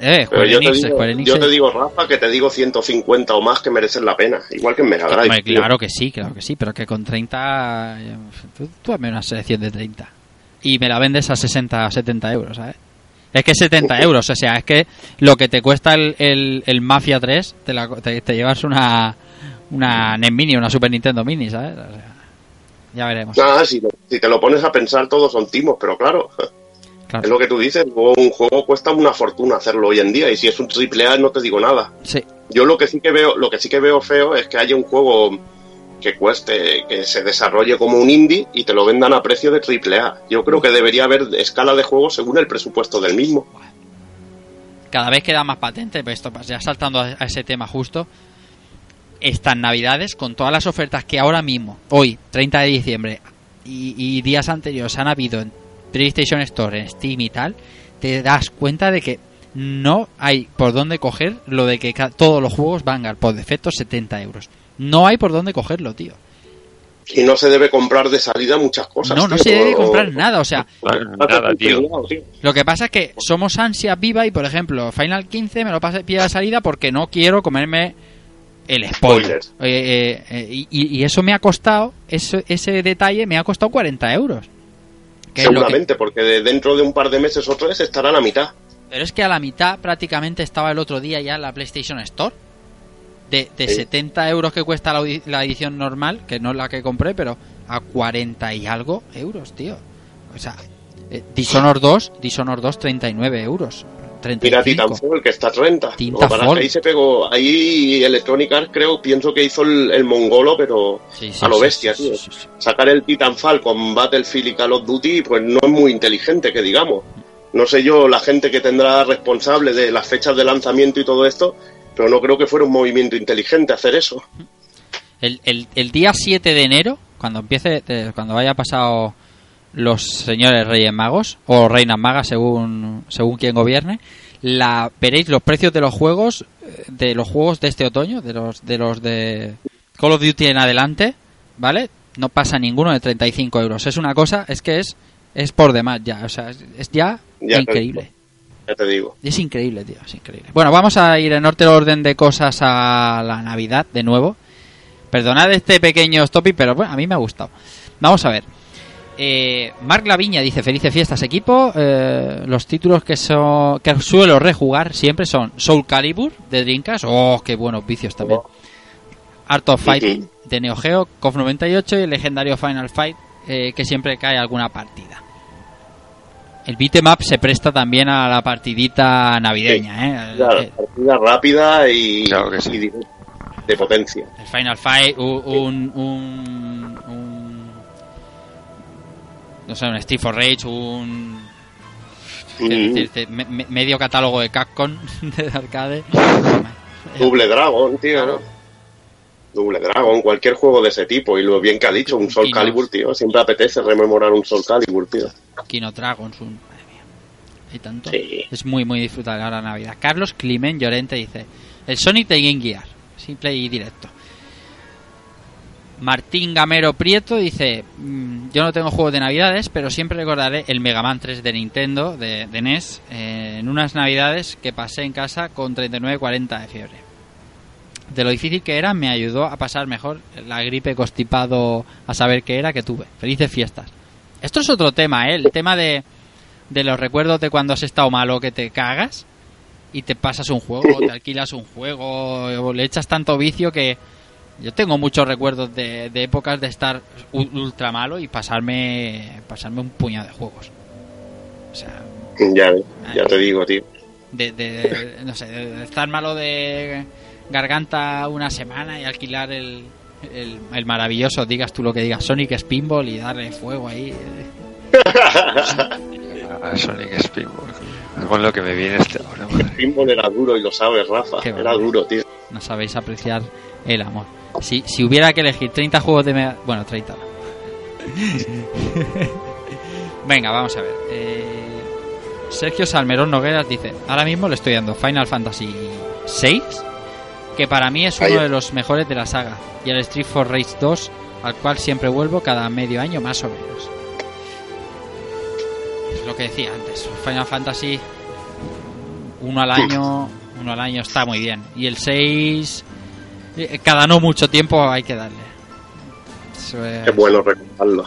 Eh, Pero yo te, digo, Square Enix yo es- te digo, Rafa, que te digo 150 o más que merecen la pena. Igual que en Mega Drive. Tío. claro que sí, claro que sí, pero que con 30... eh, Tú, tú hazme una selección de 30. Y me la vendes a 60 o 70 euros, ¿sabes? Es que 70 euros, o sea, es que lo que te cuesta el, el, el Mafia 3, te, la- te, te llevas una, una NES Mini, una Super Nintendo Mini, ¿sabes? O sea, ya veremos. Nada, si, lo- si te lo pones a pensar, todos son timos, pero claro, Claro. es lo que tú dices. Un juego cuesta una fortuna hacerlo hoy en día, y si es un triple A, no te digo nada. Sí, Yo lo que sí que veo, lo que sí que veo feo es que haya un juego que cueste, que se desarrolle como un indie y te lo vendan a precio de triple A. Yo creo que debería haber escala de juego según el presupuesto del mismo. cada vez queda más patente, pero esto ya saltando a a ese tema justo, estas navidades, con todas las ofertas que ahora mismo, hoy, 30 de diciembre, y, días anteriores han habido en PlayStation Store, en Steam y tal, te das cuenta de que no hay por dónde coger lo de que todos los juegos van por defecto 70 euros. No hay por dónde cogerlo, tío. Y no se debe comprar de salida muchas cosas. No, no se debe o- comprar nada, o sea, Nada, tío. Lo que pasa es que somos ansia viva y, por ejemplo, Final 15 me lo pasé pie de salida porque no quiero comerme el spoiler. Spoilers. Eh, eh, eh, y, y eso me ha costado, eso, ese detalle me ha costado 40 euros. Que que- Seguramente, porque de- dentro de un par de meses o tres estará a la mitad. pero es que a la mitad prácticamente estaba el otro día ya en la PlayStation Store. De, de Sí. 70 euros que cuesta la, la edición normal, que no es la que compré, pero a 40 y algo euros, tío. O sea, eh, Dishonored 2, Dishonored 2, 39 euros. 35. Mira Titanfall, que está a 30. Titanfall. Ahí se pegó. Ahí Electronic Arts creo, pienso que hizo el, el mongolo, pero Sí, sí, a lo bestia, tío. Sacar el Titanfall con Battlefield y Call of Duty, pues no es muy inteligente, que digamos. No sé yo, la gente que tendrá responsable de las fechas de lanzamiento y todo esto, pero no creo que fuera un movimiento inteligente hacer eso. El, el, el día 7 de enero, cuando empiece, eh, cuando haya pasado los señores Reyes Magos o Reinas Magas, según, según quien gobierne, la, veréis los precios de los juegos, eh, de los juegos de este otoño, de los de los de Call of Duty en adelante, ¿vale? No pasa ninguno de 35 euros. Es una cosa, es que es, es por demás ya, o sea, es, ya, increíble. Digo. Ya te digo. Es increíble, tío, es increíble. Bueno, vamos a ir en orden de cosas a la Navidad de nuevo. Perdonad este pequeño stopping, pero bueno, a mí me ha gustado. Vamos a ver. Eh, Marc Laviña dice felices fiestas equipo. Eh, los títulos que son que suelo rejugar siempre son Soul Calibur de Dreamcast. Oh, qué buenos vicios también. Art of Fighting de Neo Geo, KOF 98 y el legendario Final Fight eh, que siempre cae alguna partida. El beatmap se presta también a la partidita navideña, ¿eh? Claro, El- partida rápida y, Claro que sí. y directa, de potencia. El Final Fight, un, un, un, un- no sé, un Street for Rage, un decir, este me- me- medio catálogo de Capcom <laughs> de arcade. Double Dragon, tío. Claro. Double Dragon, cualquier juego de ese tipo. Y lo bien que ha dicho, un Soul Y no. Calibur, tío. Siempre apetece rememorar un Soul Calibur, tío. Kino Dragons, un... Madre mía. Hay tanto. Sí. Es muy, muy disfrutable ahora Navidad. Carlos Climent Llorente dice: El Sonic de Game Gear. Simple y directo. Martín Gamero Prieto dice: "Mm, Yo no tengo juegos de Navidades, pero siempre recordaré el Mega Man 3 de Nintendo, de, de NES, eh, en unas Navidades que pasé en casa con 39-40 de fiebre. De lo difícil que era, me ayudó a pasar mejor la gripe constipado a saber qué era que tuve. Felices fiestas. Esto es otro tema, ¿eh? El tema de, de los recuerdos de cuando has estado malo que te cagas y te pasas un juego, te alquilas un juego, o le echas tanto vicio que yo tengo muchos recuerdos de, de épocas de estar ultra malo y pasarme pasarme un puñado de juegos. O sea, Ya, ya te digo, tío. de, de- no sé, de estar malo de garganta una semana y alquilar el, el, el maravilloso, digas tú lo que digas, Sonic Spinball y darle fuego ahí. A <laughs> Sonic Spinball. Con lo que me viene este ahora, madre. Pinball era duro y lo sabes, Rafa. Qué Era vale. duro, tío. No sabéis apreciar el amor. Si, si hubiera que elegir 30 juegos de Mega... Bueno, 30 no. <laughs> Venga, vamos a ver. Eh, Sergio Salmerón Nogueras dice, ahora mismo le estoy dando Final Fantasy VI, que para mí es uno de los mejores de la saga, y el Street for Rage 2, al cual siempre vuelvo cada medio año más o menos. Es lo que decía antes, Final Fantasy uno al año, uno al año está muy bien. Y el 6 eh, cada no mucho tiempo hay que darle. Eso es- Es bueno recordarlo.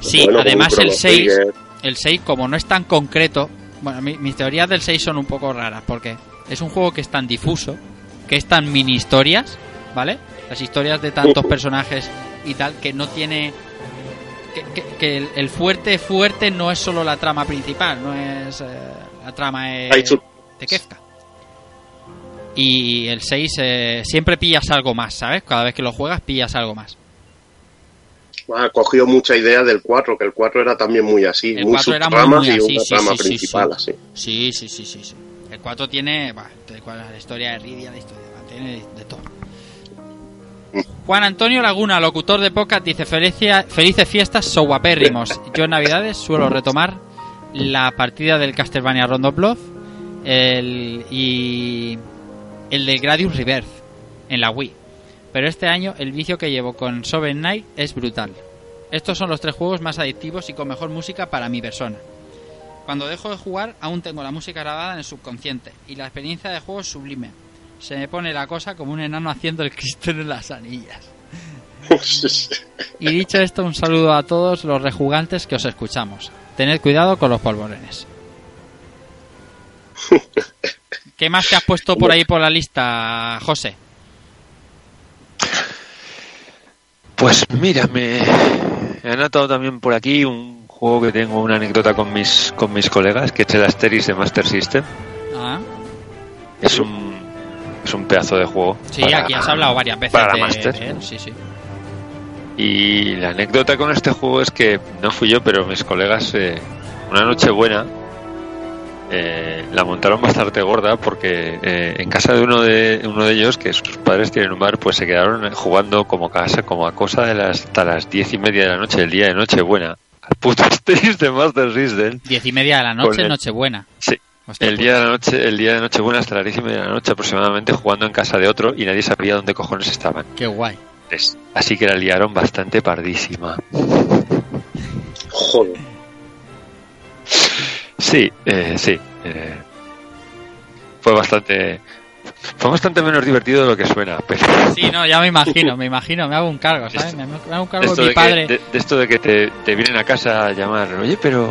Sí, Bueno, además el Chrono 6, Trigger. el 6 como no es tan concreto, bueno, mi- mis teorías del 6 son un poco raras porque es un juego que es tan difuso, que es tan mini historias, ¿vale? Las historias de tantos personajes y tal que no tiene que, que- que el, el fuerte fuerte no es solo la trama principal, no es eh, la trama es de Kefka. Y el 6 eh, siempre pillas algo más, ¿sabes? Cada vez que lo juegas pillas algo más. Ha cogido mucha idea del 4, que el 4 era también muy así. El muy 4 era muy, subtramas muy y una sí, trama sí, principal, sí. así. Sí, sí, sí, sí, 4 tiene, bah, la historia de Ridia, la historia tiene de todo. Juan Antonio Laguna, locutor de podcast, dice "Felicia- felices fiestas, so guapérrimos. Yo en Navidades suelo retomar la partida del Castlevania Rondo el, y el del Gradius Rebirth en la Wii. Pero este año el vicio que llevo con Sovereign Knight es brutal. Estos son los tres juegos más adictivos y con mejor música para mi persona. Cuando dejo de jugar, aún tengo la música grabada en el subconsciente y la experiencia de juego es sublime. Se me pone la cosa como un enano haciendo el Cristo en las anillas. Y dicho esto, un saludo a todos los rejugantes que os escuchamos. Tened cuidado con los polvorones. ¿Qué más te has puesto por ahí por la lista, José? Pues mira, me he anotado también por aquí un juego que tengo una anécdota con mis con mis colegas, que es el Asterix de Master System. Ah, Es un es un pedazo de juego. sí, para- aquí has hablado varias veces para la de, Master. sí, sí. Y la anécdota con este juego es que no fui yo, pero mis colegas, eh, una noche buena, eh, la montaron bastante gorda porque eh, en casa de uno de uno de ellos, que sus padres tienen un bar, pues se quedaron jugando como casa, como a cosa de las hasta las diez y media de la noche, el día de Nochebuena, puto Asterix <laughs> de Master System. Diez y media de la noche, el- Nochebuena. Sí, Hostia, el día de la noche, el día de Nochebuena hasta las diez y media de la noche aproximadamente jugando en casa de otro y nadie sabía dónde cojones estaban. Qué guay. Es- Así que la liaron bastante pardísima. Joder. Sí, eh, sí. eh, fue bastante. Fue bastante menos divertido de lo que suena. Pero Sí, no, ya me imagino, me imagino, me hago un cargo, ¿sabes? Me, me hago un cargo de mi de, padre. que, de, de esto de que te, te vienen a casa a llamar, oye, pero.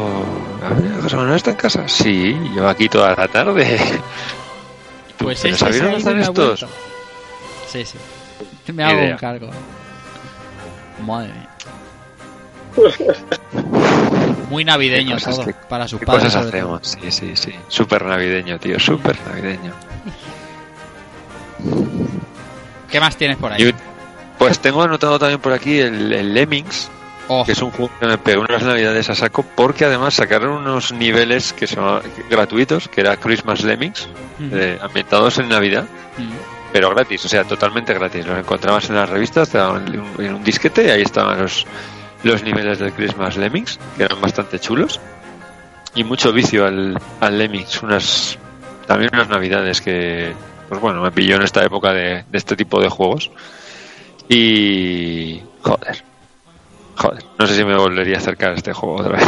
José Manuel está en casa. Sí, llevo aquí toda la tarde. Pues ¿Pero ese es dónde están estos? Sí, sí. Me hago idea. un cargo. Madre mía. Muy navideño todo, que- para sus ¿Qué padres. cosas hacemos? Sí, sí, sí. Súper navideño, tío, súper navideño. ¿Qué más tienes por ahí? Pues tengo anotado también por aquí el, el Lemmings, Oh, que es un juego que me pegó unas navidades a saco porque además sacaron unos niveles que son gratuitos, que era Christmas Lemmings, eh, ambientados en Navidad, pero gratis, o sea, totalmente gratis. Los encontrabas en las revistas, te daban en un, en un disquete y ahí estaban los, los niveles del Christmas Lemmings, que eran bastante chulos. Y mucho vicio al, al Lemmings, unas también unas navidades que, pues bueno, me pilló en esta época de, de este tipo de juegos. Y... Joder. Joder, no sé si me volvería a acercar a este juego otra vez.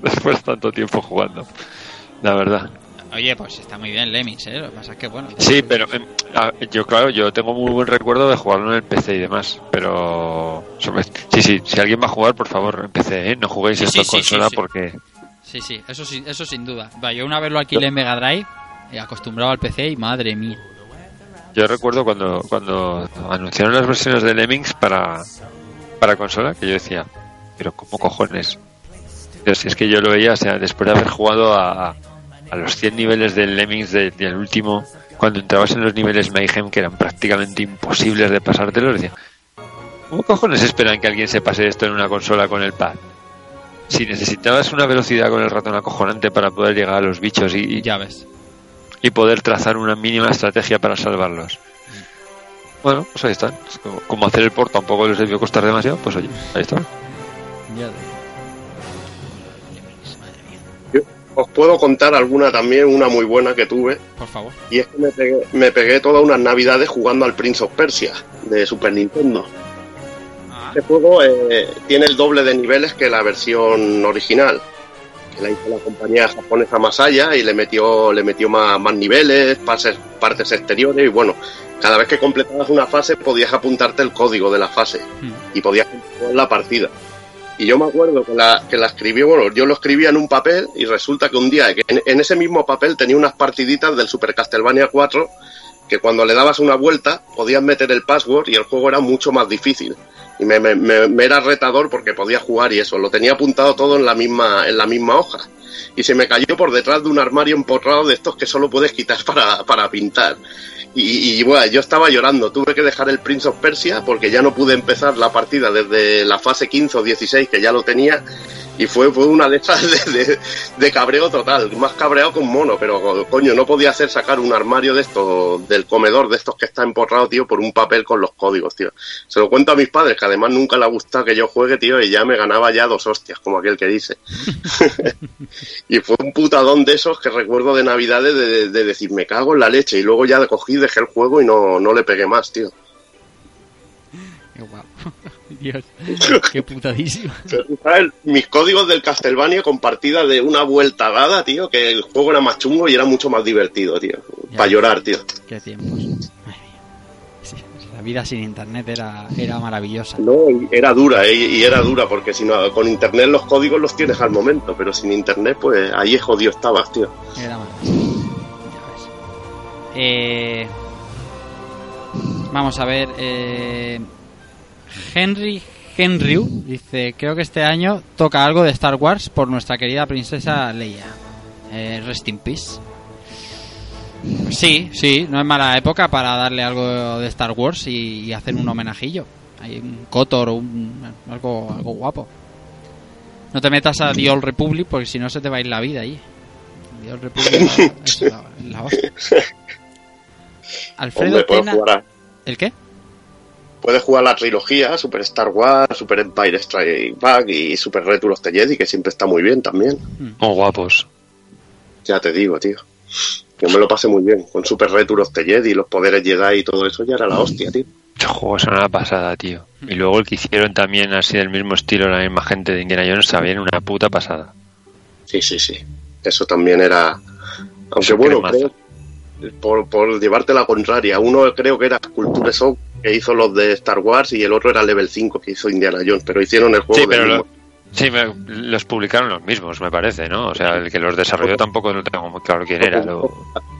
<laughs> Después de tanto tiempo jugando. La verdad. Oye, pues está muy bien Lemmings, ¿eh? Lo que pasa es que, bueno... Sí, pero em, yo, claro, yo tengo muy buen recuerdo de jugarlo en el PC y demás. Pero. sí, sí, si alguien va a jugar, por favor, en PC, ¿eh? No juguéis Sí, esto en sí, consola sí, sí. porque. Sí, sí, eso, sí, eso sin duda. Va, yo una vez lo alquilé en Mega Drive, acostumbrado al PC y madre mía. Yo recuerdo cuando, cuando anunciaron las versiones de Lemmings para, para consola, que yo decía, pero ¿cómo cojones? Pero si es que yo lo veía, o sea, después de haber jugado a, a los 100 niveles del Lemmings de- del último, cuando entrabas en los niveles Mayhem, que eran prácticamente imposibles de pasártelos, decía, ¿cómo cojones esperan que alguien se pase esto en una consola con el pad? Si necesitabas una velocidad con el ratón acojonante para poder llegar a los bichos y, Ya ves. Y poder trazar una mínima estrategia para salvarlos. Bueno, pues ahí están. Es como, como hacer el port tampoco les debió costar demasiado, pues oye, ahí está. Ya Os puedo contar alguna también, una muy buena que tuve, Por favor. y es que me pegué, me pegué todas unas navidades jugando al Prince of Persia de Super Nintendo. Este juego eh, tiene el doble de niveles que la versión original, que la hizo la compañía japonesa Masaya y le metió, le metió más, más niveles, pases, partes exteriores y bueno, cada vez que completabas una fase podías apuntarte el código de la fase Hmm. y podías continuar la partida. Y yo me acuerdo que la, que la escribí, bueno, yo lo escribía en un papel y resulta que un día, en, en ese mismo papel tenía unas partiditas del Super Castlevania 4 que cuando le dabas una vuelta podías meter el password y el juego era mucho más difícil. Y me, me- era retador porque podía jugar y eso, lo tenía apuntado todo en la misma, en la misma hoja. Y se me cayó por detrás de un armario empotrado de estos que solo puedes quitar <laughs> para, para pintar. Y, y, bueno, yo estaba llorando, tuve que dejar el Prince of Persia porque ya no pude empezar la partida desde la fase 15 o 16 que ya lo tenía y fue, fue una de esas de, de- de cabreo total, más cabreado que un mono, pero coño, no podía hacer sacar un armario de estos, del comedor de estos que está emporrado, tío, por un papel con los códigos, tío. Se lo cuento a mis padres, que además nunca le ha gustado que yo juegue, tío, y ya me ganaba ya dos hostias, como aquel que dice. <laughs> y fue un putadón de esos que recuerdo de Navidades de, de decir, me cago en la leche, y luego ya cogí, dejé el juego y no, no le pegué más, tío. Qué guapo. Dios. <laughs> Qué ¿sabes? Mis códigos del Castlevania con partida de una vuelta dada, tío, que el juego era más chungo y era mucho más divertido, tío. Ya. Para llorar, tío. Qué tiempos. Madre mía. Sí, la vida sin internet era, era maravillosa. No, era dura, eh, y era dura, porque si no, con internet los códigos los tienes al momento, pero sin internet, pues ahí es jodido estabas, tío. Era maravillosa. Ya ves. Eh, vamos a ver. Eh, Henry Henryu dice: Creo que este año toca algo de Star Wars por nuestra querida princesa Leia. Eh, rest in peace. Sí, sí, no es mala época para darle algo de Star Wars y, y hacer un homenajillo. Hay un Kotor o un, algo, algo guapo. No te metas a The Old Republic porque si no se te va a ir la vida ahí. The Old Republic es la, es la hostia. <laughs> Alfredo Hombre, ¿El qué? Puedes jugar la trilogía, Super Star Wars, Super Empire Strike Back y Super Return of the Jedi, que siempre está muy bien también. Muy guapos. Ya te digo, tío. Yo me lo pasé muy bien. Con Super Return of the Jedi, los poderes Jedi y todo eso ya era la hostia, tío. Estos juegos son una pasada, tío. Y luego el que hicieron también así del mismo estilo, la misma gente de Indiana Jones, también una puta pasada. Sí, sí, sí. Eso también era. Aunque Eso bueno, creo- por, por llevarte la contraria, uno creo que era Culture Shock que hizo los de Star Wars y el otro era Level 5 que hizo Indiana Jones, pero hicieron el juego Sí, del pero lo- mismo- sí, me- los publicaron los mismos, me parece, ¿no? O sea, el que los desarrolló tampoco no tengo muy claro quién era, lo-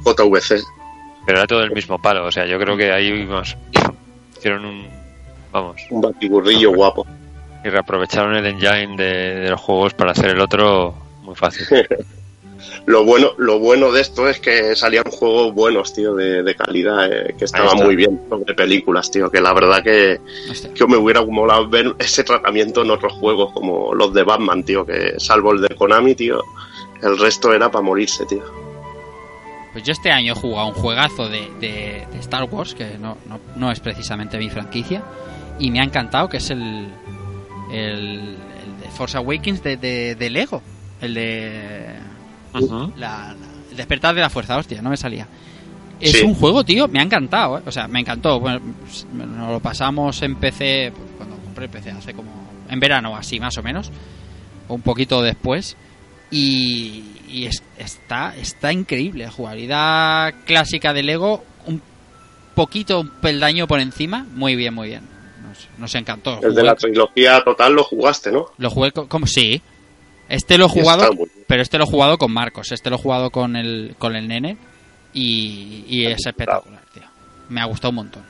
JVC. pero era todo el mismo palo. O sea, yo creo que ahí vamos, hicieron un. Vamos, Un batiburrillo guapo. y reaprovecharon el engine de, de los juegos para hacer el otro muy fácil. <laughs> lo bueno, lo bueno de esto es que salían juegos buenos, tío, de, de calidad, eh, que estaban está. muy bien sobre películas, tío, que la verdad que, que me hubiera molado ver ese tratamiento en otros juegos como los de Batman, tío, que salvo el de Konami, tío, el resto era para morirse, tío. Pues yo este año he jugado un juegazo de, de- de Star Wars, que no, no, no es precisamente mi franquicia, y me ha encantado, que es el, el, el de Force Awakens de, de, de Lego. El de... La, la- el despertar de la fuerza, hostia, no me salía. Es Sí. un juego, tío, me ha encantado, ¿eh? o sea, me encantó. Bueno, pues, nos lo pasamos en PC, pues, cuando compré PC, hace como en verano, así más o menos, o un poquito después. Y, y es- está, está increíble. Jugabilidad clásica de Lego, un poquito, un peldaño por encima. Muy bien, muy bien. Nos, nos encantó. El de la trilogía total lo jugaste, ¿no? lo jugué co- como sí. Este lo he jugado, pero este lo he jugado con Marcos. Este lo he jugado con el, con el nene. Y, y es espectacular, tío. Me ha gustado un montón.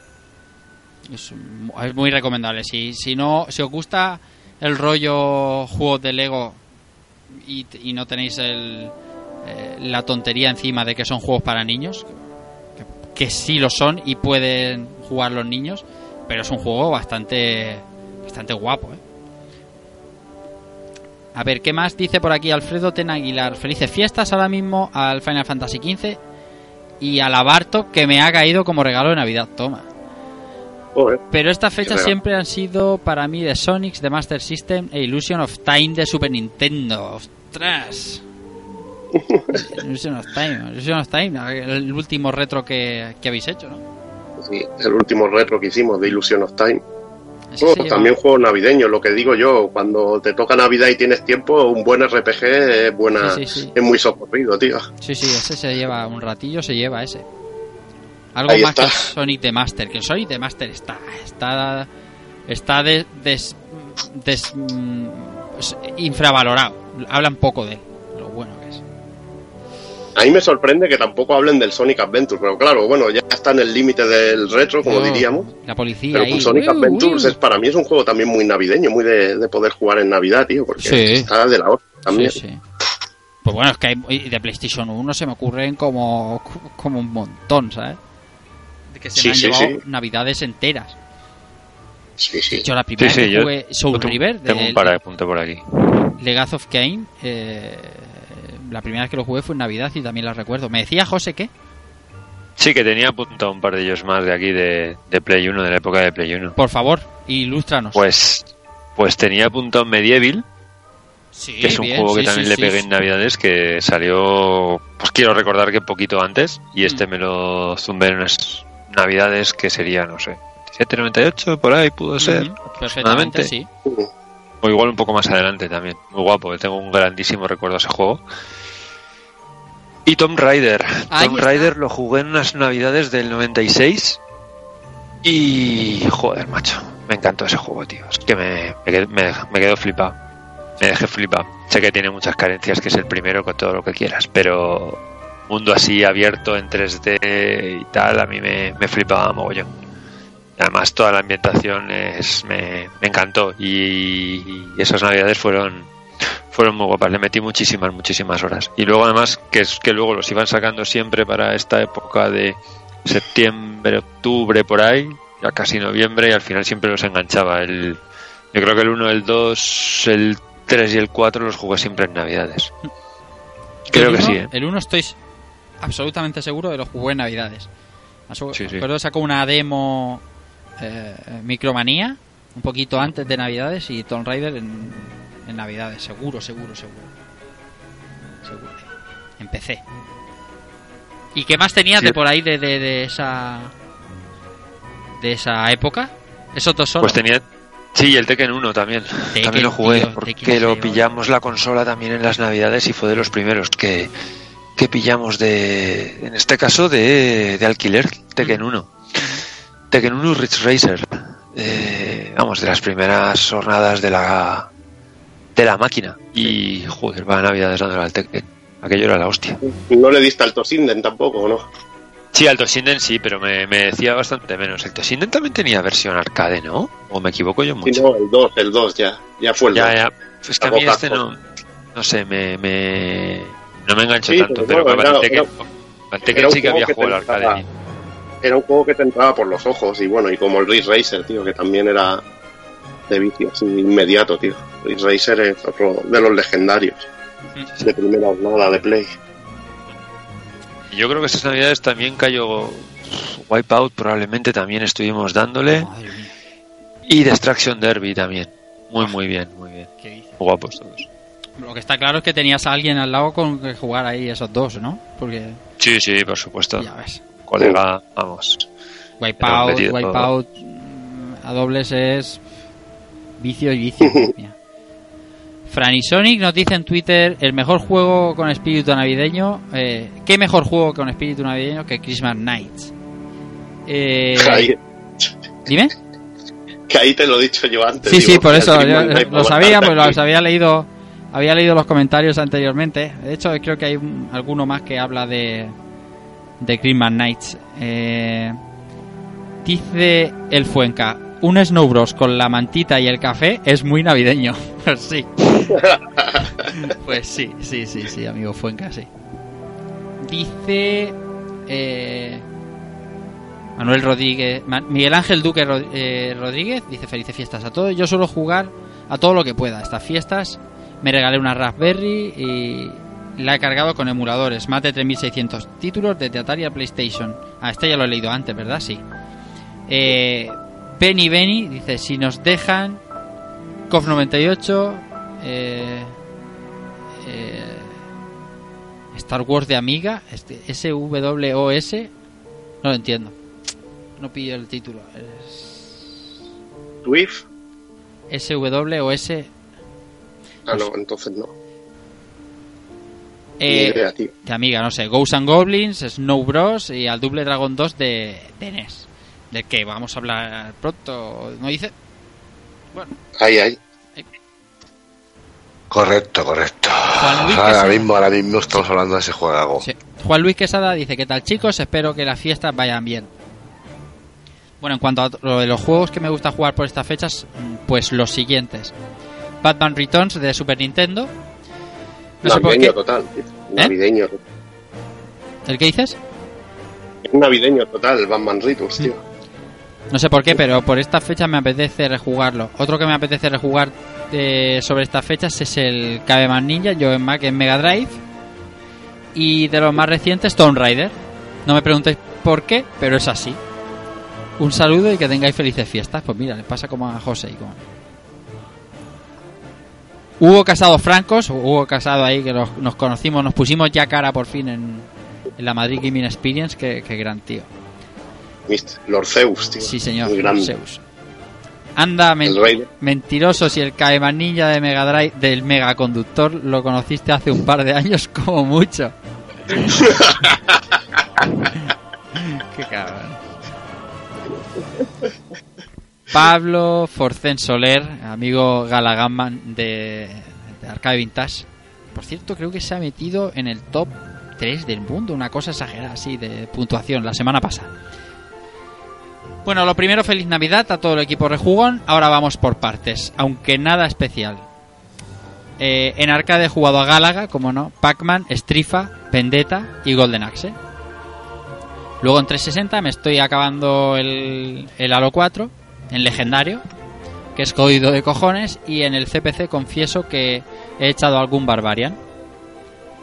Es, mu- es muy recomendable. Si, si no, si os gusta el rollo juegos de Lego y, y no tenéis el, eh, la tontería encima de que son juegos para niños, que, que sí lo son y pueden jugar los niños, pero es un juego bastante, bastante guapo, ¿eh? A ver, ¿qué más dice por aquí Alfredo Ten Aguilar? Felices fiestas ahora mismo al Final Fantasy XV y al Abarto que me ha caído como regalo de Navidad. Toma. Joder. Pero estas fechas siempre han sido para mí de Sonic, de Master System e Illusion of Time de Super Nintendo. ¡Ostras! <laughs> Illusion of Time, Illusion of Time, el último retro que, que habéis hecho, ¿no? Sí, el último retro que hicimos de Illusion of Time. También juego navideño, lo que digo yo, cuando te toca Navidad y tienes tiempo, un buen RPG es buena, Sí, sí, sí. es muy socorrido, tío. Sí, sí, ese se lleva un ratillo, se lleva ese. Algo Ahí más está. que el Sonic de Master, que el Sonic de Master está está está de- des- des- mm, infravalorado. Hablan poco de él, A mí me sorprende que tampoco hablen del Sonic Adventure, pero claro, bueno, ya está en el límite del retro, como Oh, diríamos. La policía Pero ahí. Sonic uiu, Adventures es para mí es un juego también muy navideño, muy de, de poder jugar en Navidad, tío, porque Sí. está de la hora también. Sí, sí. Pues bueno, es que hay, de PlayStation 1 se me ocurren como, como un montón, ¿sabes? De que se Sí, me han sí, llevado sí. navidades enteras. Sí, sí. Yo la primera Sí, sí, vez que yo jugué Soul tengo- River tengo de un par de puntos por aquí. Legacy of Kane, eh, la primera vez que lo jugué fue en Navidad y también la recuerdo. ¿Me decía José qué? Sí, que tenía apuntado un par de ellos más de aquí de, de Play 1, de la época de Play 1. Por favor, ilústranos. Pues, pues tenía apuntado Medieval, sí, que es un bien, juego que sí, también sí, le pegué en Navidades, que salió, pues quiero recordar que poquito antes, y este me lo zumbé en unas Navidades que sería, no sé, 97, 98, por ahí pudo ser, Ujú, Perfectamente, aproximadamente. sí. o igual un poco más adelante también. Muy guapo, que tengo un grandísimo recuerdo de ese juego. Y. Ahí Tomb está. Raider lo jugué en unas navidades del 96. Y joder, macho, me encantó ese juego, tío. Es que me, me, quedé, me, me quedo flipado. Me dejé flipado. Sé que tiene muchas carencias, que es el primero con todo lo que quieras, pero mundo así abierto en 3D y tal, a mí me, me flipaba mogollón. Además, toda la ambientación es, me, me encantó y, y esas navidades fueron fueron muy guapas. Le metí muchísimas, muchísimas horas. Y luego, además, que es que luego los iban sacando siempre para esta época de septiembre, octubre, por ahí, ya casi noviembre, y al final siempre los enganchaba. El, yo creo que el 1, el 2, el 3 y el 4 los jugué siempre en navidades. Creo que sí, ¿eh? El 1 estoy absolutamente seguro de lo jugué en Navidades. Sí, sí. Recuerdo sacó una demo eh, Micromanía un poquito antes de Navidades y Tomb Raider en, en Navidades. Seguro, seguro, seguro. Seguro. Empecé. ¿Y qué más tenías Sí. de por ahí de, de, de esa de esa época? Esos dos solo. Pues tenía. Sí, el Tekken 1 también. también lo jugué. tío, porque Tekken lo pillamos la consola también en las navidades y fue de los primeros que, que pillamos de. En este caso de, de alquiler, Tekken 1. Tekken 1 Ridge Racer. Eh, vamos, de las primeras jornadas de la de la máquina. Y joder, va navidades dándole al Tekken. Aquello era la hostia. No le diste al Tosinden tampoco, ¿o ¿no? Sí, al Toshinden sí, pero me, me decía bastante menos. El Toshinden también tenía versión arcade, ¿no? ¿O me equivoco yo mucho? Sí, no, el 2, el 2 ya. Ya fue el 2. Ya, ya. Es que a A mí este no. No sé, me. me No me engancho Sí, tanto, pero no, el Tekken, era- el Tekken sí que había jugado al arcade. Era un juego que te entraba por los ojos y bueno, y como el Ridge Racer, tío, que también era de vicio, así inmediato, tío. Ridge Racer es otro de los legendarios de primera jornada de Play. Y Yo creo que esas navidades también cayó Wipeout, probablemente también estuvimos dándole. Y Destruction Derby también. Muy, muy bien, muy bien. guapos todos. Lo que está claro es que tenías a alguien al lado con que jugar ahí esos dos, ¿no? Porque, Sí, sí, por supuesto. ya ves, Colega, vamos. Wipeout, todo. Wipeout mm, a dobles es vicio y vicio. <laughs> madre mía. Franisonic nos dice en Twitter el mejor juego con espíritu navideño. Eh, ¿Qué mejor juego con espíritu navideño que Christmas Nights? Eh, Ahí, Dime. que ahí te lo he dicho yo antes. Sí, digo, sí, por eso yo lo sabía, pues los había leído, había leído los comentarios anteriormente. De hecho, creo que hay un- alguno más que habla de de Christmas Nights. Eh, dice el Fuenca, un Snow Bros con la mantita y el café es muy navideño. <laughs> Pues sí. <laughs> pues sí, sí, sí, sí, amigo Fuenca, sí. Dice eh, Manuel Rodríguez, Miguel Ángel Duque eh, Rodríguez dice felices fiestas a todos. Yo suelo jugar a todo lo que pueda. Estas fiestas me regalé una Raspberry y la he cargado con emuladores. Más de 3600 títulos desde Atari a PlayStation. Ah, este ya lo he leído antes, ¿verdad? Sí. Eh, Benny Benny dice si nos dejan COF 98 eh, eh, Star Wars de Amiga este, SWOS no lo entiendo no pillo el título es Swift. SWOS Ah, no, entonces no. Eh, idea, de Amiga, no sé, Ghosts and Goblins, Snow Bros y al Double Dragon 2 de, de NES. ¿De qué? Vamos a hablar pronto, ¿no dice? Bueno, Ahí, ahí. Correcto, correcto. Juan Luis ahora Quesada. mismo, ahora mismo estamos hablando de ese juego. sí. Juan Luis Quesada dice, ¿qué tal chicos? Espero que las fiestas vayan bien. Bueno, en cuanto a lo de los juegos que me gusta jugar por estas fechas, pues los siguientes. Batman Returns de Super Nintendo. No sé por navideño qué. total. tío. Navideño. ¿El que dices? Es navideño total, Batman Ritus, tío. No sé por qué, pero por estas fechas me apetece rejugarlo. Otro que me apetece rejugar eh, sobre estas fechas es el Cabeman Ninja, yo en Mac en Mega Drive. Y de los más recientes, Tomb Raider. No me preguntéis por qué, pero es así. Un saludo y que tengáis felices fiestas. Pues mira, le pasa como a José y como a mí. Hugo Casado Francos, Hugo Casado ahí que nos, nos conocimos, nos pusimos ya cara por fin en, en la Madrid Gaming Experience, que, que gran tío. Mist- Lord Zeus, tío. Sí, señor. Muy grande. Zeus. Anda, men- El si el Caeman Ninja de Mega Drive del Megaconductor lo conociste hace un par de años como mucho. <laughs> Qué cabrón. Pablo Forcén Soler, amigo Galagamman de, de Arcade Vintage. Por cierto, creo que se ha metido en el top 3 del mundo, una cosa exagerada así de puntuación la semana pasada. Bueno, lo primero, feliz Navidad a todo el equipo rejugón. Ahora vamos por partes, aunque nada especial. Eh, en arcade he jugado a Galaga, como no, Pac-Man, Strifa, Vendetta y Golden Axe. Luego en 360 me estoy acabando el, el Halo 4 en legendario, que es jodido de cojones, y en el CPC confieso que he echado algún Barbarian.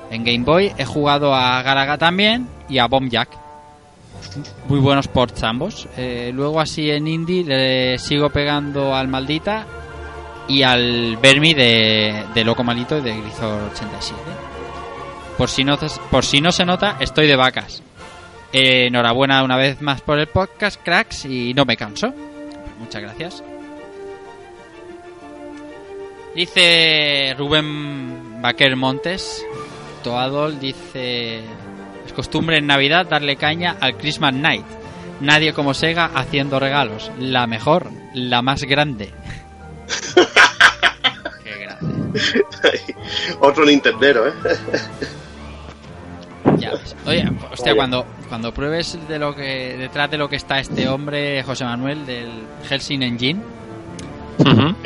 En Game Boy he jugado a Galaga también y a Bomb Jack. Muy buenos ports ambos. Eh, luego así en Indie le sigo pegando al Maldita y al Vermi de, de Loco Malito y de Grisor 87. Por si, no, por si no se nota, estoy de vacas. Eh, enhorabuena una vez más por el podcast, cracks, y no me canso. Muchas gracias. Dice Rubén Baquer Montes, Toadol, dice... Es costumbre en Navidad darle caña al Christmas Night. Nadie como Sega haciendo regalos. La mejor, la más grande. <laughs> Qué grande. <laughs> Otro Nintendero, ¿eh? Ya ves. Oye, hostia, cuando, cuando pruebes de lo que detrás de lo que está este hombre, José Manuel, del Helsing Engine,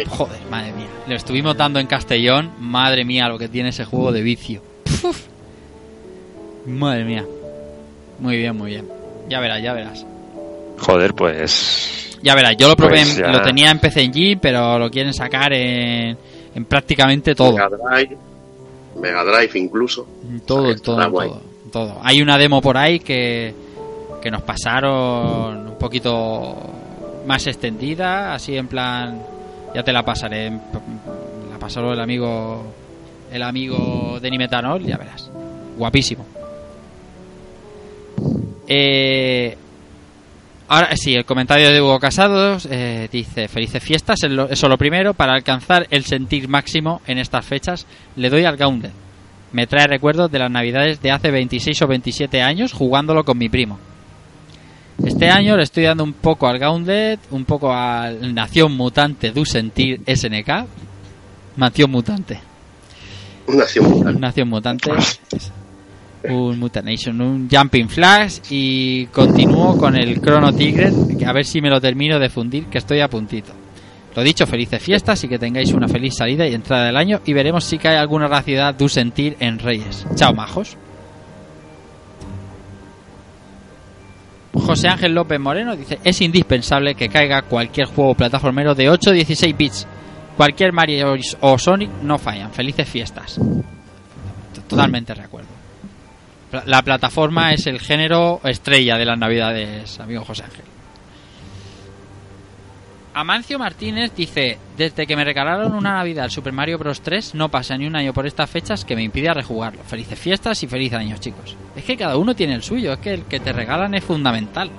joder, madre mía. Le estuvimos dando en Castellón, madre mía, lo que tiene ese juego de vicio. Puf. Madre mía. Muy bien, muy bien. Ya verás, ya verás. Joder, pues. Ya verás, yo lo probé, Pues en- ya. lo tenía en PC Engine, pero lo quieren sacar en, en prácticamente todo. Mega Drive, Mega Drive incluso. Todo, todo, todo, todo. Hay una demo por ahí que, que nos pasaron un poquito más extendida, así en plan, ya te la pasaré, la pasó el amigo, el amigo de Nimetanol, ya verás, guapísimo. Eh, ahora sí, el comentario de Hugo Casados eh, dice: Felices fiestas, eso lo primero. Para alcanzar el sentir máximo en estas fechas, le doy al Gauntlet. Me trae recuerdos de las navidades de hace 26 o 27 años jugándolo con mi primo. Este año le estoy dando un poco al Gauntlet, un poco al Nación Mutante du Sentir SNK. Nación Mutante. Nación Mutal. Nación Mutante. Un Mutanation, un Jumping Flash. Y continúo con el Chrono Tigre. A ver si me lo termino de fundir, que estoy a puntito. Lo dicho, felices fiestas y que tengáis una feliz salida y entrada del año. Y veremos si cae alguna racidad du sentir en Reyes. Chao, majos. José Ángel López Moreno dice: Es indispensable que caiga cualquier juego plataformero de 8 o 16 bits. Cualquier Mario o Sonic no fallan. Felices fiestas. Totalmente de acuerdo. Pla- La plataforma es el género estrella de las navidades, amigo José Ángel. Amancio Martínez dice, desde que me regalaron una Navidad el Super Mario Bros. 3, no pasa ni un año por estas fechas que me impide rejugarlo. Felices fiestas y feliz año, chicos. Es que cada uno tiene el suyo, es que el que te regalan es fundamental.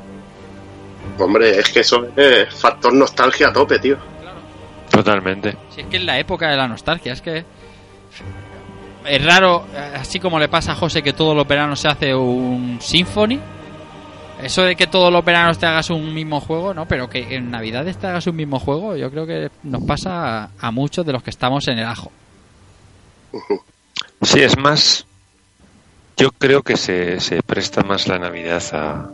Hombre, es que eso es factor nostalgia a tope, tío. Totalmente. Si es que es la época de la nostalgia, es que es raro, así como le pasa a José que todos los veranos se hace un Symphony. Eso de que todos los veranos te hagas un mismo juego, ¿no? Pero que en Navidades te hagas un mismo juego, yo creo que nos pasa a, a muchos de los que estamos en el ajo. Sí, es más. Yo creo que se, se presta más la Navidad a,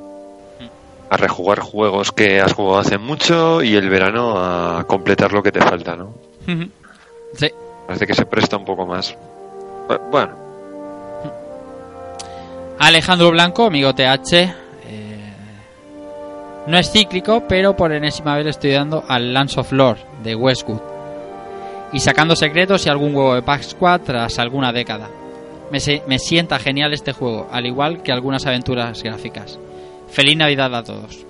a rejugar juegos que has jugado hace mucho y el verano a completar lo que te falta, ¿no? <laughs> sí, Parece que se presta un poco más. Bu- Bueno, Alejandro Blanco, amigo TH. eh, no es cíclico, pero por enésima vez estoy dando al Lance of Lore de Westwood. Y sacando secretos y algún huevo de Pascua tras alguna década. Me, se- me sienta genial este juego, al igual que algunas aventuras gráficas. Feliz Navidad a todos.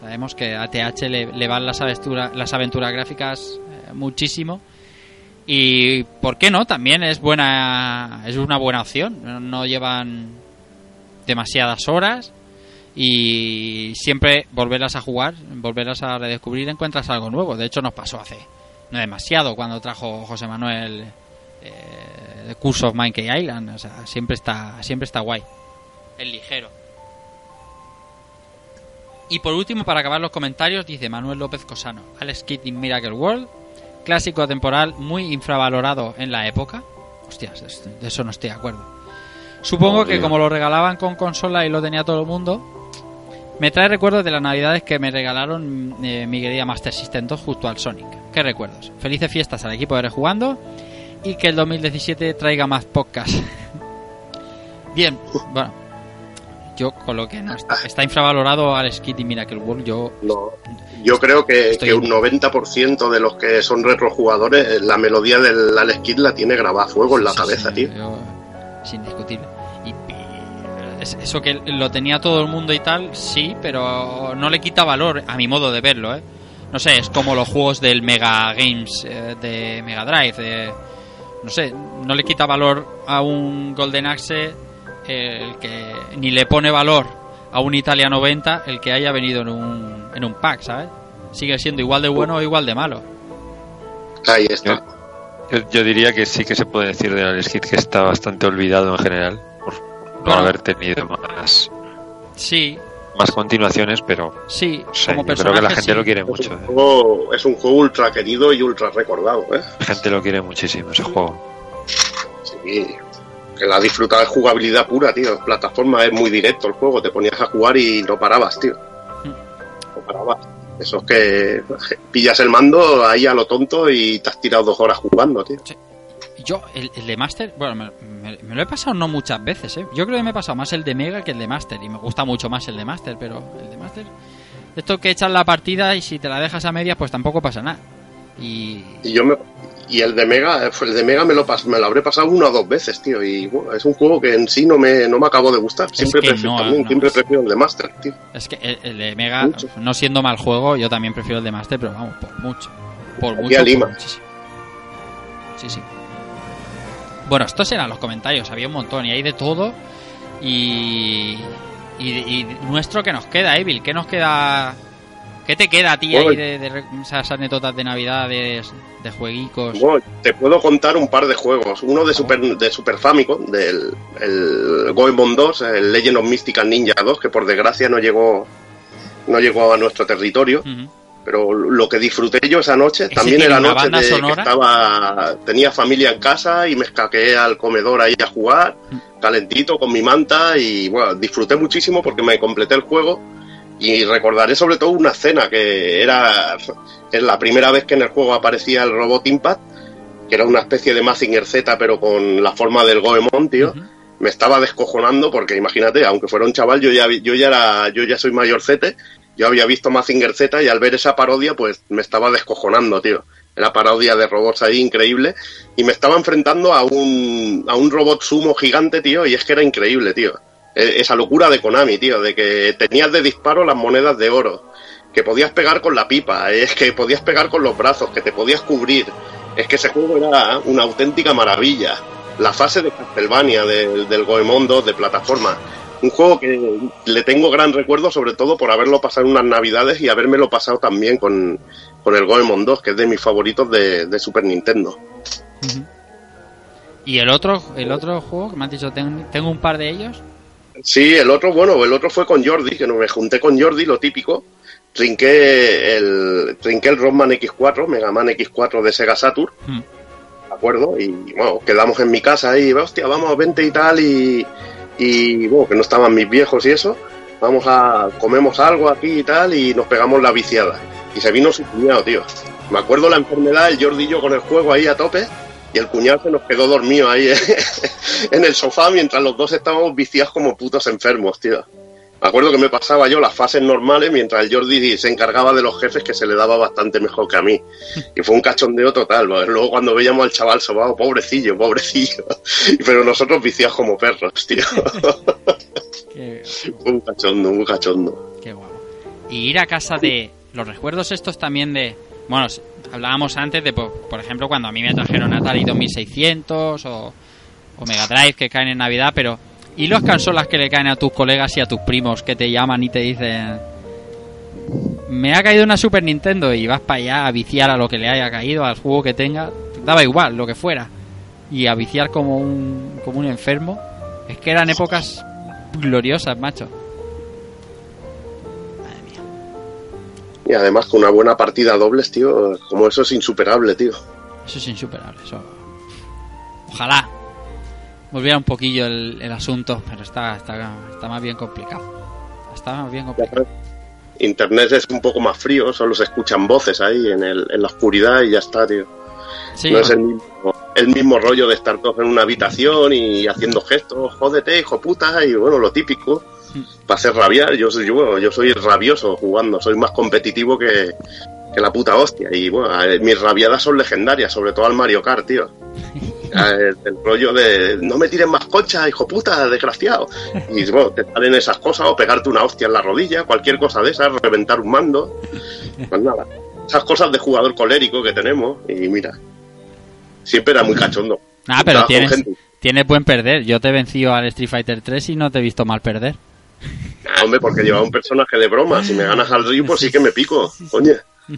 Sabemos que a TH le, le van las, aventura- las aventuras gráficas eh, muchísimo. Y por qué no, también es buena es una buena opción. No- llevan demasiadas horas y siempre volverlas a jugar, volverlas a redescubrir, encuentras algo nuevo. De hecho, nos pasó hace no demasiado cuando trajo José Manuel eh, Curse of Monkey Island. O sea, siempre está siempre está guay. Es ligero. Y por último, para acabar los comentarios, dice Manuel López Cosano, Alex Kidd Miracle World, clásico temporal muy infravalorado en la época. Hostias, de eso no estoy de acuerdo. Supongo que como lo regalaban con consola y lo tenía todo el mundo, me trae recuerdos de las navidades que me regalaron eh, mi querida Master System 2 justo al Sonic. ¿Qué recuerdos? Felices fiestas al equipo de Rejugando y que el 2017 traiga más podcasts. <laughs> Bien, bueno, yo con lo que no está, infravalorado al Skid y Miracle World, yo No. Yo creo que, Estoy- que un 90% de los que son retrojugadores, eh, la melodía del Alex Kidd la tiene grabada a fuego en la Sí, cabeza, sí, tío. yo- es indiscutible. Y, y es- eso que lo tenía todo el mundo y tal, sí, pero no le quita valor a mi modo de verlo, ¿eh? No sé, es como los juegos del Mega Games eh, de Mega Drive. no sé, no le quita valor a un Golden Axe el que ni le pone valor a un Italia 90 el que haya venido en un, en un pack, ¿sabes? Sigue siendo igual de bueno o igual de malo. Ahí está. yo, yo diría que sí que se puede decir de Alex Kidd que está bastante olvidado en general por no Bueno. haber tenido más, Sí, más continuaciones, pero sí, no sé, como yo creo que la gente sí. lo quiere Es mucho. un, ¿eh? juego, es un juego ultra querido y ultra recordado, ¿eh? La gente lo quiere muchísimo ese juego. Sí. Que la disfruta de jugabilidad pura, tío. Plataforma es muy directo el juego. Te ponías a jugar y no parabas, tío. No parabas. Eso es que pillas el mando ahí a lo tonto y te has tirado dos horas jugando, tío. yo, el, el de Master, bueno, me, me- me lo he pasado no muchas veces, ¿eh? Yo creo que me he pasado más el de Mega que el de Master. Y me gusta mucho más el de Master, pero el de Master. Esto que echas la partida y si te la dejas a medias, pues tampoco pasa nada. Y. Y yo me, y el de Mega, el de Mega me lo, me lo habré pasado una o dos veces, tío. Y bueno, es un juego que en sí no me, no me acabó de gustar. Siempre, que prefiero, no, también, no, siempre prefiero el de Master, tío. Es que el, el de Mega, Mucho. no siendo mal juego, yo también prefiero el de Master, pero vamos, por mucho. Por Aquí mucho. a por Lima. muchísimo. Sí, sí. Bueno, estos eran los comentarios, había un montón y hay de todo. Y. Y, y nuestro que nos queda, Evil, ¿qué nos queda? ¿Qué te queda a ti ahí de, de esas anécdotas de navidades, de jueguicos? Bueno, te puedo contar un par de juegos. Uno de Super, de Super Famicom, del el Goemon 2, el Legend of Mystical Ninja 2, que por desgracia no llegó, no llegó a nuestro territorio. Pero lo que disfruté yo esa noche, ¿Ese también era noche de sonora? que estaba, tenía familia en casa y me escaqué al comedor ahí a jugar, Mm. calentito con mi manta y bueno, disfruté muchísimo porque me completé el juego y recordaré sobre todo una escena que era es la primera vez que en el juego aparecía el robot Impact, que era una especie de Mazinger Z pero con la forma del Goemon, tío. Me estaba descojonando porque imagínate, aunque fuera un chaval, yo ya yo ya era yo ya soy mayorcete, yo había visto Mazinger Z y al ver esa parodia pues me estaba descojonando, tío. Era parodia de robots ahí increíble y me estaba enfrentando a un a un robot sumo gigante, tío, y es que era increíble, tío. E- Esa locura de Konami, tío, de que tenías de disparo las monedas de oro, que podías pegar con la pipa, es que podías pegar con los brazos, que te podías cubrir. Es que ese juego era una auténtica maravilla. La fase de Castlevania del, Goemon 2 de plataforma. Un juego que le tengo gran recuerdo, sobre todo por haberlo pasado unas navidades y habérmelo pasado también con, con el Goemon 2, que es de mis favoritos de, Super Nintendo. Y el otro, el otro juego que me has dicho, ten- tengo un par de ellos. Sí, el otro, bueno, el otro fue con Jordi, que no me junté con Jordi, lo típico. Trinqué el, trinqué el Rockman X4, Mega Man X4 de Sega Saturn, Hmm. ¿de acuerdo? Y bueno, quedamos en mi casa ahí, hostia, vamos, vente y tal, y, y bueno, que no estaban mis viejos y eso, vamos a, comemos algo aquí y tal, y nos pegamos la viciada. Y se vino su cuñado, tío. Me acuerdo la enfermedad, el Jordi y yo con el juego ahí a tope, y el cuñado se nos quedó dormido ahí <laughs> en el sofá mientras los dos estábamos viciados como putos enfermos, tío. Me acuerdo que me pasaba yo las fases normales mientras el Jordi se encargaba de los jefes que se le daba bastante mejor que a mí. Y fue un cachondeo total. porque Luego cuando veíamos al chaval sobado, pobrecillo, pobrecillo. <laughs> Pero nosotros viciados como perros, tío. Qué, Fue un cachondo, un cachondo. qué guapo. Y ir a casa de los recuerdos estos también de, bueno, hablábamos antes de, por, por ejemplo, cuando a mí me trajeron Atari 2600 o, o Mega Drive que caen en Navidad, pero ¿y las consolas que le caen a tus colegas y a tus primos que te llaman y te dicen me ha caído una Super Nintendo y vas para allá a viciar a lo que le haya caído, al juego que tenga, daba igual, lo que fuera, y a viciar como un, como un enfermo? Es que eran épocas gloriosas, macho. Y además con una buena partida dobles, tío, como eso es insuperable, tío. Eso es insuperable. Eso... Ojalá volviera un poquillo el, el asunto, pero está, está, está más bien complicado. Está más bien complicado. Internet es un poco más frío, solo se escuchan voces ahí en, el, en la oscuridad y ya está, tío. Sí, No es el mismo, el mismo rollo de estar todos en una habitación y haciendo gestos, jódete, hijo puta, y bueno, lo típico. Para hacer rabiar, yo soy, yo, yo soy rabioso jugando, soy más competitivo que, que la puta hostia. Y bueno, mis rabiadas son legendarias, sobre todo al Mario Kart, tío. <laughs> El, el rollo de no me tires más concha, hijo puta, desgraciado. Y bueno, te salen esas cosas, o pegarte una hostia en la rodilla, cualquier cosa de esas, reventar un mando. Pues nada, esas cosas de jugador colérico que tenemos, y mira, siempre era muy cachondo. Ah, pero tienes, tienes buen perder. Yo te he vencido al Street Fighter 3 y no te he visto mal perder. Hombre, porque llevaba un personaje de broma. Si me ganas al Ryu, pues sí que me pico. Coño, <laughs>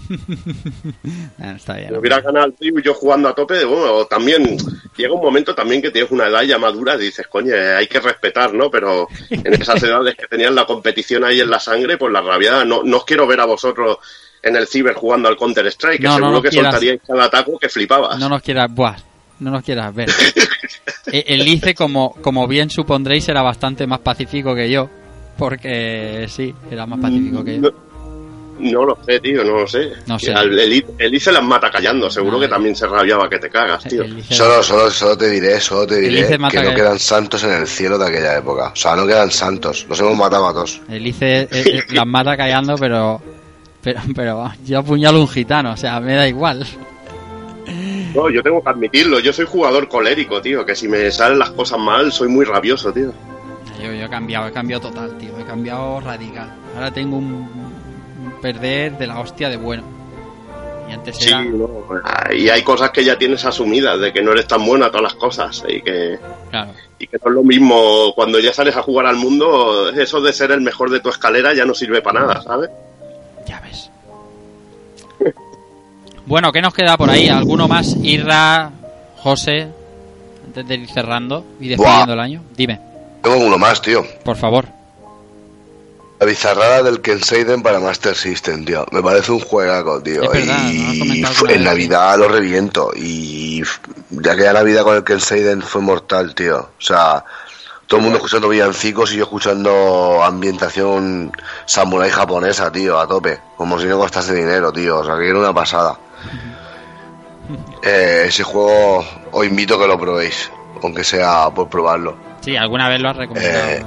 Ah, está bien. si me hubiera ganado al Ryu yo jugando a tope, bueno, o también llega un momento también que tienes una edad ya madura y dices, coño, hay que respetar, ¿no? Pero en esas edades que tenían la competición ahí en la sangre, pues la rabia, no, no os quiero ver a vosotros en el ciber jugando al Counter Strike, que No, no seguro nos que quieras. soltaríais cada ataco que flipabas. No nos quieras, buah, no nos quieras ver. <laughs> E- El Lice, como, como bien supondréis, era bastante más pacífico que yo. Porque sí, era más pacífico que yo. No, No lo sé, tío, no lo sé. No sé. El, el, el se las mata callando, seguro No, que también se rabiaba que te cagas, tío. El Lice- Solo, solo, solo te diré, solo te diré que no que- quedan santos en el cielo de aquella época. O sea, no quedan santos. Los hemos matado a todos. El Lice eh, eh, <laughs> las mata callando, pero, pero, pero yo apuñalo un gitano, o sea, me da igual. No, yo tengo que admitirlo, yo soy jugador colérico, tío, que si me salen las cosas mal soy muy rabioso, tío. Yo, yo he cambiado, he cambiado total, tío, he cambiado radical. Ahora tengo un, un perder de la hostia de bueno. Y antes Sí, era... no, y hay cosas que ya tienes asumidas, de que no eres tan buena a todas las cosas, y que, Claro, y que no es lo mismo cuando ya sales a jugar al mundo, eso de ser el mejor de tu escalera ya no sirve para nada, ¿sabes? ya ves. <laughs> Bueno, ¿qué nos queda por ahí? ¿Alguno más? Irra, José, antes de ir cerrando y despidiendo Buah. el año. Dime, Tengo uno más, tío. por favor. La bizarrada del Kenseiden para Master System, tío. Me parece un juegaco, tío. Es verdad, y en. Navidad lo reviento. Y ya que la Navidad con el Kenseiden fue mortal, tío. O sea, todo el mundo escuchando villancicos y yo escuchando ambientación samurai japonesa, tío, a tope. Como si no costase dinero, tío. O sea, que era una pasada. <laughs> Eh, ese juego os invito a que lo probéis. Aunque sea por probarlo. Sí, alguna vez lo has recomendado. Eh,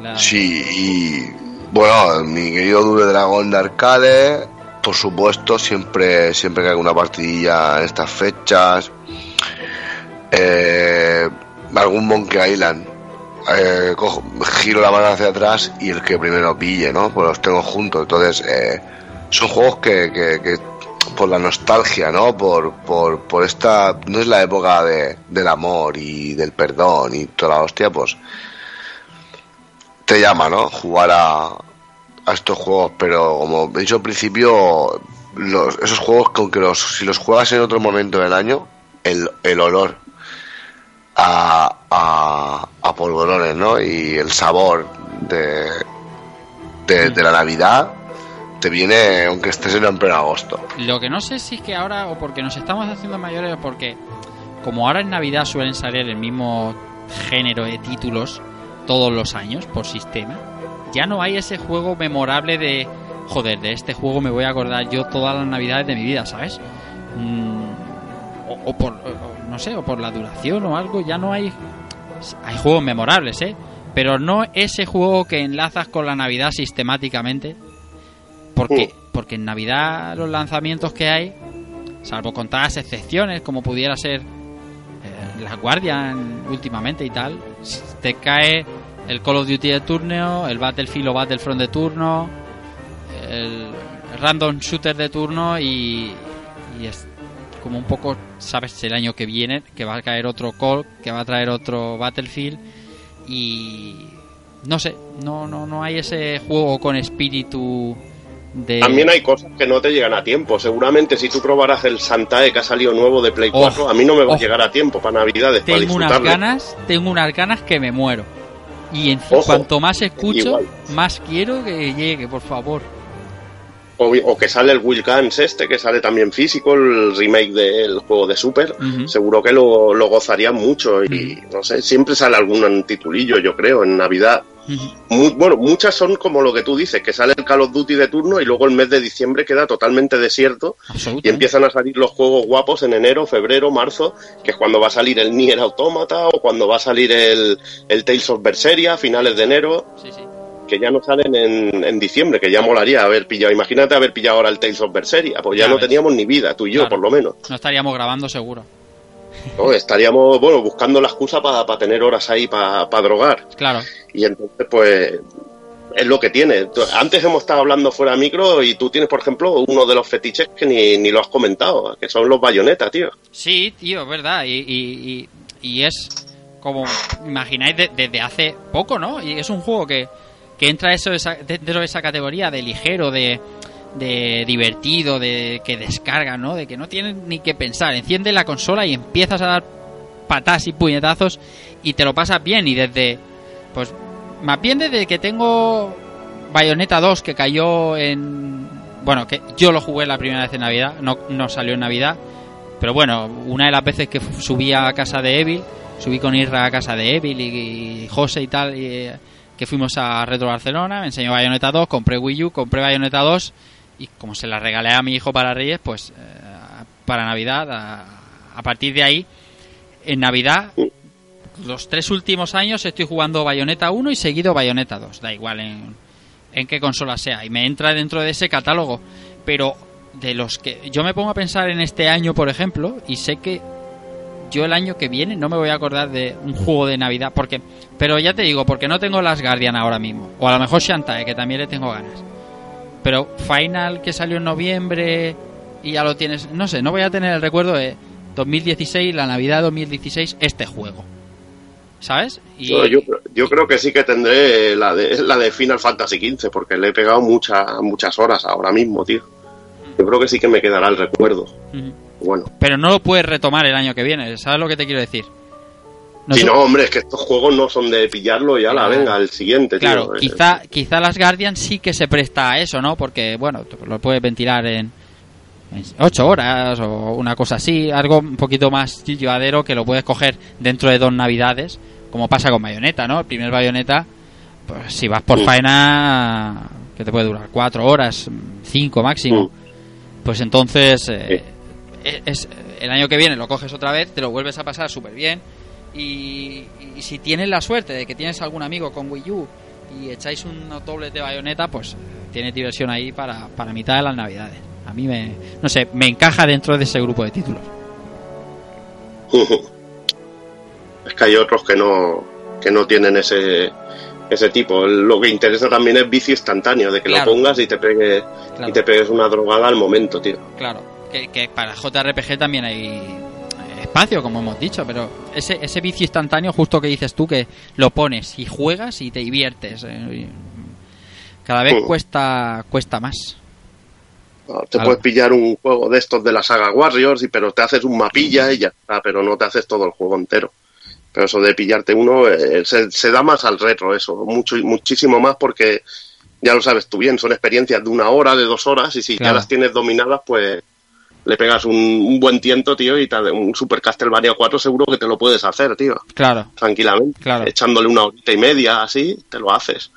la- Sí, y bueno, mi querido Dure Dragón de Arcade, por supuesto, siempre, siempre que hay una partidilla en estas fechas. Eh, algún Monkey Island. Eh, cojo- giro la mano hacia atrás y el que primero pille, ¿no? Pues los tengo juntos. Entonces, eh, son juegos que, que- que por la nostalgia, ¿no? Por, por, por esta. No es la época de, del amor y del perdón y toda la hostia, pues te llama, ¿no? Jugar a, a estos juegos, pero como he dicho al principio, esos juegos con que los, si los juegas en otro momento del año, el, el olor a, a, a polvorones, ¿no? Y el sabor de, de la Navidad te viene aunque estés en pleno agosto. Lo que no sé si es que ahora, o porque nos estamos haciendo mayores, o porque como ahora en Navidad suelen salir el mismo género de títulos todos los años por sistema, ya no hay ese juego memorable de, joder, de este juego me voy a acordar yo todas las Navidades de mi vida, ¿sabes? Mm, o, por, no sé, o por la duración o algo, ya no hay... Hay juegos memorables, ¿eh? Pero no ese juego que enlazas con la Navidad sistemáticamente. Porque, porque en Navidad los lanzamientos que hay, salvo contadas excepciones, como pudiera ser eh, las Guardian últimamente y tal, te cae el Call of Duty de turno, el Battlefield o Battlefront de turno, el Random Shooter de turno y, y es como un poco, sabes, el año que viene, que va a caer otro Call, que va a traer otro Battlefield y no sé, no, no, no hay ese juego con espíritu de... También hay cosas que no te llegan a tiempo. Seguramente si tú probaras el Santae que ha salido nuevo de Play Oh, 4, a mí no me va oh. a llegar a tiempo para Navidades, para tengo unas disfrutarlo. ganas, tengo unas ganas que me muero. Y en Ojo, cuanto más escucho, igual. más quiero que llegue, por favor. O, que sale el Will Guns este, que sale también físico, el remake del juego de Super. Seguro que lo, lo gozarían mucho y no sé, siempre sale algún titulillo, yo creo, en Navidad. Bueno, muchas son como lo que tú dices, que sale el Call of Duty de turno y luego el mes de diciembre queda totalmente desierto y empiezan a salir los juegos guapos en enero, febrero, marzo, que es cuando va a salir el Nier Automata o cuando va a salir el, el Tales of Berseria a finales de enero, Sí, sí. Que ya no salen en, en diciembre, que ya molaría haber pillado. Imagínate haber pillado ahora el Tales of Berseria, pues ya, Ya no ves. teníamos ni vida, tú y yo Claro. por lo menos. No estaríamos grabando seguro. ¿no? Estaríamos, bueno, buscando la excusa para tener horas ahí para drogar. Claro. Y entonces, pues, es lo que tiene. Antes hemos estado hablando fuera de micro y tú tienes, por ejemplo, uno de los fetiches que ni, ni lo has comentado, que son los bayonetas, tío. Sí, tío, es verdad. Y, y, y, y es como, imagináis, de- desde hace poco, ¿no? Y es un juego que, que entra eso, esa, dentro de esa categoría de ligero, de, de divertido, de que descarga, ¿no? De que no tienes ni que pensar. Enciende la consola y empiezas a dar patadas y puñetazos y te lo pasas bien. Y desde, pues, más bien desde que tengo Bayonetta 2 que cayó en... Bueno, que yo lo jugué la primera vez en Navidad, no, no salió en Navidad. Pero bueno, una de las veces que subí a casa de Evil, subí con Irra a casa de Evil y, y José y tal, y, eh, que fuimos a Retro Barcelona, me enseñó Bayonetta 2, compré Wii U, compré Bayonetta 2 y como se la regalé a mi hijo para Reyes, pues eh, para Navidad, a, a partir de ahí, en Navidad, los tres últimos años estoy jugando Bayonetta 1 y seguido Bayonetta 2, da igual en, en qué consola sea, y me entra dentro de ese catálogo, pero de los que yo me pongo a pensar en este año, por ejemplo, y sé que yo el año que viene no me voy a acordar de un juego de Navidad, porque pero ya te digo, porque no tengo las Guardian ahora mismo, o a lo mejor Shantae, que también le tengo ganas. Pero Final que salió en noviembre y ya lo tienes, no sé, no voy a tener el recuerdo de 2016, la Navidad de 2016, este juego. ¿Sabes? Y... Yo, yo, yo creo que sí que tendré la de, la de Final Fantasy XV, porque le he pegado muchas muchas horas ahora mismo, tío. Yo creo que sí que me quedará el recuerdo. Ujú. Bueno. Pero no lo puedes retomar el año que viene, ¿sabes lo que te quiero decir? No sé- no, hombre, es que estos juegos no son de pillarlo y la Ah. venga, el siguiente. Claro, Eh, quizá, quizá las Guardian sí que se presta a eso, ¿no? Porque, bueno, lo puedes ventilar en, en 8 horas o una cosa así, algo un poquito más llevadero que lo puedes coger dentro de dos navidades, como pasa con Bayonetta, ¿no? El primer Bayonetta, pues si vas por Mm. faena, que te puede durar 4 horas, 5 máximo, Mm. pues entonces eh, es, el año que viene lo coges otra vez, te lo vuelves a pasar súper bien. Y, y si tienes la suerte de que tienes algún amigo con Wii U y echáis unos dobles de bayoneta, pues tienes diversión ahí para, para mitad de las navidades. A mí me, no sé, me encaja dentro de ese grupo de títulos. <laughs> es que hay otros que no que no tienen ese ese tipo. Lo que interesa también es vicio instantáneo, de que Claro. lo pongas y te pegue Claro. y te pegues una drogada al momento, tío. Claro, que, que para JRPG también hay espacio, como hemos dicho, pero ese, ese vicio instantáneo, justo que dices tú, que lo pones y juegas y te diviertes. eh, cada vez Mm. cuesta cuesta más. Te Claro. puedes pillar un juego de estos de la saga Warriors, y, pero te haces un mapilla y ya está, pero no te haces todo el juego entero. Pero eso de pillarte uno eh, se, se da más al retro, eso, mucho, muchísimo más porque ya lo sabes tú bien, son experiencias de una hora, de dos horas, y si Claro. ya las tienes dominadas, pues le pegas un, un buen tiento, tío, y te, un Super Castlevania 4 seguro que te lo puedes hacer, tío, Claro, tranquilamente. Claro. Echándole una horita y media, así, te lo haces.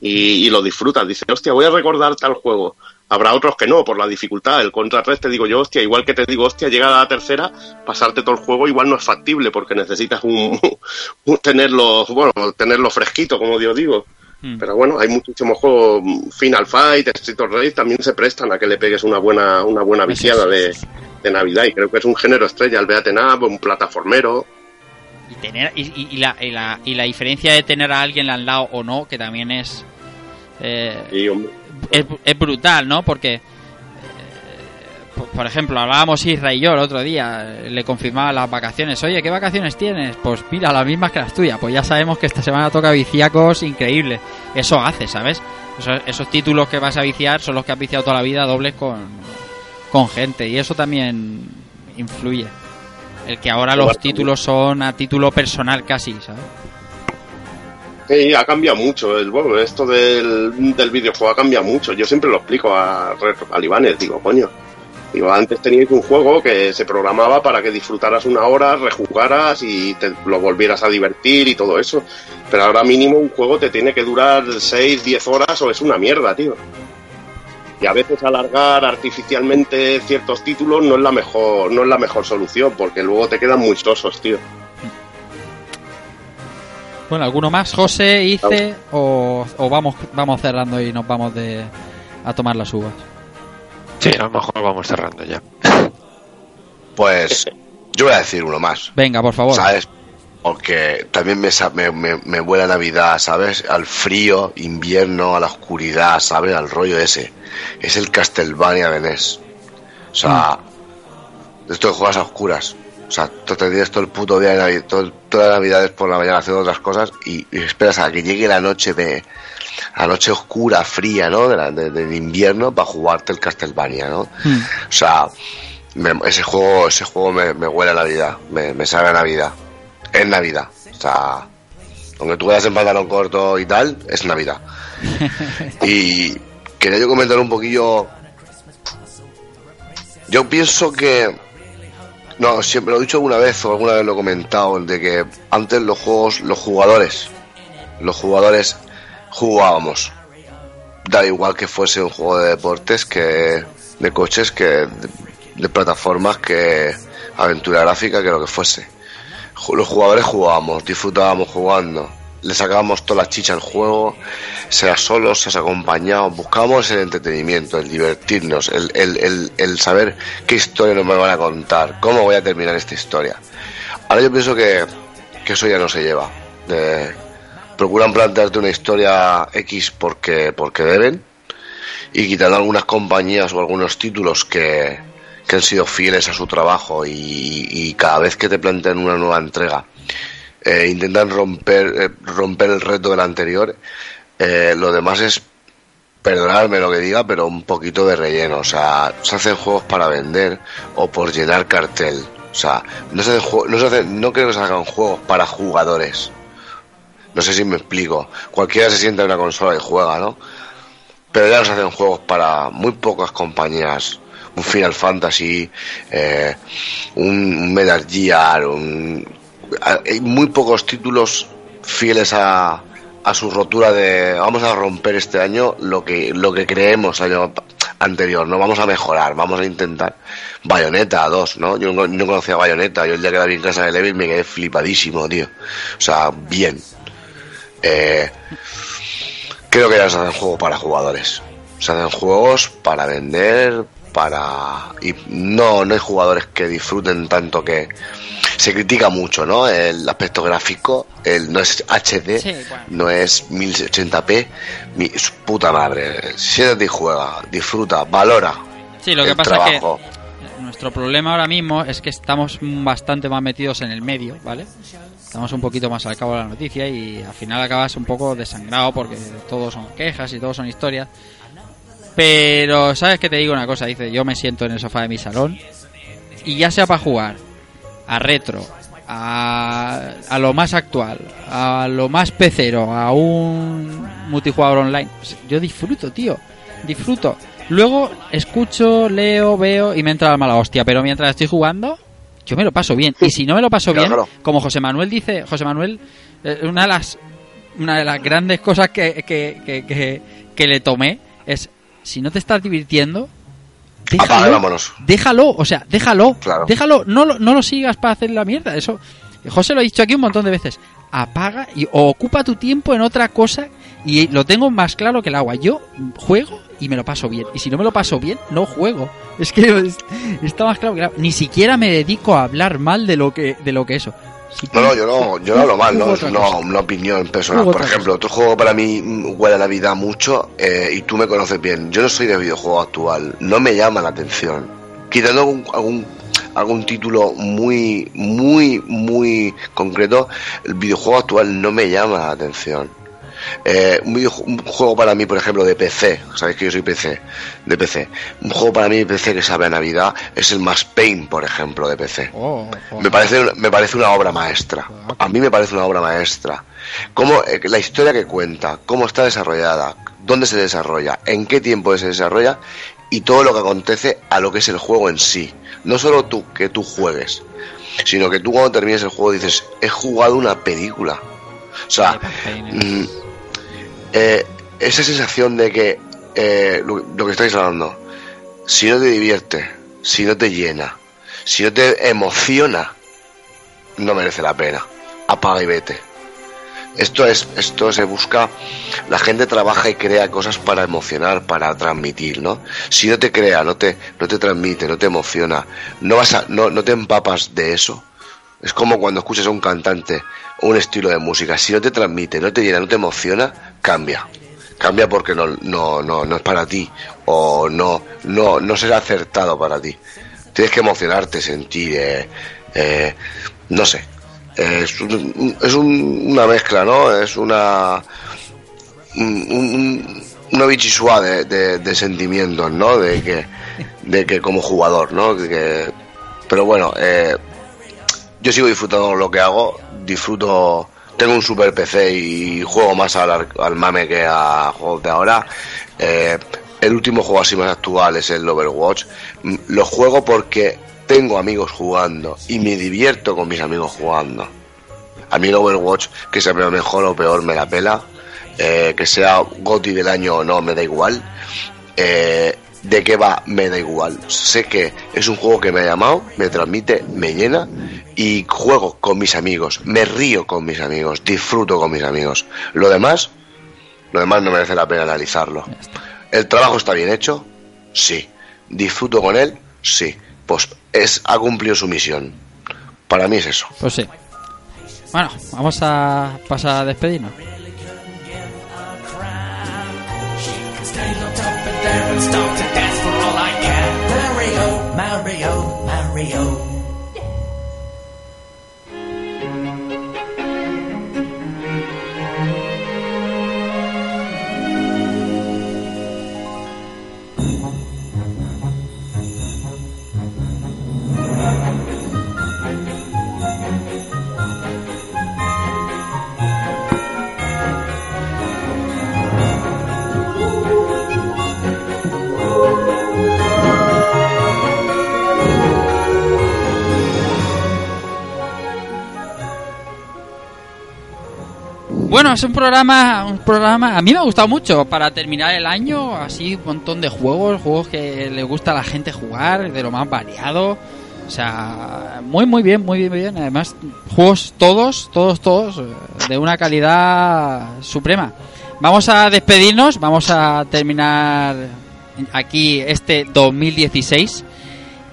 Y, y lo disfrutas. Dices, hostia, voy a recordar tal juego. Habrá otros que no, por la dificultad. El Contra 3 te digo yo, hostia, igual que te digo, hostia, llega a la tercera, pasarte todo el juego igual no es factible porque necesitas un, <laughs> un tenerlo, bueno, tenerlo fresquito, como yo digo. Mm. Pero bueno, hay muchísimos juegos, Final Fight, Street of Rage, también se prestan a que le pegues una buena, una buena viciada de, de Navidad. Y creo que es un género estrella, el Beaten Up, un plataformero. y tener y, y- y la, y, la, y la diferencia de tener a alguien al lado o no que también es eh, es, es brutal no porque por, ejemplo hablábamos Isra y yo el otro día le confirmaba las vacaciones oye qué vacaciones tienes pues mira las mismas que las tuyas pues ya sabemos que esta semana toca viciacos increíbles eso hace sabes esos, esos títulos que vas a viciar son los que has viciado toda la vida dobles con con gente y eso también influye el que ahora los títulos son a título personal casi, ¿sabes? Sí, ha cambiado mucho. El, bueno, esto del, del videojuego ha cambiado mucho. Yo siempre lo explico a, a Libanes, digo, coño. Digo, antes teníais un juego que se programaba para que disfrutaras una hora, rejugaras y te lo volvieras a divertir y todo eso. Pero ahora mínimo un juego te tiene que durar 6, 10 horas o es una mierda, tío. Y a veces alargar artificialmente ciertos títulos no es la mejor, no es la mejor solución, porque luego te quedan muy sosos, tío. Bueno, ¿alguno más, José, Ice? O, o vamos, vamos cerrando y nos vamos de a tomar las uvas? Sí, a lo mejor vamos cerrando ya. Pues yo voy a decir uno más, Venga, por favor. ¿sabes? Porque también me, sa- me, me, me huele a Navidad, ¿sabes? Al frío, invierno, a la oscuridad, ¿sabes? Al rollo ese. Es el Castlevania de NES. O sea, de esto que juegas a oscuras. O sea, tú te tienes todo el puto día de Navidad, todo, todas las Navidades por la mañana haciendo otras cosas y, y esperas a que llegue la noche de la noche oscura, fría, ¿no? De la- de- del invierno para jugarte el Castlevania, ¿no? Hmm. O sea, me- ese juego, ese juego me, me huele a Navidad, me, me sabe a Navidad. Es Navidad. O sea, aunque tú vayas en pantalón corto y tal, es Navidad. <laughs> y quería yo comentar un poquillo. Yo pienso que. No, siempre lo he dicho alguna vez o alguna vez lo he comentado, de que antes los juegos, los jugadores, los jugadores jugábamos. da igual que fuese un juego de deportes que de coches que de, plataformas que aventura gráfica que lo que fuese. Los jugadores jugábamos, disfrutábamos jugando, le sacábamos toda la chicha al juego, sea solos, seas acompañados, buscábamos el entretenimiento, el divertirnos, el, el, el, saber qué historia nos van a contar, cómo voy a terminar esta historia. Ahora yo pienso que, que eso ya no se lleva. De- procuran plantearte una historia X porque, porque deben y quitando algunas compañías o algunos títulos que, que han sido fieles a su trabajo y, y cada vez que te plantean una nueva entrega eh, intentan romper, eh, romper el reto del anterior. Eh, lo demás es, perdonadme lo que diga, pero un poquito de relleno. O sea, se hacen juegos para vender o por llenar cartel. O sea, no, se hacen no, se hacen- no creo que se hagan juegos para jugadores. No sé si me explico. Cualquiera se sienta en una consola y juega, ¿no? Pero ya no se hacen juegos para muy pocas compañías. Un Final Fantasy, eh, un Metal Gear, un, hay muy pocos títulos fieles a, a su rotura de vamos a romper este año lo que lo que creemos año anterior, no vamos a mejorar, vamos a intentar. Bayonetta 2, ¿no? Yo no, no conocía Bayonetta, yo el día que la vi en casa de Levi me quedé flipadísimo, tío. O sea, bien. Eh, creo que ya se hacen juegos para jugadores. Se hacen juegos para vender, para... Y no, no hay jugadores que disfruten tanto que... Se critica mucho, ¿no? El aspecto gráfico, el no es HD, Sí, bueno. no es 1080p, mi puta madre. Siéntate y juega, disfruta, valora. Sí, lo que el pasa trabajo. es que nuestro problema ahora mismo es que estamos bastante más metidos en el medio, ¿vale? Estamos un poquito más al cabo de la noticia y al final acabas un poco desangrado porque todos son quejas y todos son historias. Pero, ¿sabes qué te digo una cosa? Dice, yo me siento en el sofá de mi salón y ya sea para jugar a retro, a, lo más actual, a lo más pecero, a un multijugador online, pues yo disfruto, tío, disfruto. Luego escucho, leo, veo y me entra la mala hostia, pero mientras estoy jugando, yo me lo paso bien. Y si no me lo paso <laughs> bien, Claro. como José Manuel dice, José Manuel, eh, una de las una de las grandes cosas que, que, que, que- le tomé es si no te estás divirtiendo, Apaga déjalo, vámonos. déjalo, o sea, déjalo, Claro. déjalo, no lo, no lo sigas para hacer la mierda, eso José lo ha dicho aquí un montón de veces. Apaga y o ocupa tu tiempo en otra cosa y lo tengo más claro que el agua. Yo juego y me lo paso bien. Y si no me lo paso bien, no juego. Es que es- está más claro que el agua. Ni siquiera me dedico a hablar mal de lo que de lo que eso. Si No, no, yo no, yo no hablo mal, no, es una, opinión personal. Por ejemplo, otro juego para mí mm, huele a Navidad mucho eh, y tú me conoces bien. Yo no soy de videojuego actual, no me llama la atención. Quitando algún, algún, algún título muy, muy, muy concreto, el videojuego actual no me llama la atención. Eh, un, un juego para mí, por ejemplo, de PC, sabéis que yo soy PC, de PC. Un juego para mí de PC que sabe a Navidad es el Max Payne, por ejemplo, de PC. Oh, joder. Me parece, me parece una obra maestra. A mí me parece una obra maestra. Cómo, eh, la historia que cuenta, cómo está desarrollada, dónde se desarrolla, en qué tiempo se desarrolla y todo lo que acontece a lo que es el juego en sí. No solo tú, que tú juegues, sino que tú cuando termines el juego dices, he jugado una película. O sea, eh, esa sensación de que eh, lo, lo que estáis hablando, si no te divierte, si no te llena, si no te emociona, no merece la pena. Apaga y vete. Esto es, esto se busca, la gente trabaja y crea cosas para emocionar, para transmitir, ¿no? Si no te crea, no te, no te transmite, no te emociona, no vas a, no, no te empapas de eso. Es como cuando escuchas a un cantante un estilo de música. Si no te transmite, no te llena, no te emociona, cambia. Cambia porque no, no, no, no es para ti. O no, no, no será acertado para ti. Tienes que emocionarte, sentir, eh, eh, no sé. Es, un- es un- una mezcla, ¿no? Es una un- un- una bichisua de, de, de sentimientos, ¿no? De que, de que como jugador, ¿no? De que, pero bueno, eh, yo sigo disfrutando lo que hago, disfruto, tengo un super PC y juego más al, mame que a juegos de ahora. Eh, el último juego así más actual es el Overwatch. Mm, Lo juego porque tengo amigos jugando y me divierto con mis amigos jugando. A mí el Overwatch, que sea mejor o peor, me la pela. eh, que sea GOTI del año o no, me da igual. Eh, de qué va, me da igual. Sé que es un juego que me ha llamado, me transmite, me llena y juego con mis amigos, me río con mis amigos, disfruto con mis amigos. Lo demás, lo demás no merece la pena analizarlo. ¿El trabajo está bien hecho? Sí. ¿Disfruto con él? Sí. Pues es, ha cumplido su misión. Para mí es eso. Pues sí. Bueno, vamos a pasar a despedirnos. Mario, Bueno, es un programa, un programa, a mí me ha gustado mucho para terminar el año, así un montón de juegos, juegos que le gusta a la gente jugar, de lo más variado. O sea, muy muy bien, muy bien, muy bien. Además, juegos todos, todos, todos eh, de una calidad suprema. Vamos a despedirnos, vamos a terminar aquí este 2016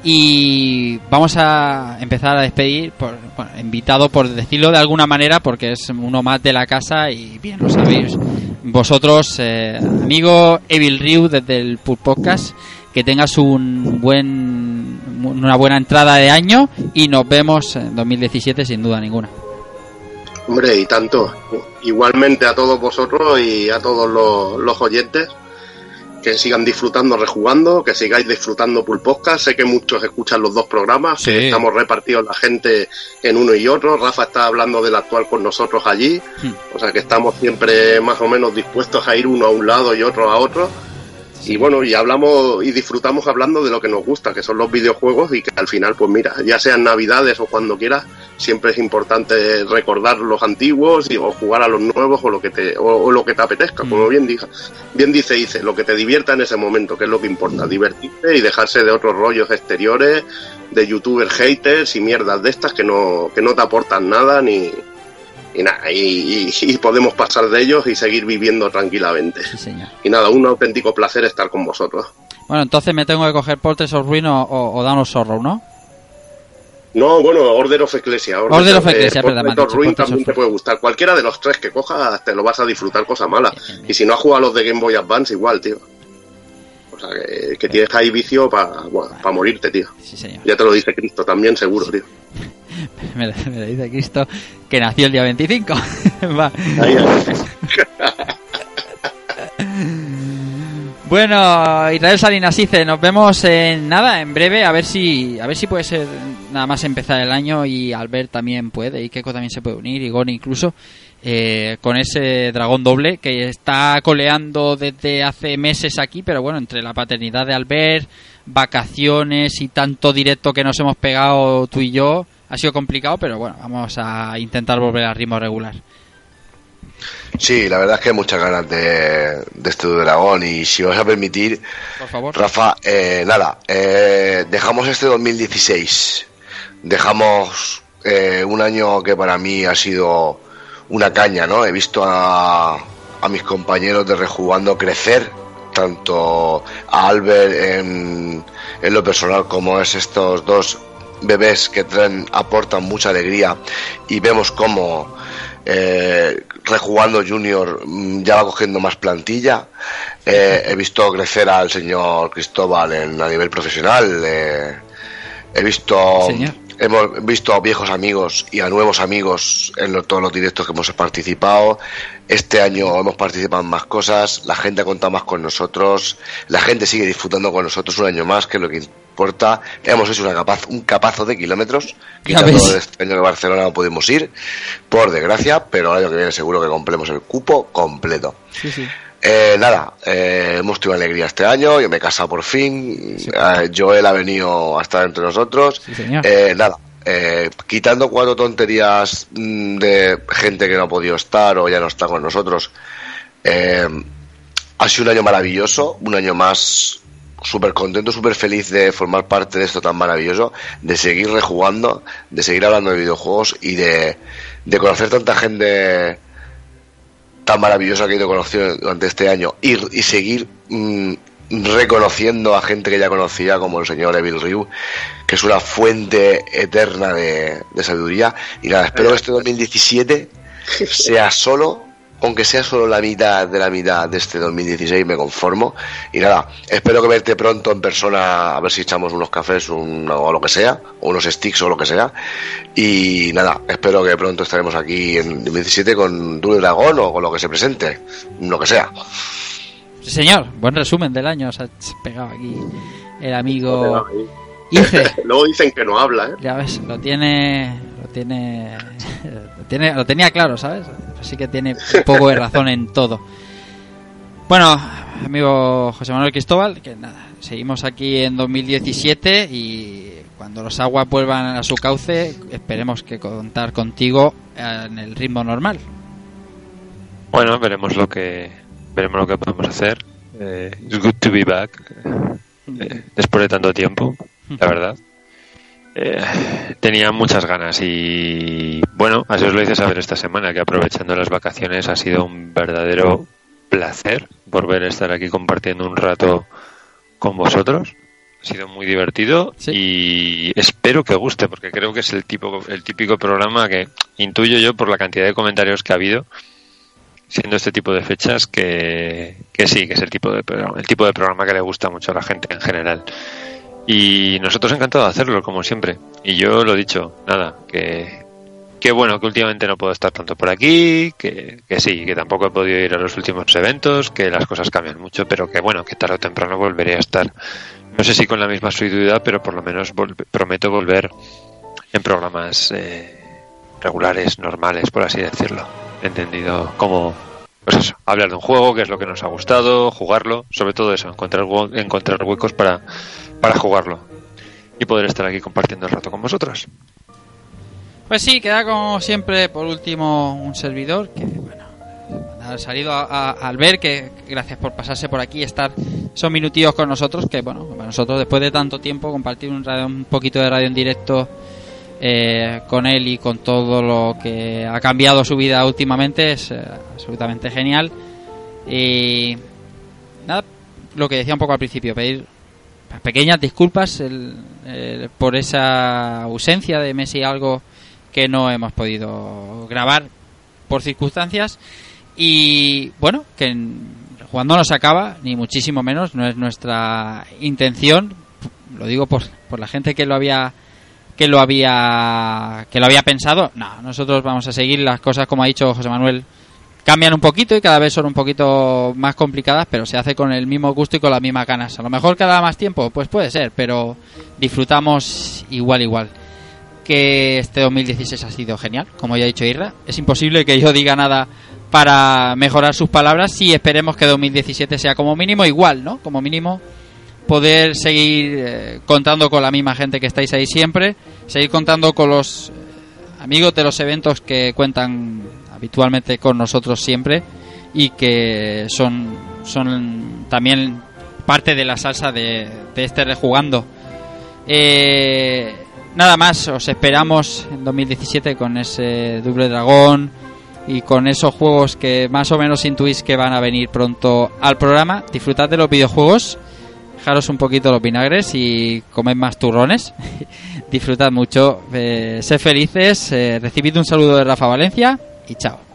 y vamos a empezar a despedir, por, invitado por decirlo de alguna manera, porque es uno más de la casa y bien lo sabéis vosotros, eh, amigo Evil Ryu desde el Pub Podcast, que tengas un buen, una buena entrada de año y nos vemos en 2017 sin duda ninguna. Hombre, y tanto. Igualmente a todos vosotros y a todos los, los oyentes que sigan disfrutando rejugando, que sigáis disfrutando Pool Podcast. Sé que muchos escuchan los dos programas, Sí. estamos repartidos la gente en uno y otro. Rafa está hablando del actual con nosotros allí, Hmm. o sea que estamos siempre más o menos dispuestos a ir uno a un lado y otro a otro. Y bueno, y hablamos y disfrutamos hablando de lo que nos gusta, que son los videojuegos y que al final, pues mira, ya sean navidades o cuando quieras, siempre es importante recordar los antiguos y, o jugar a los nuevos o lo que te, o, o lo que te apetezca, como bien, diga, bien dice dice, lo que te divierta en ese momento, que es lo que importa, divertirte y dejarse de otros rollos exteriores, de youtubers haters y mierdas de estas que no, que no te aportan nada ni, y nada, y, y- y podemos pasar de ellos y seguir viviendo tranquilamente. Sí, señor. Y nada, un auténtico placer estar con vosotros. Bueno, entonces me tengo que coger Portres of Ruin o, o, of Sorrow, ¿no? No, bueno, Order of Ecclesia. Order of Ecclesia, perdón, Portrait of Ruin Portrait también te puede gustar. Cualquiera de los tres que cojas te lo vas a disfrutar, cosa mala. Bien, bien, bien. Y si no has jugado a los de Game Boy Advance, igual, tío. O sea, que, que tienes ahí vicio para morirte, tío. Sí, señor. Ya te lo dice Cristo también, seguro, tío. <laughs> <laughs> Me, me dice Cristo que nació el día 25. <laughs> Va. Ahí, ahí. <laughs> Bueno, Israel Salinas dice, nos vemos en nada, en breve, a ver si a ver si puede ser nada más empezar el año y Albert también puede, y Keiko también se puede unir, y Goni incluso, eh, con ese dragón doble que está coleando desde hace meses aquí, pero bueno, entre la paternidad de Albert, vacaciones y tanto directo que nos hemos pegado tú y yo, ha sido complicado, pero bueno, vamos a intentar volver al ritmo regular. Sí, la verdad es que hay muchas ganas de, de este dragón y si os vas a permitir, Por favor. Rafa, eh, nada, eh, dejamos este 2016, dejamos eh, un año que para mí ha sido una caña, ¿no? He visto a, a mis compañeros de rejugando crecer, tanto a Albert en, en lo personal como es estos dos bebés que traen, aportan mucha alegría y vemos cómo eh, rejugando Junior mm, ya va cogiendo más plantilla. Eh, he visto crecer al señor Cristóbal en, a nivel profesional. eh, he visto Señor. hemos visto a viejos amigos y a nuevos amigos en lo- todos los directos que hemos participado. Este año hemos participado en más cosas, la gente ha contado más con nosotros, la gente sigue disfrutando con nosotros un año más, que es lo que Hemos hecho una capaz, un capazo de kilómetros, quitando este año que Barcelona no pudimos ir, por desgracia, pero el año que viene seguro que compremos el cupo completo. Sí, sí. Eh, nada, eh, hemos tenido alegría este año, yo me he casado por fin, eh, Joel ha venido a estar entre nosotros. Sí. Eh, nada, eh, quitando cuatro tonterías mm, de gente que no ha podido estar o ya no está con nosotros, Eh, ha sido un año maravilloso, un año más súper contento, súper feliz de formar parte de esto tan maravilloso, de seguir rejugando, de seguir hablando de videojuegos y de, de conocer tanta gente tan maravillosa que he ido conociendo durante este año y, y seguir mm, reconociendo a gente que ya conocía como el señor Evil Ryu que es una fuente eterna de, de sabiduría. Y nada, espero que este 2017 sea solo aunque sea solo la mitad de la mitad de este 2016 me conformo y nada, espero que verte pronto en persona a ver si echamos unos cafés un- o lo que sea, o unos sticks o lo que sea y nada, espero que pronto estaremos aquí en 2017 con Duro Dragón o con lo que se presente, lo que sea. Sí, señor, buen resumen del año. Se ha pegado aquí el amigo Ice. <laughs> Luego dicen que no habla, ¿eh? Ya ves, lo tiene. Lo tiene. Tiene, lo tenía claro, ¿sabes? Así que tiene poco de razón en todo. Bueno, amigo José Manuel Cristóbal, que nada, seguimos aquí en 2017 y cuando los aguas vuelvan a su cauce, esperemos que contar contigo en el ritmo normal. Bueno, veremos lo que veremos lo que podemos hacer. Eh, it's good to be back. eh, después de tanto tiempo, la verdad. Eh, tenía muchas ganas y bueno, así os lo hice saber esta semana que aprovechando las vacaciones ha sido un verdadero placer volver a estar aquí compartiendo un rato con vosotros. Ha sido muy divertido Sí. y espero que guste porque creo que es el tipo el típico programa que intuyo yo por la cantidad de comentarios que ha habido siendo este tipo de fechas que, que sí, que es el tipo de el tipo de programa que le gusta mucho a la gente en general. Y nosotros encantados de hacerlo, como siempre. Y yo lo he dicho, nada, que, que bueno, que últimamente no puedo estar tanto por aquí, que, que sí, que tampoco he podido ir a los últimos eventos, que las cosas cambian mucho, pero que bueno, que tarde o temprano volveré a estar, no sé si con la misma asiduidad, pero por lo menos vol- prometo volver en programas eh, regulares, normales, por así decirlo. Entendido como, pues eso, hablar de un juego, que es lo que nos ha gustado, jugarlo, sobre todo eso, encontrar, encontrar huecos para, para jugarlo y poder estar aquí compartiendo el rato con vosotros. Pues sí, queda como siempre por último un servidor que, bueno, ha salido al ver que gracias por pasarse por aquí, estar son minutillos con nosotros, que bueno, para nosotros después de tanto tiempo compartir un, radio- un poquito de radio en directo eh, con él y con todo lo que ha cambiado su vida últimamente es eh, absolutamente genial. Y nada, lo que decía un poco al principio, pedir pequeñas disculpas el- por esa ausencia de Messi, algo que no hemos podido grabar por circunstancias. Y bueno, que jugando no se acaba, ni muchísimo menos, no es nuestra intención. Lo digo por, por la gente que lo había que lo había que lo había pensado. No, nosotros vamos a seguir las cosas como ha dicho José Manuel. Cambian un poquito y cada vez son un poquito más complicadas, pero se hace con el mismo gusto y con las mismas ganas. A lo mejor cada más tiempo, pues puede ser, pero disfrutamos igual igual que este 2016 ha sido genial, como ya ha dicho Irra. Es imposible que yo diga nada para mejorar sus palabras y esperemos que 2017 sea como mínimo igual, ¿no? Como mínimo poder seguir eh, contando con la misma gente que estáis ahí siempre, seguir contando con los eh, amigos de los eventos que cuentan habitualmente con nosotros siempre y que son, son también parte de la salsa de, este rejugando. Eh, nada más, os esperamos en 2017 con ese Double Dragón y con esos juegos que más o menos intuís que van a venir pronto al programa. Disfrutad de los videojuegos, dejaros un poquito los vinagres y comed más turrones. <laughs> Disfrutad mucho, eh, sed felices, eh, recibid un saludo de Rafa Valencia y chao.